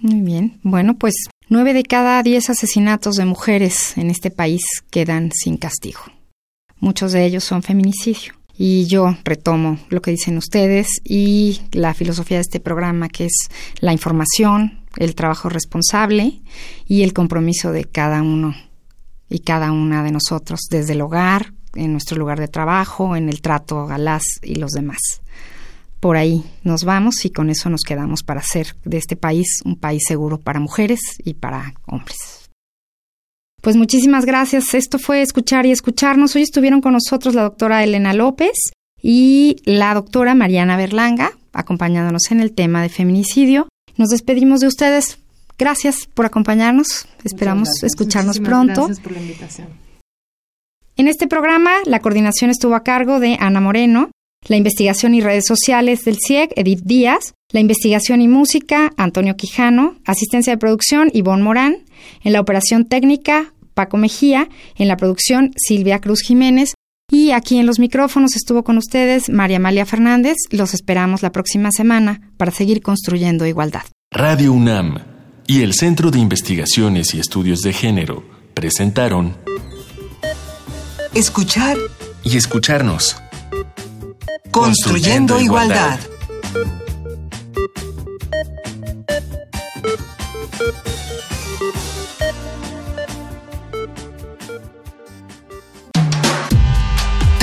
Muy bien. Bueno, pues nueve de cada diez asesinatos de mujeres en este país quedan sin castigo. Muchos de ellos son feminicidio. Y yo retomo lo que dicen ustedes y la filosofía de este programa, que es la información, el trabajo responsable y el compromiso de cada uno y cada una de nosotros, desde el hogar, en nuestro lugar de trabajo, en el trato a las y los demás. Por ahí nos vamos y con eso nos quedamos para hacer de este país un país seguro para mujeres y para hombres. Pues muchísimas gracias. Esto fue Escuchar y Escucharnos. Hoy estuvieron con nosotros la doctora Elena López y la doctora Mariana Berlanga, acompañándonos en el tema de feminicidio. Nos despedimos de ustedes. Gracias por acompañarnos. Esperamos escucharnos pronto. Gracias por la invitación. En este programa, la coordinación estuvo a cargo de Ana Moreno, la investigación y redes sociales del CIEG, Edith Díaz, la investigación y música, Antonio Quijano, asistencia de producción, Ivonne Morán, en la operación técnica, Paco Mejía, en la producción, Silvia Cruz Jiménez, y aquí en los micrófonos estuvo con ustedes María Amalia Fernández. Los esperamos la próxima semana para seguir construyendo igualdad. Radio UNAM y el Centro de Investigaciones y Estudios de Género presentaron Escuchar y escucharnos. Construyendo, igualdad.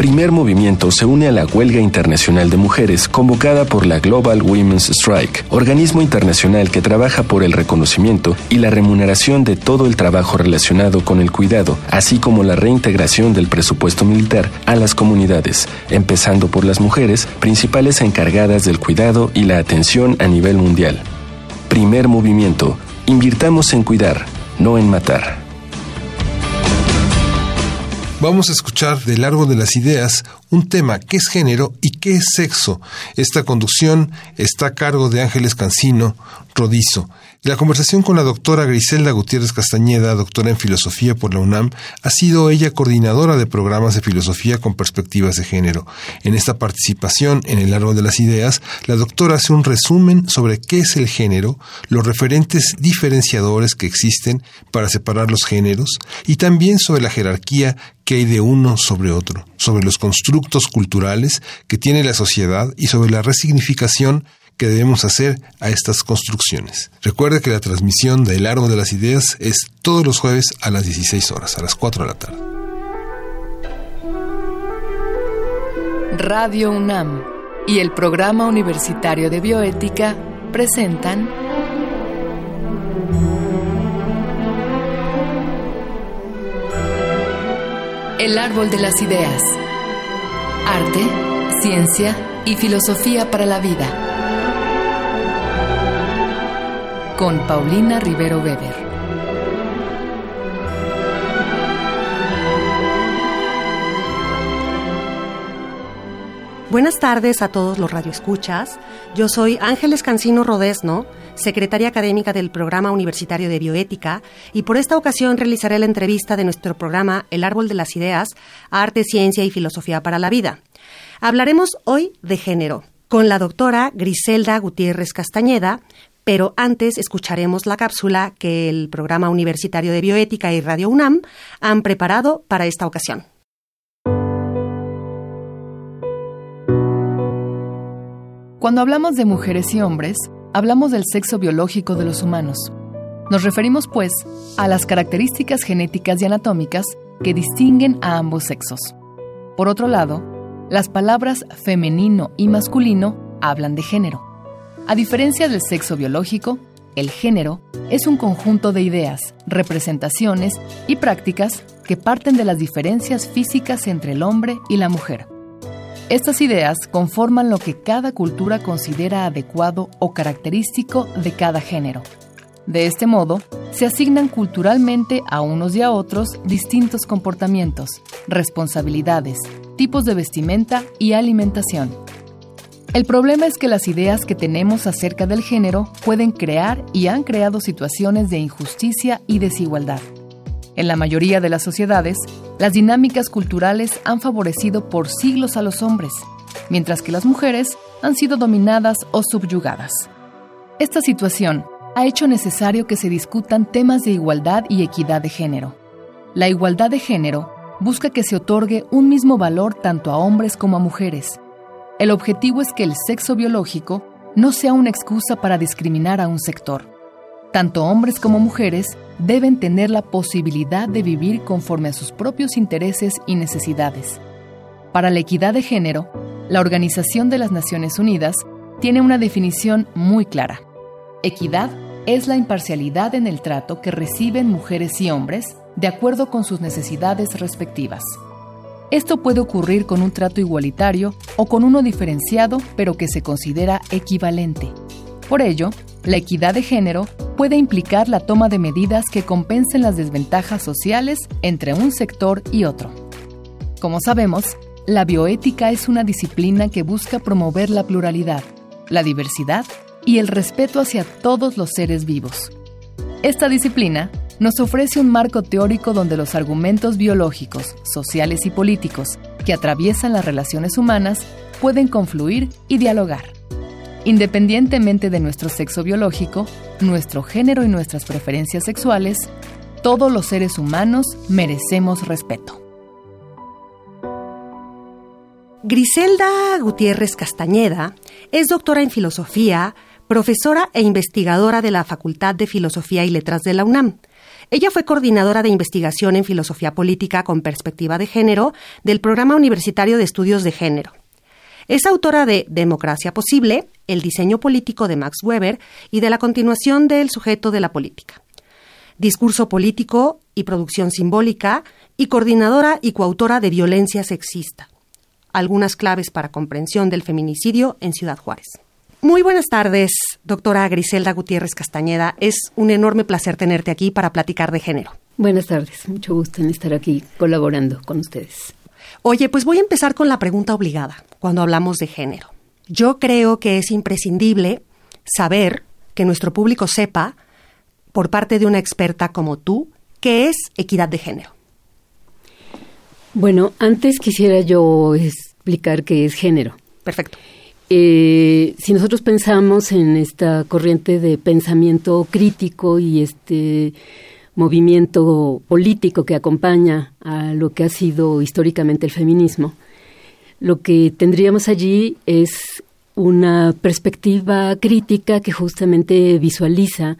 Primer Movimiento se une a la huelga internacional de mujeres convocada por la Global Women's Strike, organismo internacional que trabaja por el reconocimiento y la remuneración de todo el trabajo relacionado con el cuidado, así como la reintegración del presupuesto militar a las comunidades, empezando por las mujeres, principales encargadas del cuidado y la atención a nivel mundial. Primer Movimiento. Invirtamos en cuidar, no en matar. Vamos a escuchar de largo de las ideas un tema, ¿qué es género y qué es sexo? Esta conducción está a cargo de Ángeles Cancino Rodizo. La conversación con la doctora Griselda Gutiérrez Castañeda, doctora en filosofía por la UNAM, ha sido ella coordinadora de programas de filosofía con perspectivas de género. En esta participación en el árbol de las ideas, la doctora hace un resumen sobre qué es el género, los referentes diferenciadores que existen para separar los géneros y también sobre la jerarquía que hay de uno sobre otro, sobre los constructos culturales que tiene la sociedad y sobre la resignificación que debemos hacer a estas construcciones. Recuerde que la transmisión del Árbol de las Ideas es todos los jueves a las 16 horas, a las 4 de la tarde. Radio UNAM y el Programa Universitario de Bioética presentan El Árbol de las Ideas. Arte, ciencia y filosofía para la vida. Con Paulina Rivero Weber. Buenas tardes a todos los radioescuchas. Yo soy Ángeles Cancino Rodesno, secretaria académica del Programa Universitario de Bioética, y por esta ocasión realizaré la entrevista de nuestro programa El Árbol de las Ideas, Arte, Ciencia y Filosofía para la Vida. Hablaremos hoy de género con la doctora Griselda Gutiérrez Castañeda, pero antes escucharemos la cápsula que el Programa Universitario de Bioética y Radio UNAM han preparado para esta ocasión. Cuando hablamos de mujeres y hombres, hablamos del sexo biológico de los humanos. Nos referimos, pues, a las características genéticas y anatómicas que distinguen a ambos sexos. Por otro lado, las palabras femenino y masculino hablan de género. A diferencia del sexo biológico, el género es un conjunto de ideas, representaciones y prácticas que parten de las diferencias físicas entre el hombre y la mujer. Estas ideas conforman lo que cada cultura considera adecuado o característico de cada género. De este modo, se asignan culturalmente a unos y a otros distintos comportamientos, responsabilidades, tipos de vestimenta y alimentación. El problema es que las ideas que tenemos acerca del género pueden crear y han creado situaciones de injusticia y desigualdad. En la mayoría de las sociedades, las dinámicas culturales han favorecido por siglos a los hombres, mientras que las mujeres han sido dominadas o subyugadas. Esta situación ha hecho necesario que se discutan temas de igualdad y equidad de género. La igualdad de género busca que se otorgue un mismo valor tanto a hombres como a mujeres, el objetivo es que el sexo biológico no sea una excusa para discriminar a un sector. Tanto hombres como mujeres deben tener la posibilidad de vivir conforme a sus propios intereses y necesidades. Para la equidad de género, la Organización de las Naciones Unidas tiene una definición muy clara. Equidad es la imparcialidad en el trato que reciben mujeres y hombres de acuerdo con sus necesidades respectivas. Esto puede ocurrir con un trato igualitario o con uno diferenciado pero que se considera equivalente. Por ello, la equidad de género puede implicar la toma de medidas que compensen las desventajas sociales entre un sector y otro. Como sabemos, la bioética es una disciplina que busca promover la pluralidad, la diversidad y el respeto hacia todos los seres vivos. Esta disciplina nos ofrece un marco teórico donde los argumentos biológicos, sociales y políticos que atraviesan las relaciones humanas pueden confluir y dialogar. Independientemente de nuestro sexo biológico, nuestro género y nuestras preferencias sexuales, Todos los seres humanos merecemos respeto. Griselda Gutiérrez Castañeda es doctora en filosofía, profesora e investigadora de la Facultad de Filosofía y Letras de la UNAM. Ella fue coordinadora de investigación en filosofía política con perspectiva de género del Programa Universitario de Estudios de Género. Es autora de Democracia Posible, El diseño político de Max Weber y de la continuación del sujeto de la política. Discurso político y producción simbólica y coordinadora y coautora de Violencia Sexista algunas claves para comprensión del feminicidio en Ciudad Juárez. Muy buenas tardes, doctora Griselda Gutiérrez Castañeda. Es un enorme placer tenerte aquí para platicar de género. Buenas tardes, mucho gusto en estar aquí colaborando con ustedes. Oye, pues voy a empezar con la pregunta obligada cuando hablamos de género. Yo creo que es imprescindible saber que nuestro público sepa, por parte de una experta como tú, qué es equidad de género. Bueno, antes quisiera yo explicar qué es género. Perfecto. Eh, si nosotros pensamos en esta corriente de pensamiento crítico y este movimiento político que acompaña a lo que ha sido históricamente el feminismo, lo que tendríamos allí es una perspectiva crítica que justamente visualiza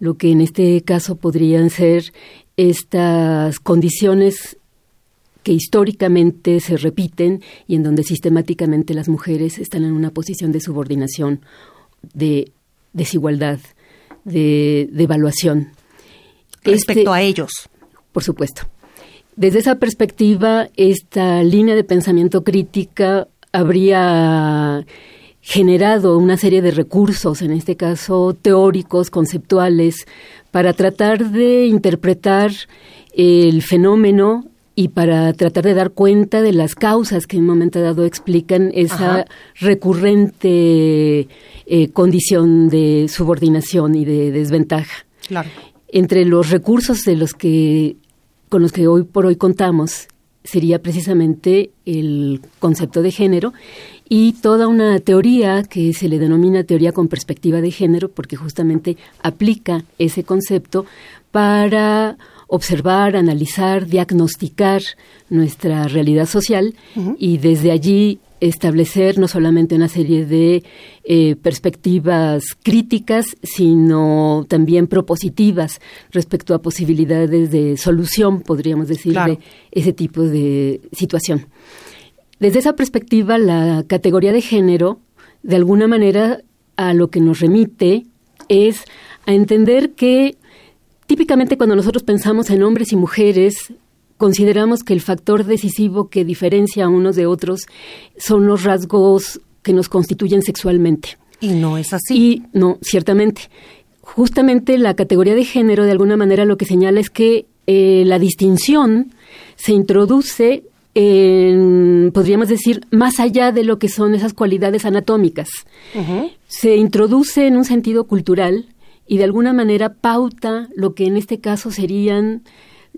lo que en este caso podrían ser estas condiciones que históricamente se repiten y en donde sistemáticamente las mujeres están en una posición de subordinación, de desigualdad, de, evaluación. Respecto este a ellos. Por supuesto. Desde esa perspectiva, esta línea de pensamiento crítica habría generado una serie de recursos, en este caso teóricos, conceptuales, para tratar de interpretar el fenómeno y para tratar de dar cuenta de las causas que en un momento dado explican esa recurrente eh, condición de subordinación y de desventaja. Claro. Entre los recursos de los que con los que hoy por hoy contamos sería precisamente el concepto de género y toda una teoría que se le denomina teoría con perspectiva de género porque justamente aplica ese concepto para observar, analizar, diagnosticar nuestra realidad social y desde allí establecer no solamente una serie de eh, perspectivas críticas, sino también propositivas respecto a posibilidades de solución, podríamos decir, de ese tipo de situación. Desde esa perspectiva, la categoría de género, de alguna manera, a lo que nos remite es a entender que Típicamente cuando nosotros pensamos en hombres y mujeres, consideramos que el factor decisivo que diferencia a unos de otros son los rasgos que nos constituyen sexualmente. Y no es así. Y no, ciertamente. Justamente la categoría de género de alguna manera lo que señala es que eh, la distinción se introduce en, podríamos decir, más allá de lo que son esas cualidades anatómicas. Se introduce en un sentido cultural y de alguna manera pauta lo que en este caso serían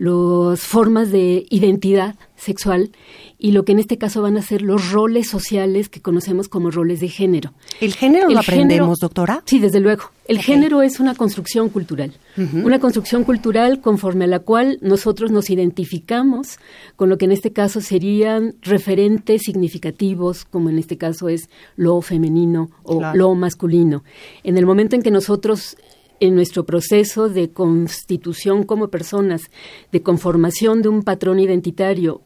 las formas de identidad sexual y lo que en este caso van a ser los roles sociales que conocemos como roles de género. ¿El género lo aprendemos, doctora? Sí, desde luego. El género es una construcción cultural, una construcción cultural conforme a la cual nosotros nos identificamos con lo que en este caso serían referentes significativos, como en este caso es lo femenino o lo masculino. En el momento en que nosotros en nuestro proceso de constitución como personas, de conformación de un patrón identitario,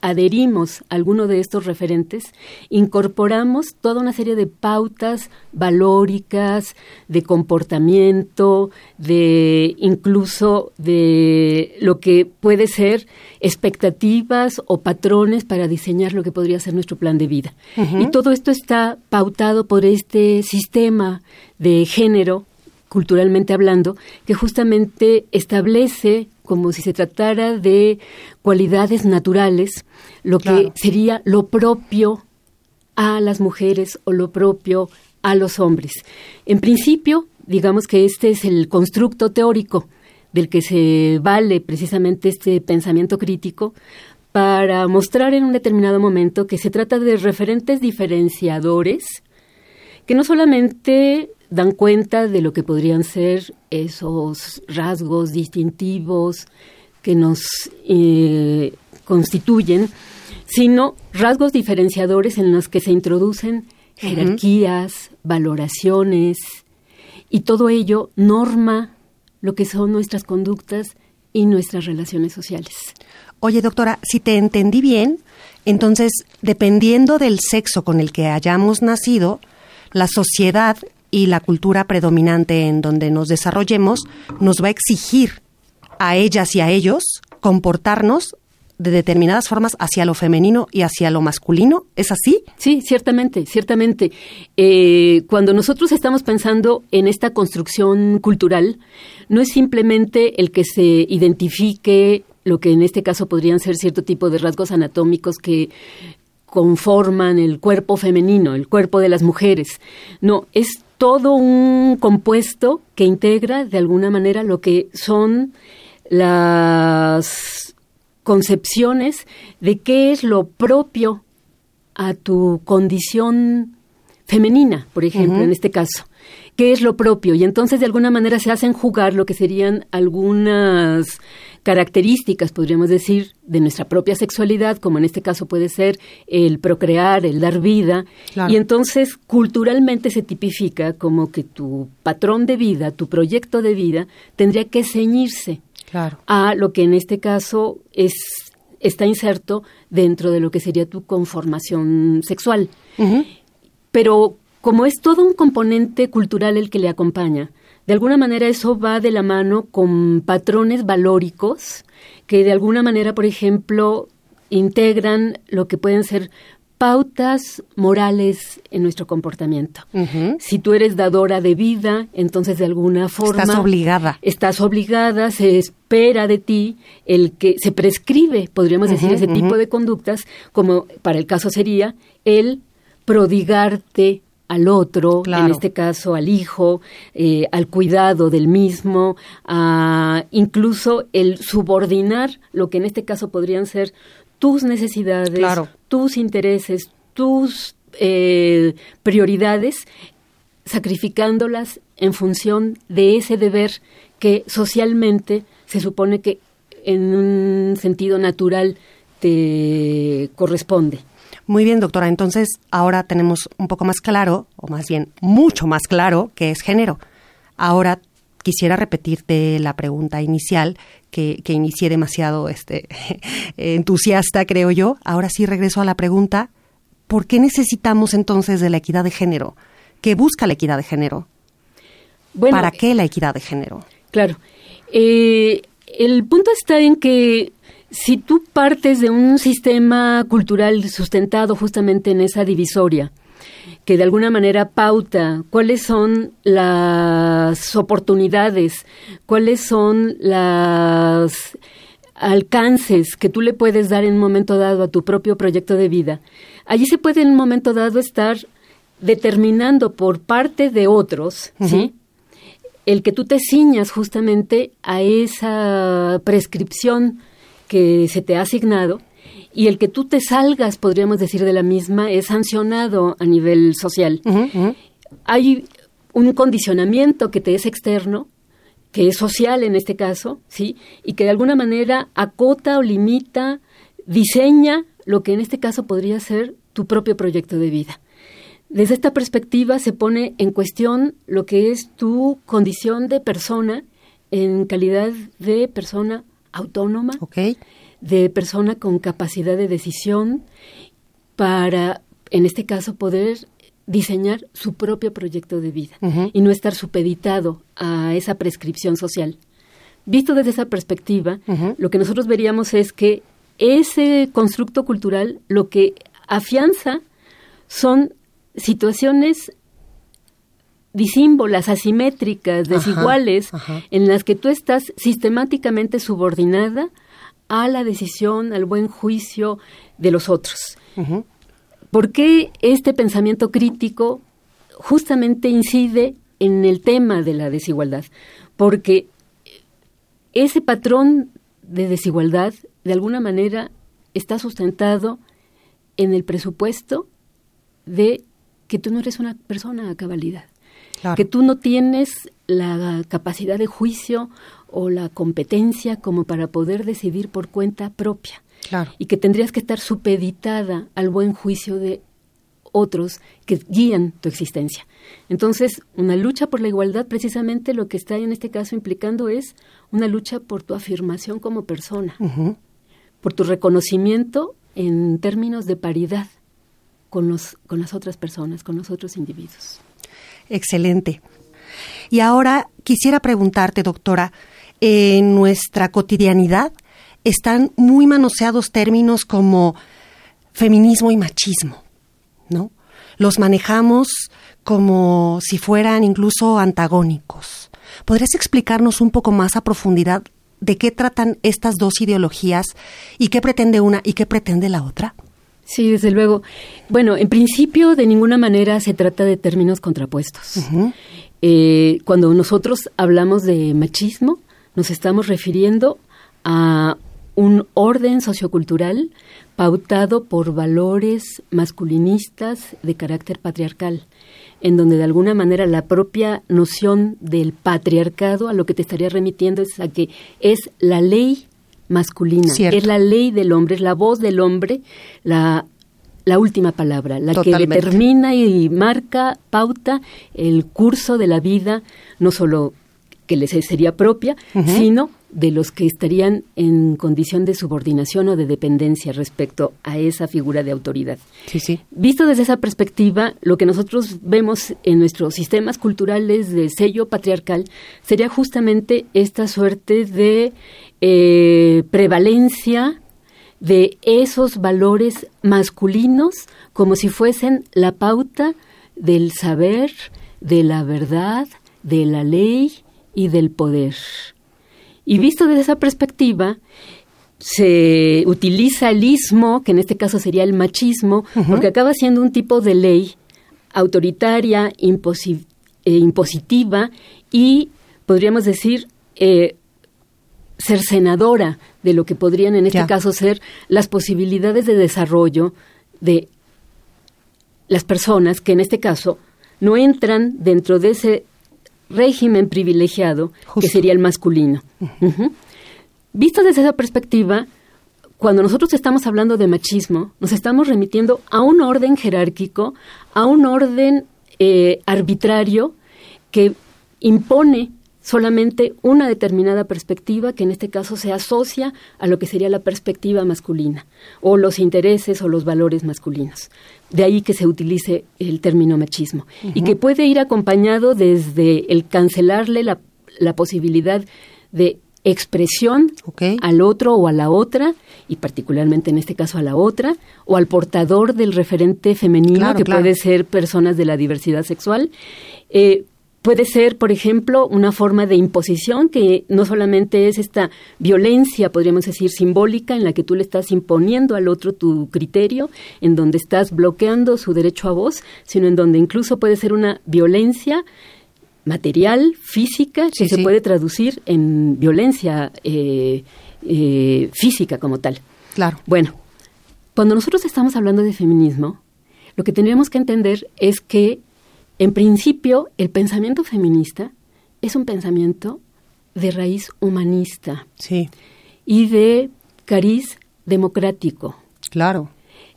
adherimos a alguno de estos referentes, incorporamos toda una serie de pautas valóricas, de comportamiento, de incluso de lo que puede ser expectativas o patrones para diseñar lo que podría ser nuestro plan de vida. Y todo esto está pautado por este sistema de género culturalmente hablando, que justamente establece como si se tratara de cualidades naturales, lo que sería lo propio a las mujeres o lo propio a los hombres. En principio, digamos que este es el constructo teórico del que se vale precisamente este pensamiento crítico para mostrar en un determinado momento que se trata de referentes diferenciadores que no solamente dan cuenta de lo que podrían ser esos rasgos distintivos que nos eh, constituyen, sino rasgos diferenciadores en los que se introducen jerarquías, valoraciones, y todo ello norma lo que son nuestras conductas y nuestras relaciones sociales. Oye, doctora, si te entendí bien, entonces, dependiendo del sexo con el que hayamos nacido, la sociedad y la cultura predominante en donde nos desarrollemos nos va a exigir a ellas y a ellos comportarnos de determinadas formas hacia lo femenino y hacia lo masculino. ¿Es así? Sí, ciertamente, ciertamente. Eh, cuando nosotros estamos pensando en esta construcción cultural, no es simplemente el que se identifique lo que en este caso podrían ser cierto tipo de rasgos anatómicos que conforman el cuerpo femenino, el cuerpo de las mujeres. No, es todo un compuesto que integra de alguna manera lo que son las concepciones de qué es lo propio a tu condición femenina, por ejemplo, en este caso. ¿Qué es lo propio? Y entonces de alguna manera se hacen jugar lo que serían algunas características, podríamos decir, de nuestra propia sexualidad, como en este caso puede ser el procrear, el dar vida. Y entonces culturalmente se tipifica como que tu patrón de vida, tu proyecto de vida, tendría que ceñirse a lo que en este caso es está inserto dentro de lo que sería tu conformación sexual. Pero como es todo un componente cultural el que le acompaña, de alguna manera eso va de la mano con patrones valóricos que de alguna manera, por ejemplo, integran lo que pueden ser pautas morales en nuestro comportamiento. Si tú eres dadora de vida, entonces de alguna forma... Estás obligada. Estás obligada, se espera de ti el que se prescribe, podríamos decir, ese tipo de conductas, como para el caso sería el prodigarte al otro, en este caso al hijo, eh, al cuidado del mismo, incluso el subordinar lo que en este caso podrían ser tus necesidades, tus intereses, tus eh, prioridades, sacrificándolas en función de ese deber que socialmente se supone que en un sentido natural te corresponde. Muy bien, doctora. Entonces, ahora tenemos un poco más claro, o más bien mucho más claro, qué es género. Ahora quisiera repetirte la pregunta inicial que, que inicié demasiado este, entusiasta, creo yo. Ahora sí regreso a la pregunta, ¿por qué necesitamos entonces de la equidad de género? ¿Qué busca la equidad de género? ¿Para qué la equidad de género? Claro. Eh, el punto está en que si tú partes de un sistema cultural sustentado justamente en esa divisoria, que de alguna manera pauta cuáles son las oportunidades, cuáles son los alcances que tú le puedes dar en un momento dado a tu propio proyecto de vida. Allí se puede en un momento dado estar determinando por parte de otros, ¿sí? El que tú te ciñas justamente a esa prescripción que se te ha asignado y el que tú te salgas, podríamos decir, de la misma es sancionado a nivel social. Hay un condicionamiento que te es externo, que es social en este caso, ¿sí? Y que de alguna manera acota o limita, diseña lo que en este caso podría ser tu propio proyecto de vida. Desde esta perspectiva se pone en cuestión lo que es tu condición de persona en calidad de persona autónoma, okay de persona con capacidad de decisión para, en este caso, poder diseñar su propio proyecto de vida y no estar supeditado a esa prescripción social. Visto desde esa perspectiva, lo que nosotros veríamos es que ese constructo cultural lo que afianza son situaciones disímbolas, asimétricas, desiguales, en las que tú estás sistemáticamente subordinada a la decisión, al buen juicio de los otros. ¿Por qué este pensamiento crítico justamente incide en el tema de la desigualdad? Porque ese patrón de desigualdad, de alguna manera, está sustentado en el presupuesto de que tú no eres una persona a cabalidad. Que tú no tienes la capacidad de juicio o la competencia como para poder decidir por cuenta propia. Y que tendrías que estar supeditada al buen juicio de otros que guían tu existencia. Entonces, una lucha por la igualdad, precisamente lo que está en este caso implicando es una lucha por tu afirmación como persona, por tu reconocimiento en términos de paridad con, los, con las otras personas, con los otros individuos. Excelente. Y ahora quisiera preguntarte, doctora, en nuestra cotidianidad están muy manoseados términos como feminismo y machismo, ¿no? Los manejamos como si fueran incluso antagónicos. ¿Podrías explicarnos un poco más a profundidad de qué tratan estas dos ideologías y qué pretende una y qué pretende la otra? Sí, desde luego. Bueno, en principio de ninguna manera se trata de términos contrapuestos. Eh, cuando nosotros hablamos de machismo, nos estamos refiriendo a un orden sociocultural pautado por valores masculinistas de carácter patriarcal, en donde de alguna manera la propia noción del patriarcado a lo que te estaría remitiendo es a que es la ley masculina, es la ley del hombre, es la voz del hombre, la, la última palabra, la que determina y marca, pauta el curso de la vida, no solo que les sería propia, sino de los que estarían en condición de subordinación o de dependencia respecto a esa figura de autoridad. Sí, sí. Visto desde esa perspectiva, lo que nosotros vemos en nuestros sistemas culturales de sello patriarcal sería justamente esta suerte de eh, prevalencia de esos valores masculinos como si fuesen la pauta del saber, de la verdad, de la ley y del poder. Y visto desde esa perspectiva, se utiliza el ismo, que en este caso sería el machismo, porque acaba siendo un tipo de ley autoritaria, eh, impositiva y, podríamos decir, eh, cercenadora de lo que podrían en este caso ser las posibilidades de desarrollo de las personas que en este caso no entran dentro de ese régimen privilegiado que sería el masculino. Visto desde esa perspectiva, cuando nosotros estamos hablando de machismo, nos estamos remitiendo a un orden jerárquico, a un orden eh, arbitrario que impone solamente una determinada perspectiva que en este caso se asocia a lo que sería la perspectiva masculina o los intereses o los valores masculinos. De ahí que se utilice el término machismo. Y que puede ir acompañado desde el cancelarle la, posibilidad de expresión al otro o a la otra, y particularmente en este caso a la otra, o al portador del referente femenino, que puede ser personas de la diversidad sexual, eh, Puede ser, por ejemplo, una forma de imposición que no solamente es esta violencia, podríamos decir, simbólica, en la que tú le estás imponiendo al otro tu criterio, en donde estás bloqueando su derecho a voz, sino en donde incluso puede ser una violencia material, física, que se puede traducir en violencia eh, eh, física como tal. Claro. Bueno, cuando nosotros estamos hablando de feminismo, lo que tendríamos que entender es que en principio, el pensamiento feminista es un pensamiento de raíz humanista. Sí. Y de cariz democrático. Claro.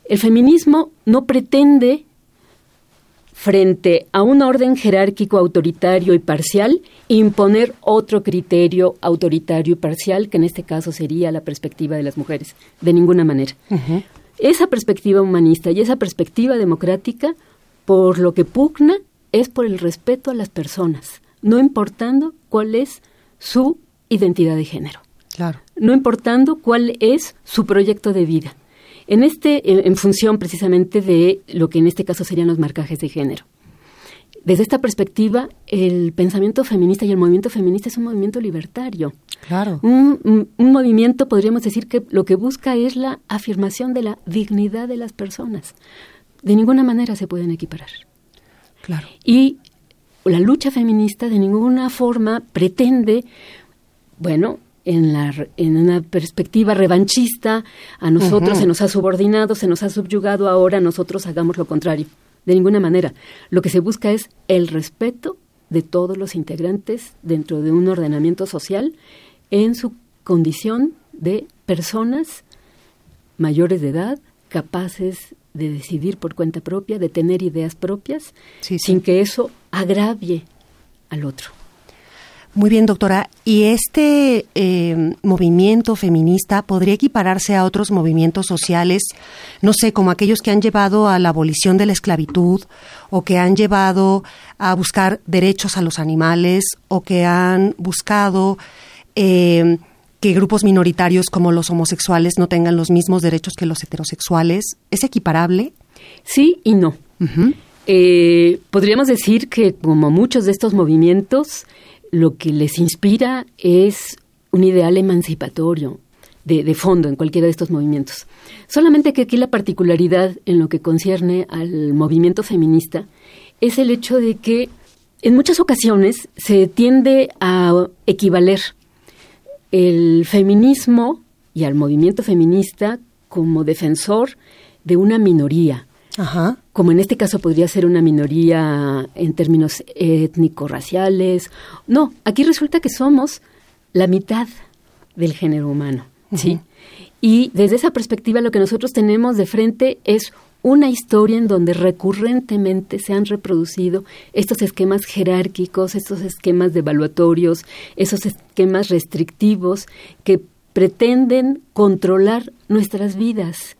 El feminismo no pretende, frente a un orden jerárquico autoritario y parcial, imponer otro criterio autoritario y parcial, que en este caso sería la perspectiva de las mujeres, de ninguna manera. Esa perspectiva humanista y esa perspectiva democrática, por lo que pugna, es por el respeto a las personas, no importando cuál es su identidad de género. Claro. No importando cuál es su proyecto de vida. En este, en, función precisamente de lo que en este caso serían los marcajes de género. Desde esta perspectiva, el pensamiento feminista y el movimiento feminista es un movimiento libertario. Claro. un, movimiento, podríamos decir, que lo que busca es la afirmación de la dignidad de las personas. De ninguna manera se pueden equiparar. Claro. Y la lucha feminista de ninguna forma pretende, bueno, en, la, en una perspectiva revanchista, a nosotros se nos ha subordinado, se nos ha subyugado, ahora nosotros hagamos lo contrario. De ninguna manera. Lo que se busca es el respeto de todos los integrantes dentro de un ordenamiento social en su condición de personas mayores de edad, capaces de decidir por cuenta propia, de tener ideas propias, sin que eso agravie al otro. Muy bien, doctora. ¿Y este eh, movimiento feminista podría equipararse a otros movimientos sociales, no sé, como aquellos que han llevado a la abolición de la esclavitud o que han llevado a buscar derechos a los animales o que han buscado eh, que grupos minoritarios como los homosexuales no tengan los mismos derechos que los heterosexuales? ¿Es equiparable? Sí y no. Eh, podríamos decir que como muchos de estos movimientos, lo que les inspira es un ideal emancipatorio de, fondo en cualquiera de estos movimientos. Solamente que aquí la particularidad en lo que concierne al movimiento feminista es el hecho de que en muchas ocasiones se tiende a equivaler el feminismo y al movimiento feminista como defensor de una minoría, como en este caso podría ser una minoría en términos étnico-raciales. No, aquí resulta que somos la mitad del género humano, ¿sí? Y desde esa perspectiva lo que nosotros tenemos de frente es una historia en donde recurrentemente se han reproducido estos esquemas jerárquicos, estos esquemas devaluatorios, esos esquemas restrictivos que pretenden controlar nuestras vidas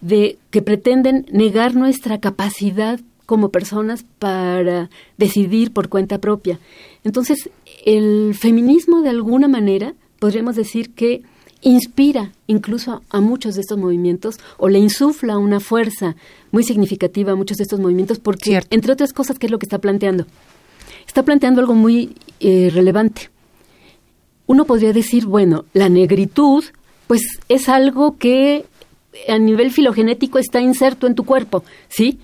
de que pretenden negar nuestra capacidad como personas para decidir por cuenta propia. Entonces, el feminismo de alguna manera podríamos decir que inspira incluso a muchos de estos movimientos o le insufla una fuerza muy significativa a muchos de estos movimientos porque, entre otras cosas, ¿qué es lo que está planteando? Está planteando algo muy eh, relevante. Uno podría decir, bueno, la negritud, pues es algo que a nivel filogenético está inserto en tu cuerpo, ¿sí?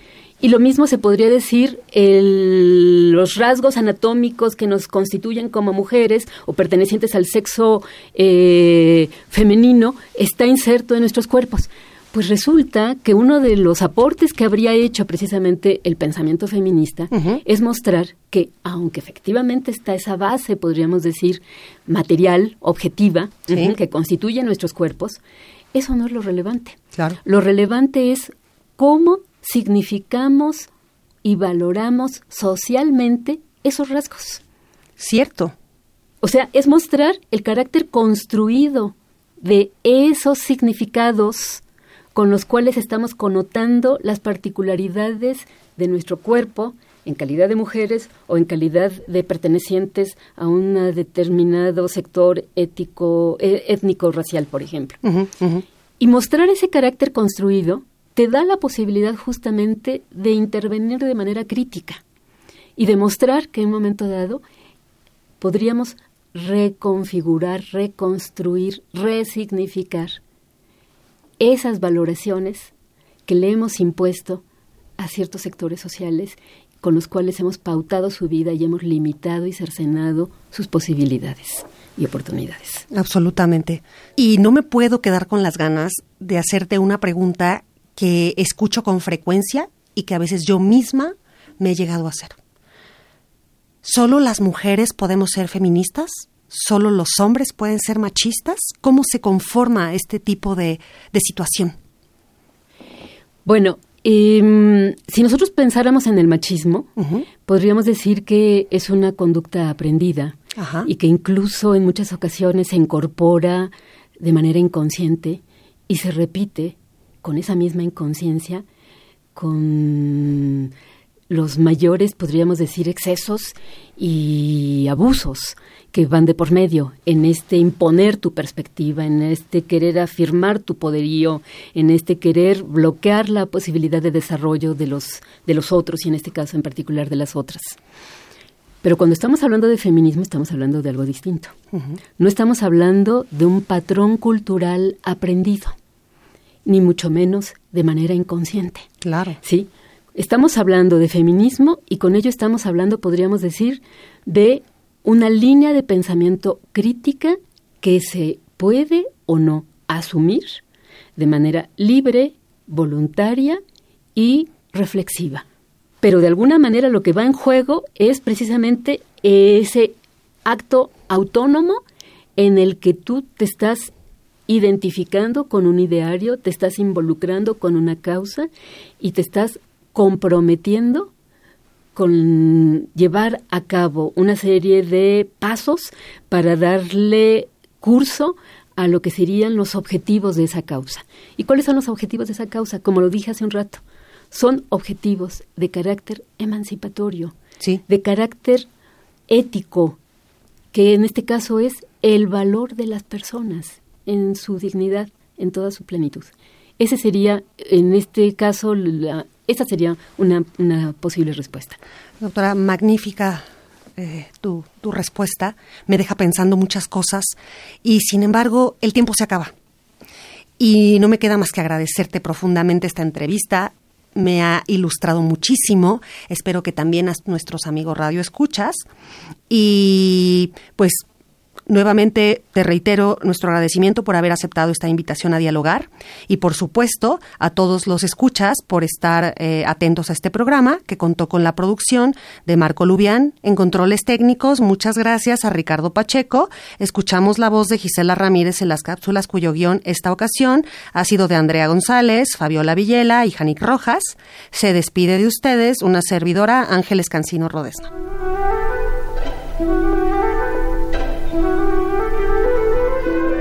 Y lo mismo se podría decir el, los rasgos anatómicos que nos constituyen como mujeres o pertenecientes al sexo eh, femenino está inserto en nuestros cuerpos. Pues resulta que uno de los aportes que habría hecho precisamente el pensamiento feminista es mostrar que, aunque efectivamente está esa base, podríamos decir, material, objetiva, que constituye nuestros cuerpos, eso no es lo relevante. Claro. Lo relevante es cómo significamos y valoramos socialmente esos rasgos. Cierto. O sea, es mostrar el carácter construido de esos significados con los cuales estamos connotando las particularidades de nuestro cuerpo en calidad de mujeres o en calidad de pertenecientes a un determinado sector ético, eh, étnico racial, por ejemplo. Y mostrar ese carácter construido te da la posibilidad justamente de intervenir de manera crítica y demostrar que en un momento dado podríamos reconfigurar, reconstruir, resignificar esas valoraciones que le hemos impuesto a ciertos sectores sociales con los cuales hemos pautado su vida y hemos limitado y cercenado sus posibilidades y oportunidades. Absolutamente. Y no me puedo quedar con las ganas de hacerte una pregunta que escucho con frecuencia y que a veces yo misma me he llegado a hacer. ¿Solo las mujeres podemos ser feministas? ¿Solo los hombres pueden ser machistas? ¿Cómo se conforma este tipo de, situación? Bueno, em, si nosotros pensáramos en el machismo, podríamos decir que es una conducta aprendida y que incluso en muchas ocasiones se incorpora de manera inconsciente y se repite con esa misma inconsciencia, con los mayores, podríamos decir, excesos y abusos que van de por medio en este imponer tu perspectiva, en este querer afirmar tu poderío, en este querer bloquear la posibilidad de desarrollo de los, de los otros y en este caso en particular de las otras. Pero cuando estamos hablando de feminismo estamos hablando de algo distinto. No estamos hablando de un patrón cultural aprendido, ni mucho menos de manera inconsciente. Claro. Sí. Estamos hablando de feminismo y con ello estamos hablando, podríamos decir, de una línea de pensamiento crítica que se puede o no asumir de manera libre, voluntaria y reflexiva pero de alguna manera lo que va en juego es precisamente ese acto autónomo en el que tú te estás identificando con un ideario, te estás involucrando con una causa y te estás comprometiendo con llevar a cabo una serie de pasos para darle curso a lo que serían los objetivos de esa causa. ¿Y cuáles son los objetivos de esa causa? Como lo dije hace un rato, son objetivos de carácter emancipatorio, de carácter ético, que en este caso es el valor de las personas en su dignidad, en toda su plenitud. Ese sería, en este caso, esa sería una, una posible respuesta. Doctora, magnífica eh, tu, tu, respuesta. Me deja pensando muchas cosas y, sin embargo, el tiempo se acaba. Y no me queda más que agradecerte profundamente esta entrevista. Me ha ilustrado muchísimo. Espero que también a nuestros amigos radio escuchas. Y pues Nuevamente te reitero nuestro agradecimiento por haber aceptado esta invitación a dialogar y por supuesto a todos los escuchas por estar eh, atentos a este programa que contó con la producción de Marco Lubián en controles técnicos. Muchas gracias a Ricardo Pacheco. Escuchamos la voz de Gisela Ramírez en las cápsulas cuyo guion esta ocasión ha sido de Andrea González, Fabiola Villela y Janic Rojas. Se despide de ustedes una servidora Ángeles Cancino Rodesna.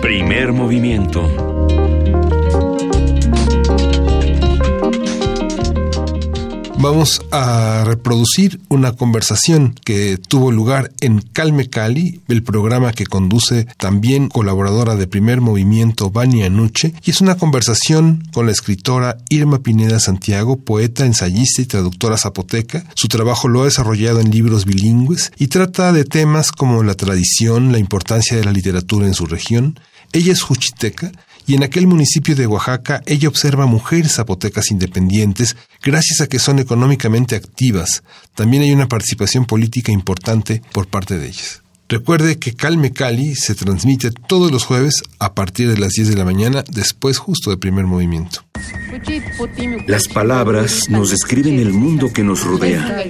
Primer movimiento. Vamos a reproducir una conversación que tuvo lugar en Calme Cali, el programa que conduce también colaboradora de Primer Movimiento Vania Nuche, y es una conversación con la escritora Irma Pineda Santiago, poeta, ensayista y traductora zapoteca. Su trabajo lo ha desarrollado en libros bilingües y trata de temas como la tradición, la importancia de la literatura en su región, ella es juchiteca y en aquel municipio de Oaxaca ella observa mujeres zapotecas independientes gracias a que son económicamente activas. También hay una participación política importante por parte de ellas. Recuerde que Calme Cali se transmite todos los jueves a partir de las 10 de la mañana, después justo del primer movimiento. Las palabras nos describen el mundo que nos rodea.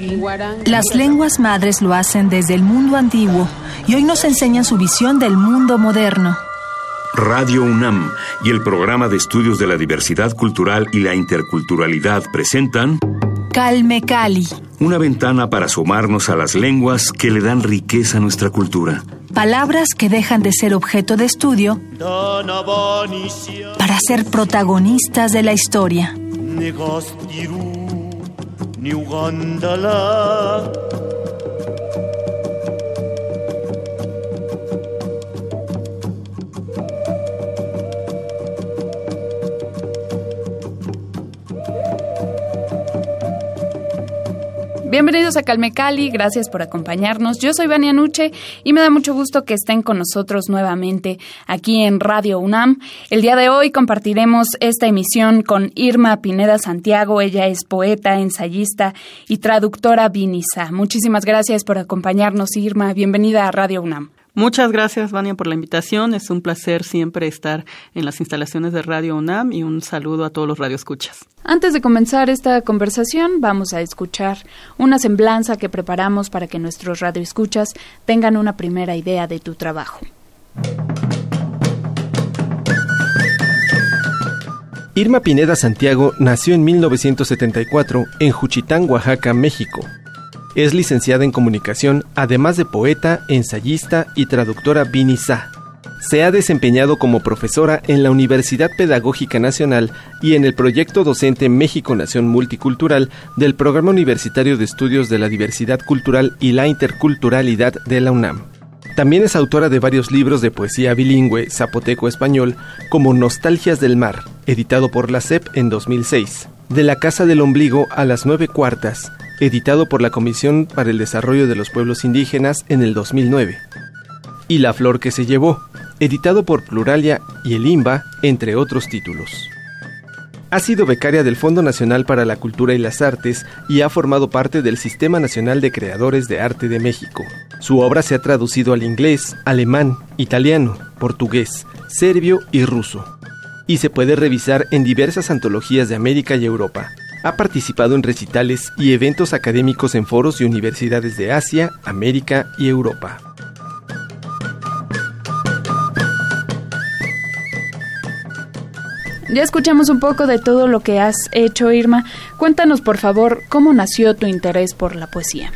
Las lenguas madres lo hacen desde el mundo antiguo y hoy nos enseñan su visión del mundo moderno. Radio UNAM y el Programa de Estudios de la Diversidad Cultural y la Interculturalidad presentan Calme Cali. Una ventana para asomarnos a las lenguas que le dan riqueza a nuestra cultura. Palabras que dejan de ser objeto de estudio para ser protagonistas de la historia. Bienvenidos a Calme Cali, gracias por acompañarnos. Yo soy Vania Nuche y me da mucho gusto que estén con nosotros nuevamente aquí en Radio UNAM. El día de hoy compartiremos esta emisión con Irma Pineda Santiago. Ella es poeta, ensayista y traductora vinisa. Muchísimas gracias por acompañarnos, Irma. Bienvenida a Radio UNAM. Muchas gracias, Vania, por la invitación. Es un placer siempre estar en las instalaciones de Radio UNAM y un saludo a todos los radioescuchas. Antes de comenzar esta conversación, vamos a escuchar una semblanza que preparamos para que nuestros radioescuchas tengan una primera idea de tu trabajo. Irma Pineda Santiago nació en 1974 en Juchitán, Oaxaca, México. Es licenciada en comunicación, además de poeta, ensayista y traductora Binisa. Se ha desempeñado como profesora en la Universidad Pedagógica Nacional y en el proyecto docente México Nación Multicultural del Programa Universitario de Estudios de la Diversidad Cultural y la Interculturalidad de la UNAM. También es autora de varios libros de poesía bilingüe zapoteco-español, como Nostalgias del Mar, editado por la CEP en 2006, De la Casa del Ombligo a las Nueve Cuartas, editado por la Comisión para el Desarrollo de los Pueblos Indígenas en el 2009. Y La Flor que se llevó, editado por Pluralia y el IMBA, entre otros títulos. Ha sido becaria del Fondo Nacional para la Cultura y las Artes y ha formado parte del Sistema Nacional de Creadores de Arte de México. Su obra se ha traducido al inglés, alemán, italiano, portugués, serbio y ruso. Y se puede revisar en diversas antologías de América y Europa. Ha participado en recitales y eventos académicos en foros y universidades de Asia, América y Europa. Ya escuchamos un poco de todo lo que has hecho, Irma. Cuéntanos, por favor, cómo nació tu interés por la poesía.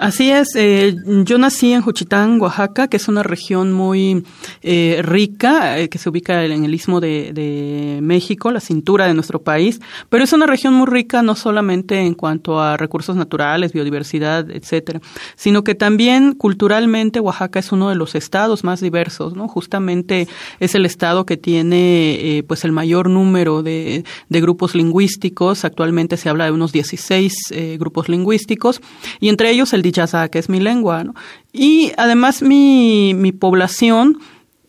Así es, eh, yo nací en Juchitán, Oaxaca, que es una región muy eh, rica, eh, que se ubica en el istmo de, de, México, la cintura de nuestro país, pero es una región muy rica no solamente en cuanto a recursos naturales, biodiversidad, etcétera, sino que también culturalmente Oaxaca es uno de los estados más diversos, ¿no? Justamente es el estado que tiene pues el mayor número de, de, grupos lingüísticos, actualmente se habla de unos 16 grupos lingüísticos, y entre ellos el que es mi lengua, ¿no? Y además mi, mi población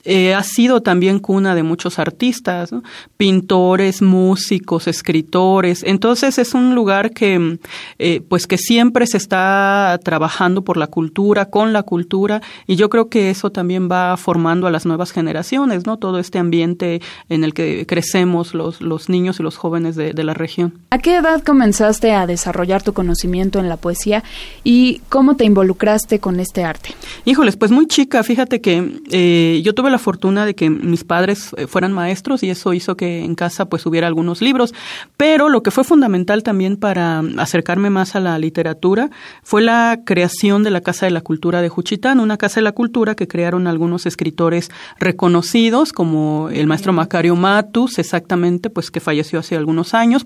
eh, ha sido también cuna de muchos artistas, pintores, músicos, escritores. Entonces es un lugar que, eh, pues que siempre se está trabajando por la cultura, con la cultura, y yo creo que eso también va formando a las nuevas generaciones, ¿no? Todo este ambiente en el que crecemos los, los niños y los jóvenes de, de la región. ¿A qué edad comenzaste a desarrollar tu conocimiento en la poesía y cómo te involucraste con este arte? Híjoles, pues muy chica. Fíjate que eh, yo tuve la fortuna de que mis padres eh, fueran maestros y eso hizo que en casa pues hubiera algunos libros, pero lo que fue fundamental también para acercarme más a la literatura fue la creación de la Casa de la Cultura de Juchitán, una Casa de la Cultura que crearon algunos escritores reconocidos como el maestro Macario Matus, exactamente, pues que falleció hace algunos años,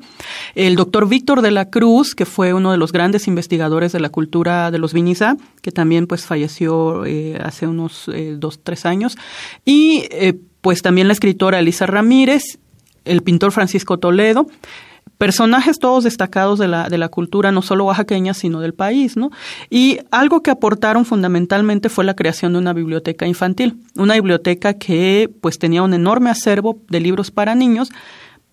el doctor Víctor de la Cruz, que fue uno de los grandes investigadores de la cultura de los Vinizá, que también pues falleció eh, hace unos eh, dos, tres años, y eh, pues también la escritora Elisa Ramírez, el pintor Francisco Toledo, personajes todos destacados de la, de la cultura, no solo oaxaqueña, sino del país, ¿no? Y algo que aportaron fundamentalmente fue la creación de una biblioteca infantil, una biblioteca que pues tenía un enorme acervo de libros para niños,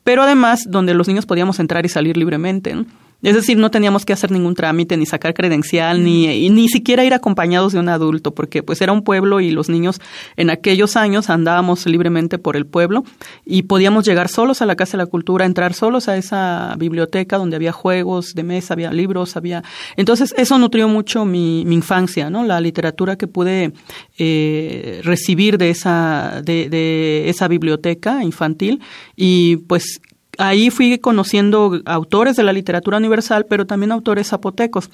pero además donde los niños podíamos entrar y salir libremente. Es decir, no teníamos que hacer ningún trámite, ni sacar credencial, ni, ni siquiera ir acompañados de un adulto, porque pues era un pueblo y los niños en aquellos años andábamos libremente por el pueblo y podíamos llegar solos a la Casa de la Cultura, entrar solos a esa biblioteca donde había juegos de mesa, había libros, había... Entonces eso nutrió mucho mi, mi infancia, ¿no? La literatura que pude eh, recibir de esa, de, de esa biblioteca infantil y pues ahí fui conociendo autores de la literatura universal, pero también autores zapotecos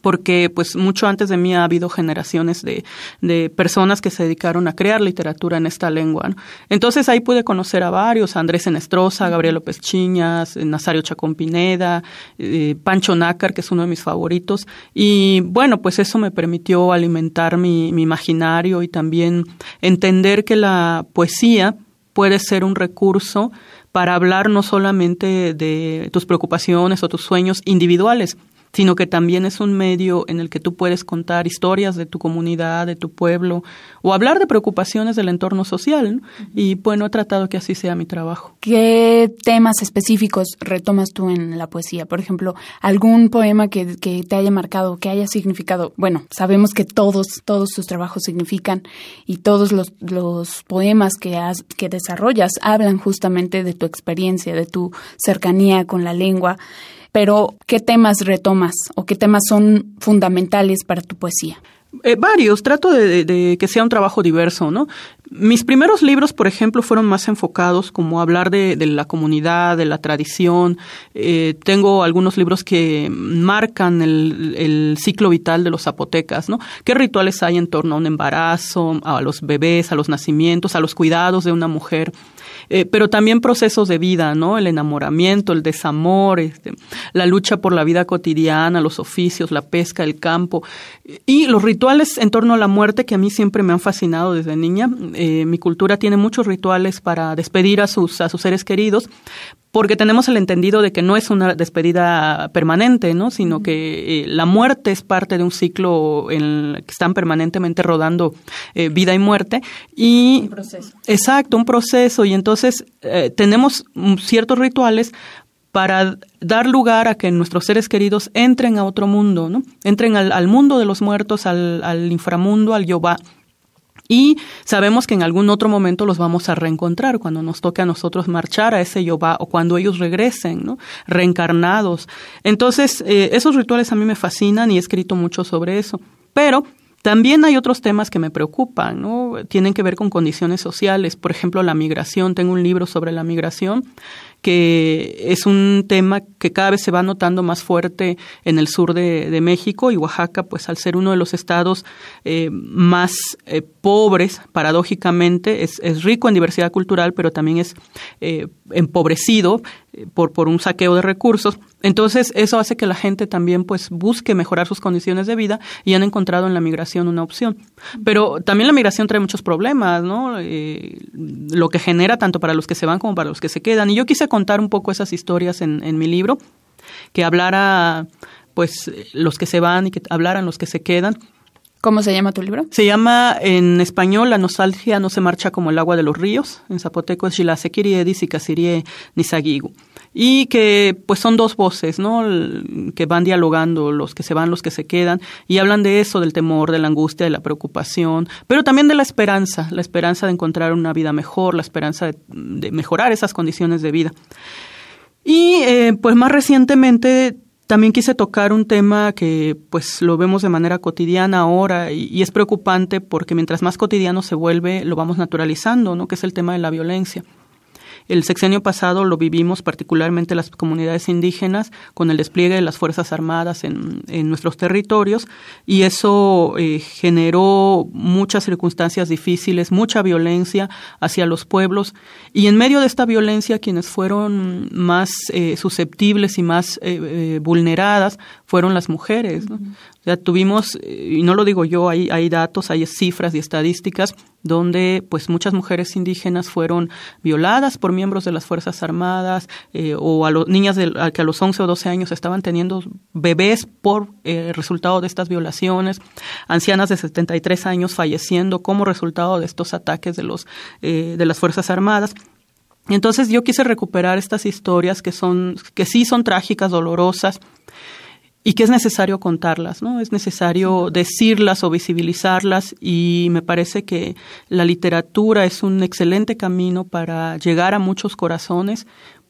porque pues mucho antes de mí ha habido generaciones de, de personas que se dedicaron a crear literatura en esta lengua. Entonces ahí pude conocer a varios, Andrés Enestrosa, Gabriel López Chiñas, Nazario Chacón Pineda, eh, Pancho Nácar, que es uno de mis favoritos. Y bueno, pues eso me permitió alimentar mi, mi imaginario y también entender que la poesía puede ser un recurso para hablar no solamente de tus preocupaciones o tus sueños individuales, sino que también es un medio en el que tú puedes contar historias de tu comunidad, de tu pueblo, o hablar de preocupaciones del entorno social. Y bueno, he tratado que así sea mi trabajo. ¿Qué temas específicos retomas tú en la poesía? Por ejemplo, algún poema que, que te haya marcado, que haya significado. Bueno, sabemos que todos, todos tus trabajos significan y todos los, los poemas que, has, que desarrollas hablan justamente de tu experiencia, de tu cercanía con la lengua pero ¿qué temas retomas o qué temas son fundamentales para tu poesía? Eh, varios, trato de, que sea un trabajo diverso, ¿no? Mis primeros libros, por ejemplo, fueron más enfocados como hablar de, la comunidad, de la tradición. Eh, tengo algunos libros que marcan el, el, ciclo vital de los zapotecas, ¿no? ¿Qué rituales hay en torno a un embarazo, a los bebés, a los nacimientos, a los cuidados de una mujer? Eh, pero también procesos de vida, ¿no? El enamoramiento, el desamor, este, la lucha por la vida cotidiana, los oficios, la pesca, el campo y los rituales en torno a la muerte que a mí siempre me han fascinado desde niña. Eh, mi cultura tiene muchos rituales para despedir a sus, a sus seres queridos, porque tenemos el entendido de que no es una despedida permanente, ¿no? Sino que eh, la muerte es parte de un ciclo en el que están permanentemente rodando eh, vida y muerte y un proceso. Exacto, un proceso y entonces eh, tenemos ciertos rituales para dar lugar a que nuestros seres queridos entren a otro mundo, ¿no? Entren al, mundo de los muertos, al, al inframundo, al Yobá y sabemos que en algún otro momento los vamos a reencontrar cuando nos toque a nosotros marchar a ese yoba o cuando ellos regresen, ¿no? Reencarnados. Entonces, eh, esos rituales a mí me fascinan y he escrito mucho sobre eso. Pero también hay otros temas que me preocupan, ¿no? Tienen que ver con condiciones sociales, por ejemplo, la migración. Tengo un libro sobre la migración que es un tema que cada vez se va notando más fuerte en el sur de, México y Oaxaca, pues al ser uno de los estados eh, más eh, pobres, paradójicamente, es, es, rico en diversidad cultural, pero también es eh, empobrecido por, por un saqueo de recursos. Entonces, eso hace que la gente también pues busque mejorar sus condiciones de vida y han encontrado en la migración una opción. Pero también la migración trae muchos problemas, ¿no? lo que genera tanto para los que se van como para los que se quedan. Y yo quise contar un poco esas historias en, en mi libro, que hablara pues los que se van y que hablaran los que se quedan. ¿Cómo se llama tu libro? Se llama en español La nostalgia no se marcha como el agua de los ríos. En zapoteco es Xilasequiri Edis y Casirie Nisagigu. Y que pues son dos voces, ¿no? Que van dialogando, los que se van, los que se quedan, y hablan de eso, del temor, de la angustia, de la preocupación, pero también de la esperanza, la esperanza de encontrar una vida mejor, la esperanza de, mejorar esas condiciones de vida. Y eh, pues más recientemente también quise tocar un tema que pues lo vemos de manera cotidiana ahora y, es preocupante porque mientras más cotidiano se vuelve lo vamos naturalizando, ¿no? Que es el tema de la violencia. El sexenio pasado lo vivimos particularmente las comunidades indígenas con el despliegue de las Fuerzas Armadas en, nuestros territorios y eso eh, generó muchas circunstancias difíciles, mucha violencia hacia los pueblos y en medio de esta violencia quienes fueron más eh, susceptibles y más eh, vulneradas fueron las mujeres. Ya tuvimos, y no lo digo yo, hay, hay datos, hay cifras y estadísticas donde pues muchas mujeres indígenas fueron violadas por miembros de las Fuerzas Armadas eh, o a los niñas de, que a los 11 o 12 años estaban teniendo bebés por eh, resultado de estas violaciones, ancianas de 73 años falleciendo como resultado de estos ataques de, los, eh, de las Fuerzas Armadas. Entonces yo quise recuperar estas historias que son que sí son trágicas, dolorosas, y que es necesario contarlas, ¿no? Es necesario decirlas o visibilizarlas y me parece que la literatura es un excelente camino para llegar a muchos corazones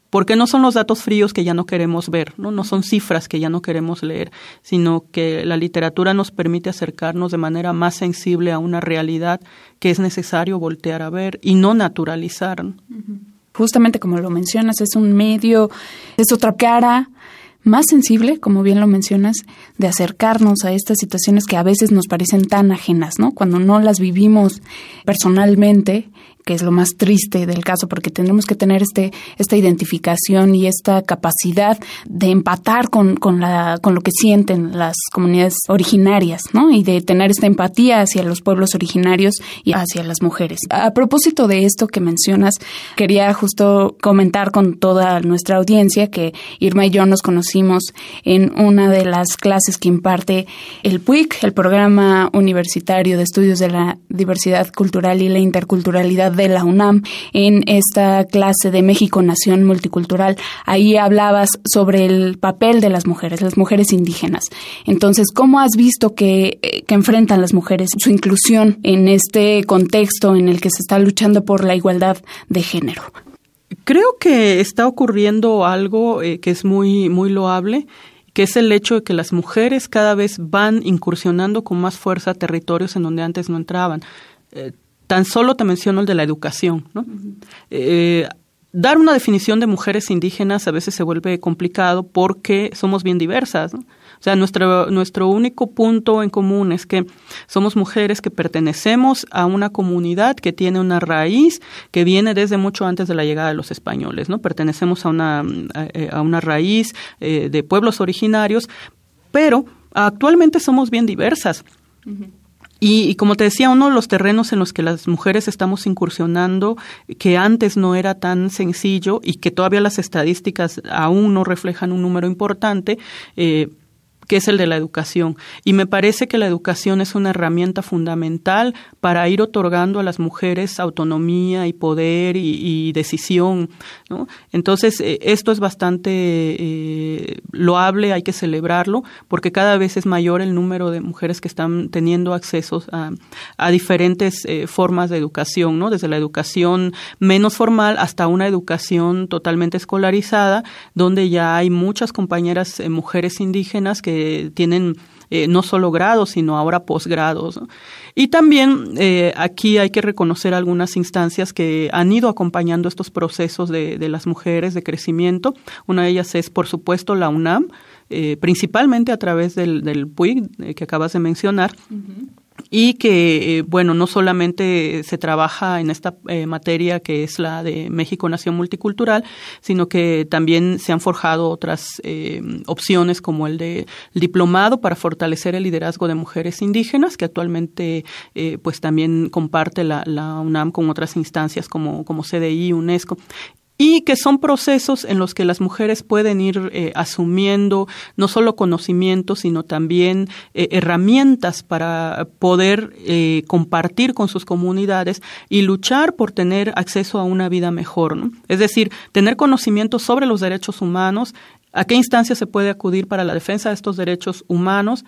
porque no son los datos fríos que ya no queremos ver, ¿no? no son cifras que ya no queremos leer, sino que la literatura nos permite acercarnos de manera más sensible a una realidad que es necesario voltear a ver y no naturalizar. Justamente como lo mencionas, es un medio, es otra cara más sensible, como bien lo mencionas, de acercarnos a estas situaciones que a veces nos parecen tan ajenas, ¿no? Cuando no las vivimos personalmente que es lo más triste del caso, porque tendremos que tener este, esta identificación y esta capacidad de empatar con, con, la, con lo que sienten las comunidades originarias, ¿no? Y de tener esta empatía hacia los pueblos originarios y hacia las mujeres. A propósito de esto que mencionas, quería justo comentar con toda nuestra audiencia que Irma y yo nos conocimos en una de las clases que imparte el PUIC, el Programa Universitario de Estudios de la Diversidad Cultural y la Interculturalidad de la UNAM en esta clase de México Nación Multicultural. Ahí hablabas sobre el papel de las mujeres, las mujeres indígenas. Entonces, ¿cómo has visto que, eh, que enfrentan las mujeres su inclusión en este contexto en el que se está luchando por la igualdad de género? Creo que está ocurriendo algo eh, que es muy, muy loable que es el hecho de que las mujeres cada vez van incursionando con más fuerza territorios en donde antes no entraban. Eh, Tan solo te menciono el de la educación. Eh, dar una definición de mujeres indígenas a veces se vuelve complicado porque somos bien diversas. O sea, nuestro, nuestro único punto en común es que somos mujeres que pertenecemos a una comunidad que tiene una raíz que viene desde mucho antes de la llegada de los españoles, ¿no? Pertenecemos a una, a, una raíz eh, de pueblos originarios, pero actualmente somos bien diversas. Y, como te decía, uno de los terrenos en los que las mujeres estamos incursionando, que antes no era tan sencillo y que todavía las estadísticas aún no reflejan un número importante, eh, que es el de la educación. Y me parece que la educación es una herramienta fundamental para ir otorgando a las mujeres autonomía y poder y, decisión. ¿no? Entonces, eh, esto es bastante eh, loable, hay que celebrarlo, porque cada vez es mayor el número de mujeres que están teniendo acceso a, diferentes eh, formas de educación, ¿no? desde la educación menos formal hasta una educación totalmente escolarizada, donde ya hay muchas compañeras mujeres indígenas que tienen eh, no solo grados, sino ahora posgrados. Y también eh, aquí hay que reconocer algunas instancias que han ido acompañando estos procesos de, las mujeres de crecimiento. Una de ellas es, por supuesto, la UNAM, eh, principalmente a través del, del PUIG que acabas de mencionar y que, eh, bueno, no solamente se trabaja en esta eh, materia que es la de México Nación Multicultural, sino que también se han forjado otras eh, opciones como el de diplomado para fortalecer el liderazgo de mujeres indígenas, que actualmente pues también comparte la, la, UNAM con otras instancias como, como CDI, UNESCO y que son procesos en los que las mujeres pueden ir eh, asumiendo no solo conocimientos, sino también eh, herramientas para poder eh, compartir con sus comunidades y luchar por tener acceso a una vida mejor. ¿no? Es decir, tener conocimiento sobre los derechos humanos, a qué instancia se puede acudir para la defensa de estos derechos humanos,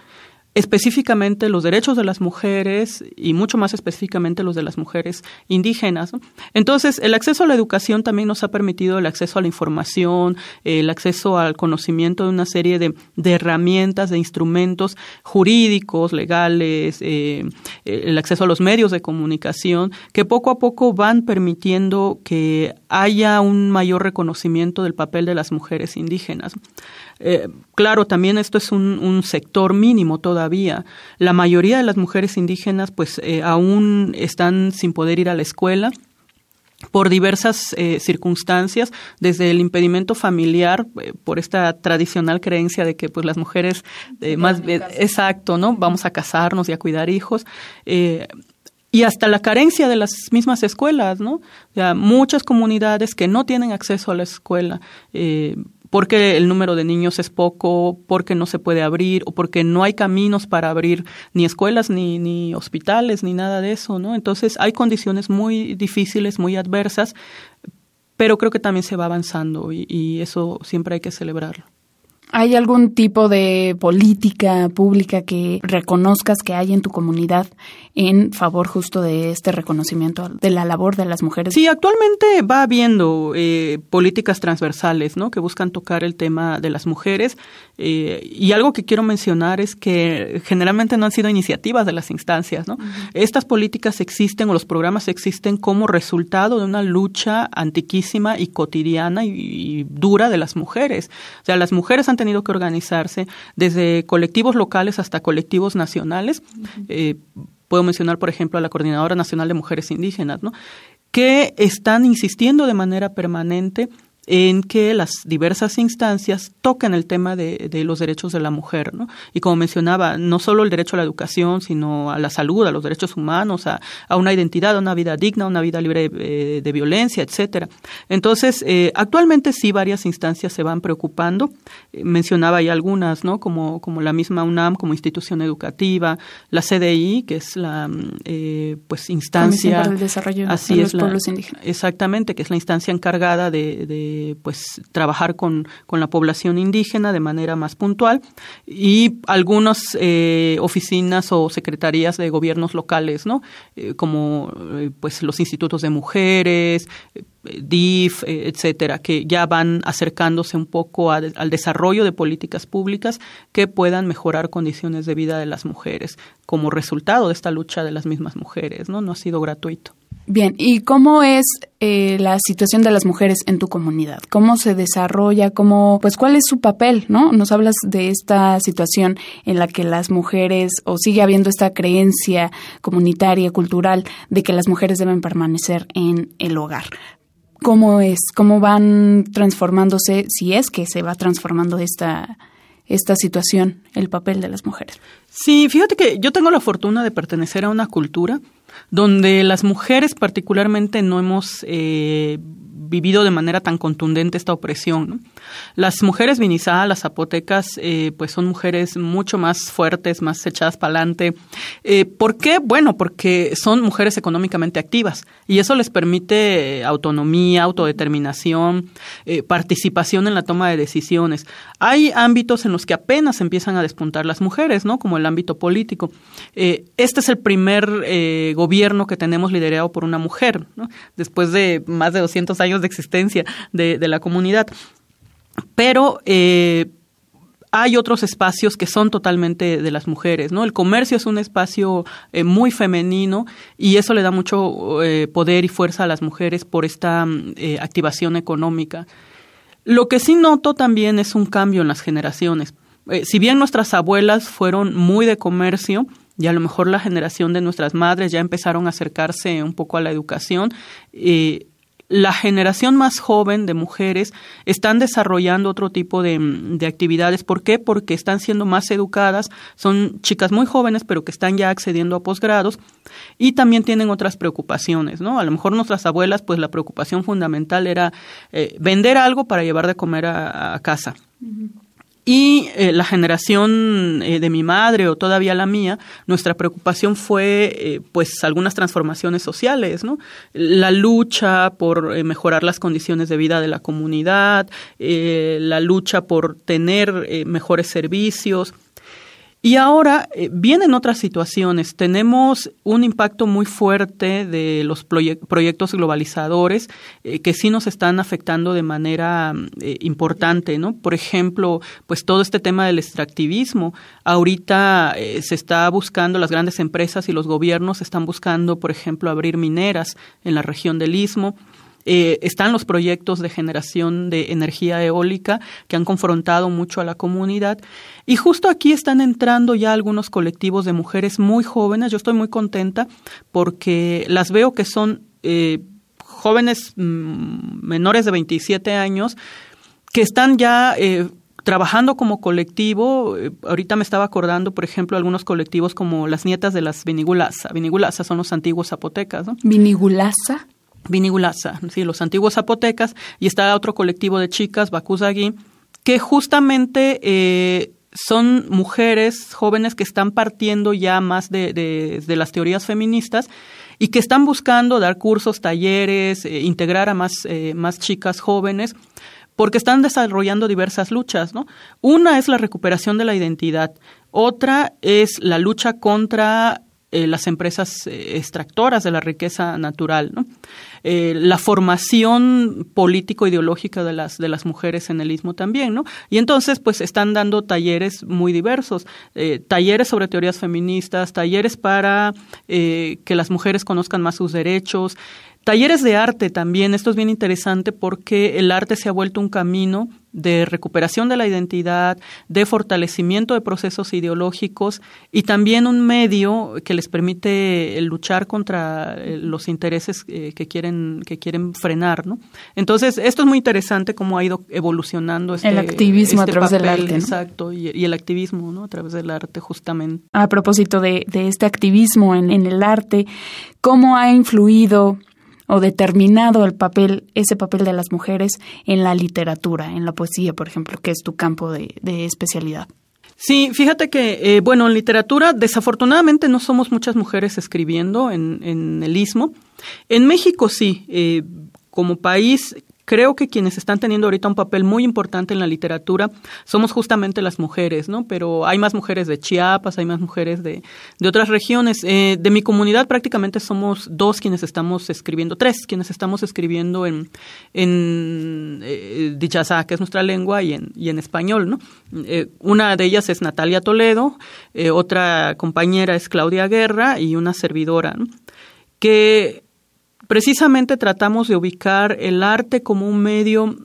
específicamente los derechos de las mujeres y mucho más específicamente los de las mujeres indígenas. Entonces, el acceso a la educación también nos ha permitido el acceso a la información, el acceso al conocimiento de una serie de, herramientas, de instrumentos jurídicos, legales, eh, el acceso a los medios de comunicación, que poco a poco van permitiendo que haya un mayor reconocimiento del papel de las mujeres indígenas. Eh, claro, también esto es un, sector mínimo todavía. La mayoría de las mujeres indígenas pues eh, aún están sin poder ir a la escuela por diversas eh, circunstancias, desde el impedimento familiar, por esta tradicional creencia de que pues las mujeres más exacto, ¿no? Vamos a casarnos y a cuidar hijos. y hasta la carencia de las mismas escuelas, ¿no? O muchas comunidades que no tienen acceso a la escuela, porque el número de niños es poco, porque no se puede abrir o porque no hay caminos para abrir ni escuelas ni, ni hospitales ni nada de eso, ¿no? Entonces hay condiciones muy difíciles, muy adversas, pero creo que también se va avanzando y, y eso siempre hay que celebrarlo. ¿Hay algún tipo de política pública que reconozcas que hay en tu comunidad en favor justo de este reconocimiento de la labor de las mujeres? Sí, actualmente va habiendo eh, políticas transversales, ¿no? Que buscan tocar el tema de las mujeres. Eh, y algo que quiero mencionar es que generalmente no han sido iniciativas de las instancias, ¿no? Estas políticas existen o los programas existen como resultado de una lucha antiquísima y cotidiana y, dura de las mujeres. O sea, las mujeres han tenido que organizarse desde colectivos locales hasta colectivos nacionales puedo mencionar, por ejemplo, a la Coordinadora Nacional de Mujeres Indígenas, ¿no? que están insistiendo de manera permanente en que las diversas instancias toquen el tema de, de, los derechos de la mujer, ¿no? Y como mencionaba, no solo el derecho a la educación, sino a la salud, a los derechos humanos, a, a una identidad, a una vida digna, a una vida libre eh, de violencia, etcétera. Entonces, eh, actualmente sí varias instancias se van preocupando. Eh, mencionaba ya algunas, ¿no? Como, como la misma UNAM como institución educativa, la CDI, que es la pues instancia para el desarrollo de los pueblos indígenas. Exactamente, que es la instancia encargada de eh, pues trabajar con, con, la población indígena de manera más puntual y algunas eh, oficinas o secretarías de gobiernos locales, ¿no? Eh, como pues los institutos de mujeres, DIF, etcétera, que ya van acercándose un poco al desarrollo de políticas públicas que puedan mejorar condiciones de vida de las mujeres como resultado de esta lucha de las mismas mujeres, ¿no? No ha sido gratuito. Bien, ¿y cómo es eh, la situación de las mujeres en tu comunidad? ¿Cómo se desarrolla? ¿Cómo, pues, cuál es su papel? ¿No? Nos hablas de esta situación en la que las mujeres, o sigue habiendo esta creencia comunitaria, cultural, de que las mujeres deben permanecer en el hogar. ¿Cómo es? ¿Cómo van transformándose, si es que se va transformando esta, esta situación, el papel de las mujeres. Sí, fíjate que yo tengo la fortuna de pertenecer a una cultura donde las mujeres particularmente no hemos eh, vivido de manera tan contundente esta opresión. Las mujeres vinizadas, las zapotecas, eh, pues son mujeres mucho más fuertes, más echadas para adelante. Eh, ¿Por qué? Bueno, porque son mujeres económicamente activas y eso les permite autonomía, autodeterminación, eh, participación en la toma de decisiones. Hay ámbitos en los que apenas empiezan a despuntar las mujeres, ¿no? Como el ámbito político. este es el primer gobierno que tenemos liderado por una mujer. Después de más de 200 años de existencia de, la comunidad. Pero eh, hay otros espacios que son totalmente de las mujeres, ¿no? El comercio es un espacio eh, muy femenino y eso le da mucho eh, poder y fuerza a las mujeres por esta activación económica. Lo que sí noto también es un cambio en las generaciones. si bien nuestras abuelas fueron muy de comercio, y a lo mejor la generación de nuestras madres ya empezaron a acercarse un poco a la educación, la generación más joven de mujeres están desarrollando otro tipo de, actividades. ¿Por qué? Porque están siendo más educadas, son chicas muy jóvenes, pero que están ya accediendo a posgrados y también tienen otras preocupaciones, ¿no? A lo mejor nuestras abuelas, pues la preocupación fundamental era eh, vender algo para llevar de comer a, casa. Y eh, la generación eh, de mi madre o todavía la mía, nuestra preocupación fue eh, pues algunas transformaciones sociales, ¿no? La lucha por mejorar las condiciones de vida de la comunidad, la lucha por tener mejores servicios, y ahora eh, vienen otras situaciones. Tenemos un impacto muy fuerte de los proyectos globalizadores eh, que sí nos están afectando de manera eh, importante, ¿no? Por ejemplo, pues todo este tema del extractivismo. Ahorita se está buscando, las grandes empresas y los gobiernos están buscando, por ejemplo, abrir mineras en la región del Istmo. Eh, están los proyectos de generación de energía eólica que han confrontado mucho a la comunidad. Y justo aquí están entrando ya algunos colectivos de mujeres muy jóvenes. Yo estoy muy contenta porque las veo que son eh, jóvenes mm, menores de 27 años que están ya... Eh, trabajando como colectivo, ahorita me estaba acordando, por ejemplo, algunos colectivos como las nietas de las Vinigulasa. Vinigulasa son los antiguos zapotecas, ¿no? Vinigulasa. Vinigulasa, sí, los antiguos zapotecas, y está otro colectivo de chicas, Bakuzagi, que justamente eh, son mujeres jóvenes que están partiendo ya más de, de, las teorías feministas y que están buscando dar cursos, talleres, eh, integrar a más, eh, más chicas jóvenes porque están desarrollando diversas luchas, ¿no? Una es la recuperación de la identidad, otra es la lucha contra eh, las empresas eh, extractoras de la riqueza natural. Eh, la formación político-ideológica de las, de las mujeres en el istmo también, ¿no? Y entonces, pues, están dando talleres muy diversos, talleres sobre teorías feministas, talleres para que las mujeres conozcan más sus derechos, Talleres de arte también, esto es bien interesante porque el arte se ha vuelto un camino de recuperación de la identidad, de fortalecimiento de procesos ideológicos y también un medio que les permite luchar contra eh, los intereses eh, que quieren que quieren frenar, ¿no? Entonces esto es muy interesante cómo ha ido evolucionando este, el activismo a este través del arte, exacto, y, el activismo, ¿no? A través del arte justamente. A propósito de, este activismo en el arte, cómo ha influido o determinado el papel, ese papel de las mujeres en la literatura, en la poesía, por ejemplo, que es tu campo de, especialidad. Sí, fíjate que, eh, bueno, en literatura desafortunadamente no somos muchas mujeres escribiendo en, el istmo. En México sí, eh, como país creo que quienes están teniendo ahorita un papel muy importante en la literatura somos justamente las mujeres, ¿no? Pero hay más mujeres de Chiapas, hay más mujeres de, de otras regiones. Eh, de mi comunidad prácticamente somos dos quienes estamos escribiendo, tres quienes estamos escribiendo en, en eh, que es nuestra lengua, y en, y en español, ¿no? Eh, una de ellas es Natalia Toledo, eh, otra compañera es Claudia Guerra y una servidora, ¿no? que precisamente tratamos de ubicar el arte como un medio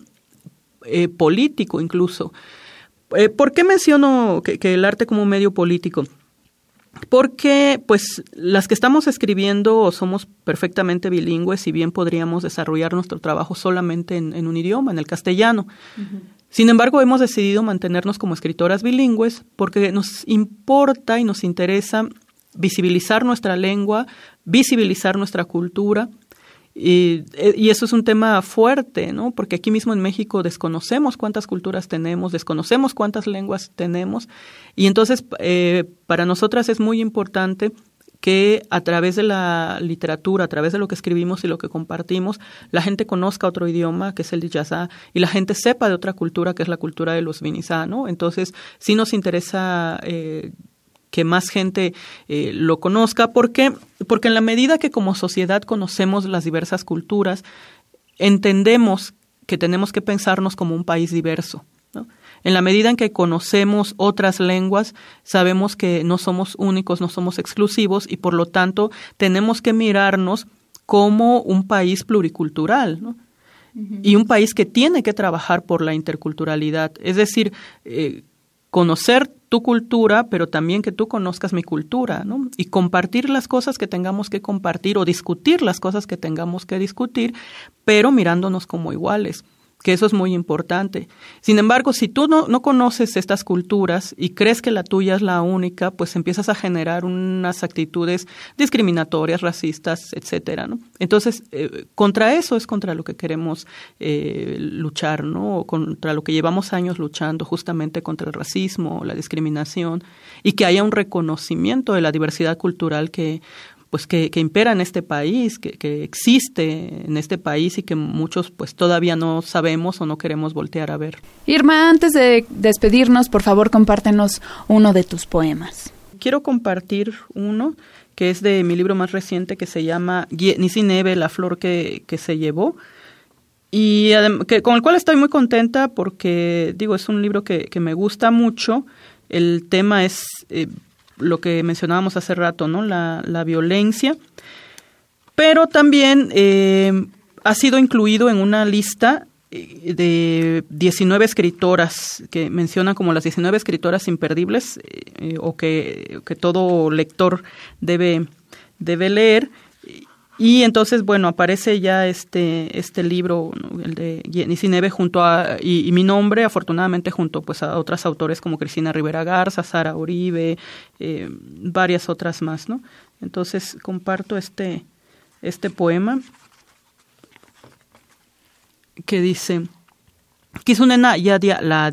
eh, político incluso. Eh, ¿Por qué menciono que, el arte como un medio político? Porque, pues, las que estamos escribiendo somos perfectamente bilingües, y bien podríamos desarrollar nuestro trabajo solamente en, un idioma, en el castellano. Sin embargo, hemos decidido mantenernos como escritoras bilingües porque nos importa y nos interesa visibilizar nuestra lengua, visibilizar nuestra cultura. Y, eso es un tema fuerte, ¿no? Porque aquí mismo en México desconocemos cuántas culturas tenemos, desconocemos cuántas lenguas tenemos. Y entonces, eh, para nosotras es muy importante que a través de la literatura, a través de lo que escribimos y lo que compartimos, la gente conozca otro idioma, que es el Dijazá, y la gente sepa de otra cultura, que es la cultura de los Vinizá, ¿no? Entonces, sí nos interesa eh, que más gente eh, lo conozca, porque porque en la medida que como sociedad conocemos las diversas culturas, entendemos que tenemos que pensarnos como un país diverso. ¿no? En la medida en que conocemos otras lenguas, sabemos que no somos únicos, no somos exclusivos y por lo tanto tenemos que mirarnos como un país pluricultural. ¿no? Y un país que tiene que trabajar por la interculturalidad. Es decir, eh, conocer tu cultura, pero también que tú conozcas mi cultura, ¿no? Y compartir las cosas que tengamos que compartir o discutir las cosas que tengamos que discutir, pero mirándonos como iguales que eso es muy importante. Sin embargo, si tú no, no, conoces estas culturas y crees que la tuya es la única, pues empiezas a generar unas actitudes discriminatorias, racistas, etcétera, ¿no? Entonces, eh, contra eso es contra lo que queremos eh, luchar, ¿no? Contra lo que llevamos años luchando, justamente contra el racismo, la discriminación, y que haya un reconocimiento de la diversidad cultural que pues que, impera en este país, que, existe en este país y que muchos pues todavía no sabemos o no queremos voltear a ver. Irma, antes de despedirnos, por favor, compártenos uno de tus poemas. Quiero compartir uno que es de mi libro más reciente que se llama Nisi Neve, la flor que, se llevó y que, con el cual estoy muy contenta porque, digo, es un libro que, me gusta mucho. El tema es eh, lo que mencionábamos hace rato, ¿no? La, la violencia. Pero también eh, ha sido incluido en una lista eh, de 19 escritoras que mencionan como las 19 escritoras imperdibles eh, o que, que, todo lector debe, debe leer. Y entonces, bueno, aparece ya este, este libro, el de Neve, junto a, y, mi nombre, afortunadamente, junto pues a otras autores como Cristina Rivera Garza, Sara Uribe, eh, varias otras más, ¿no? Entonces, comparto este, este poema que dice, Kisunena yadia la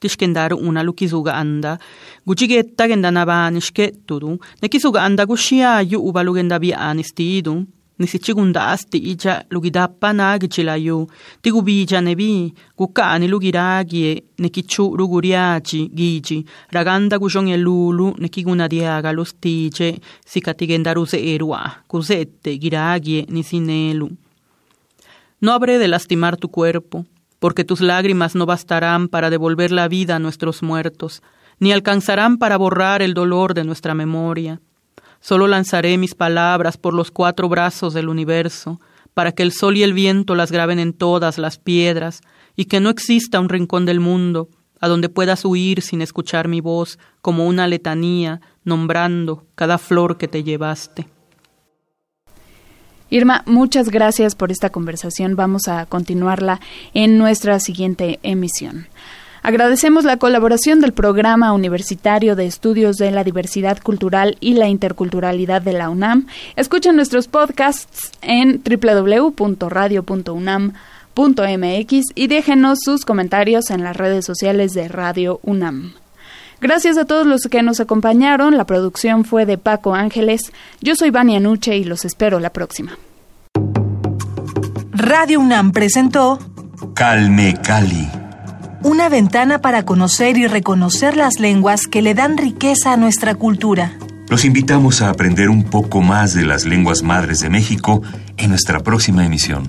tishkendar una lukizuga anda, guchigetta genda nabanishke tudu, nekisuga anda gushia yu ubalugenda bi anistidu, nisichigunda asti ija lugidappa nagichilayu, tigubija nebi, gukani lugiragie, nekichu ruguriaci, gigi, raganda gushon lulu, nekiguna diaga los tiche, sikatigendaruse erua, cusette, giragie, nisinelu. No habré de lastimar tu cuerpo, porque tus lágrimas no bastarán para devolver la vida a nuestros muertos, ni alcanzarán para borrar el dolor de nuestra memoria. Solo lanzaré mis palabras por los cuatro brazos del universo, para que el sol y el viento las graben en todas las piedras, y que no exista un rincón del mundo a donde puedas huir sin escuchar mi voz como una letanía, nombrando cada flor que te llevaste. Irma, muchas gracias por esta conversación. Vamos a continuarla en nuestra siguiente emisión. Agradecemos la colaboración del Programa Universitario de Estudios de la Diversidad Cultural y la Interculturalidad de la UNAM. Escuchen nuestros podcasts en www.radio.unam.mx y déjenos sus comentarios en las redes sociales de Radio UNAM. Gracias a todos los que nos acompañaron. La producción fue de Paco Ángeles. Yo soy Vania Nuche y los espero la próxima. Radio UNAM presentó Calme Cali. Una ventana para conocer y reconocer las lenguas que le dan riqueza a nuestra cultura. Los invitamos a aprender un poco más de las lenguas madres de México en nuestra próxima emisión.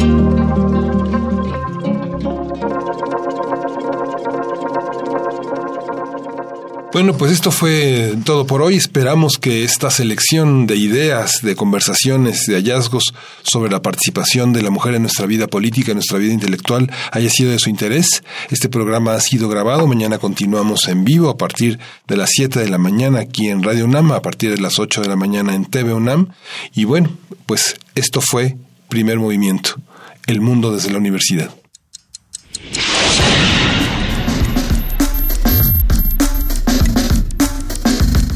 Bueno, pues esto fue todo por hoy. Esperamos que esta selección de ideas, de conversaciones, de hallazgos sobre la participación de la mujer en nuestra vida política, en nuestra vida intelectual, haya sido de su interés. Este programa ha sido grabado. Mañana continuamos en vivo a partir de las 7 de la mañana aquí en Radio UNAM, a partir de las 8 de la mañana en TV UNAM. Y bueno, pues esto fue Primer Movimiento, el mundo desde la universidad.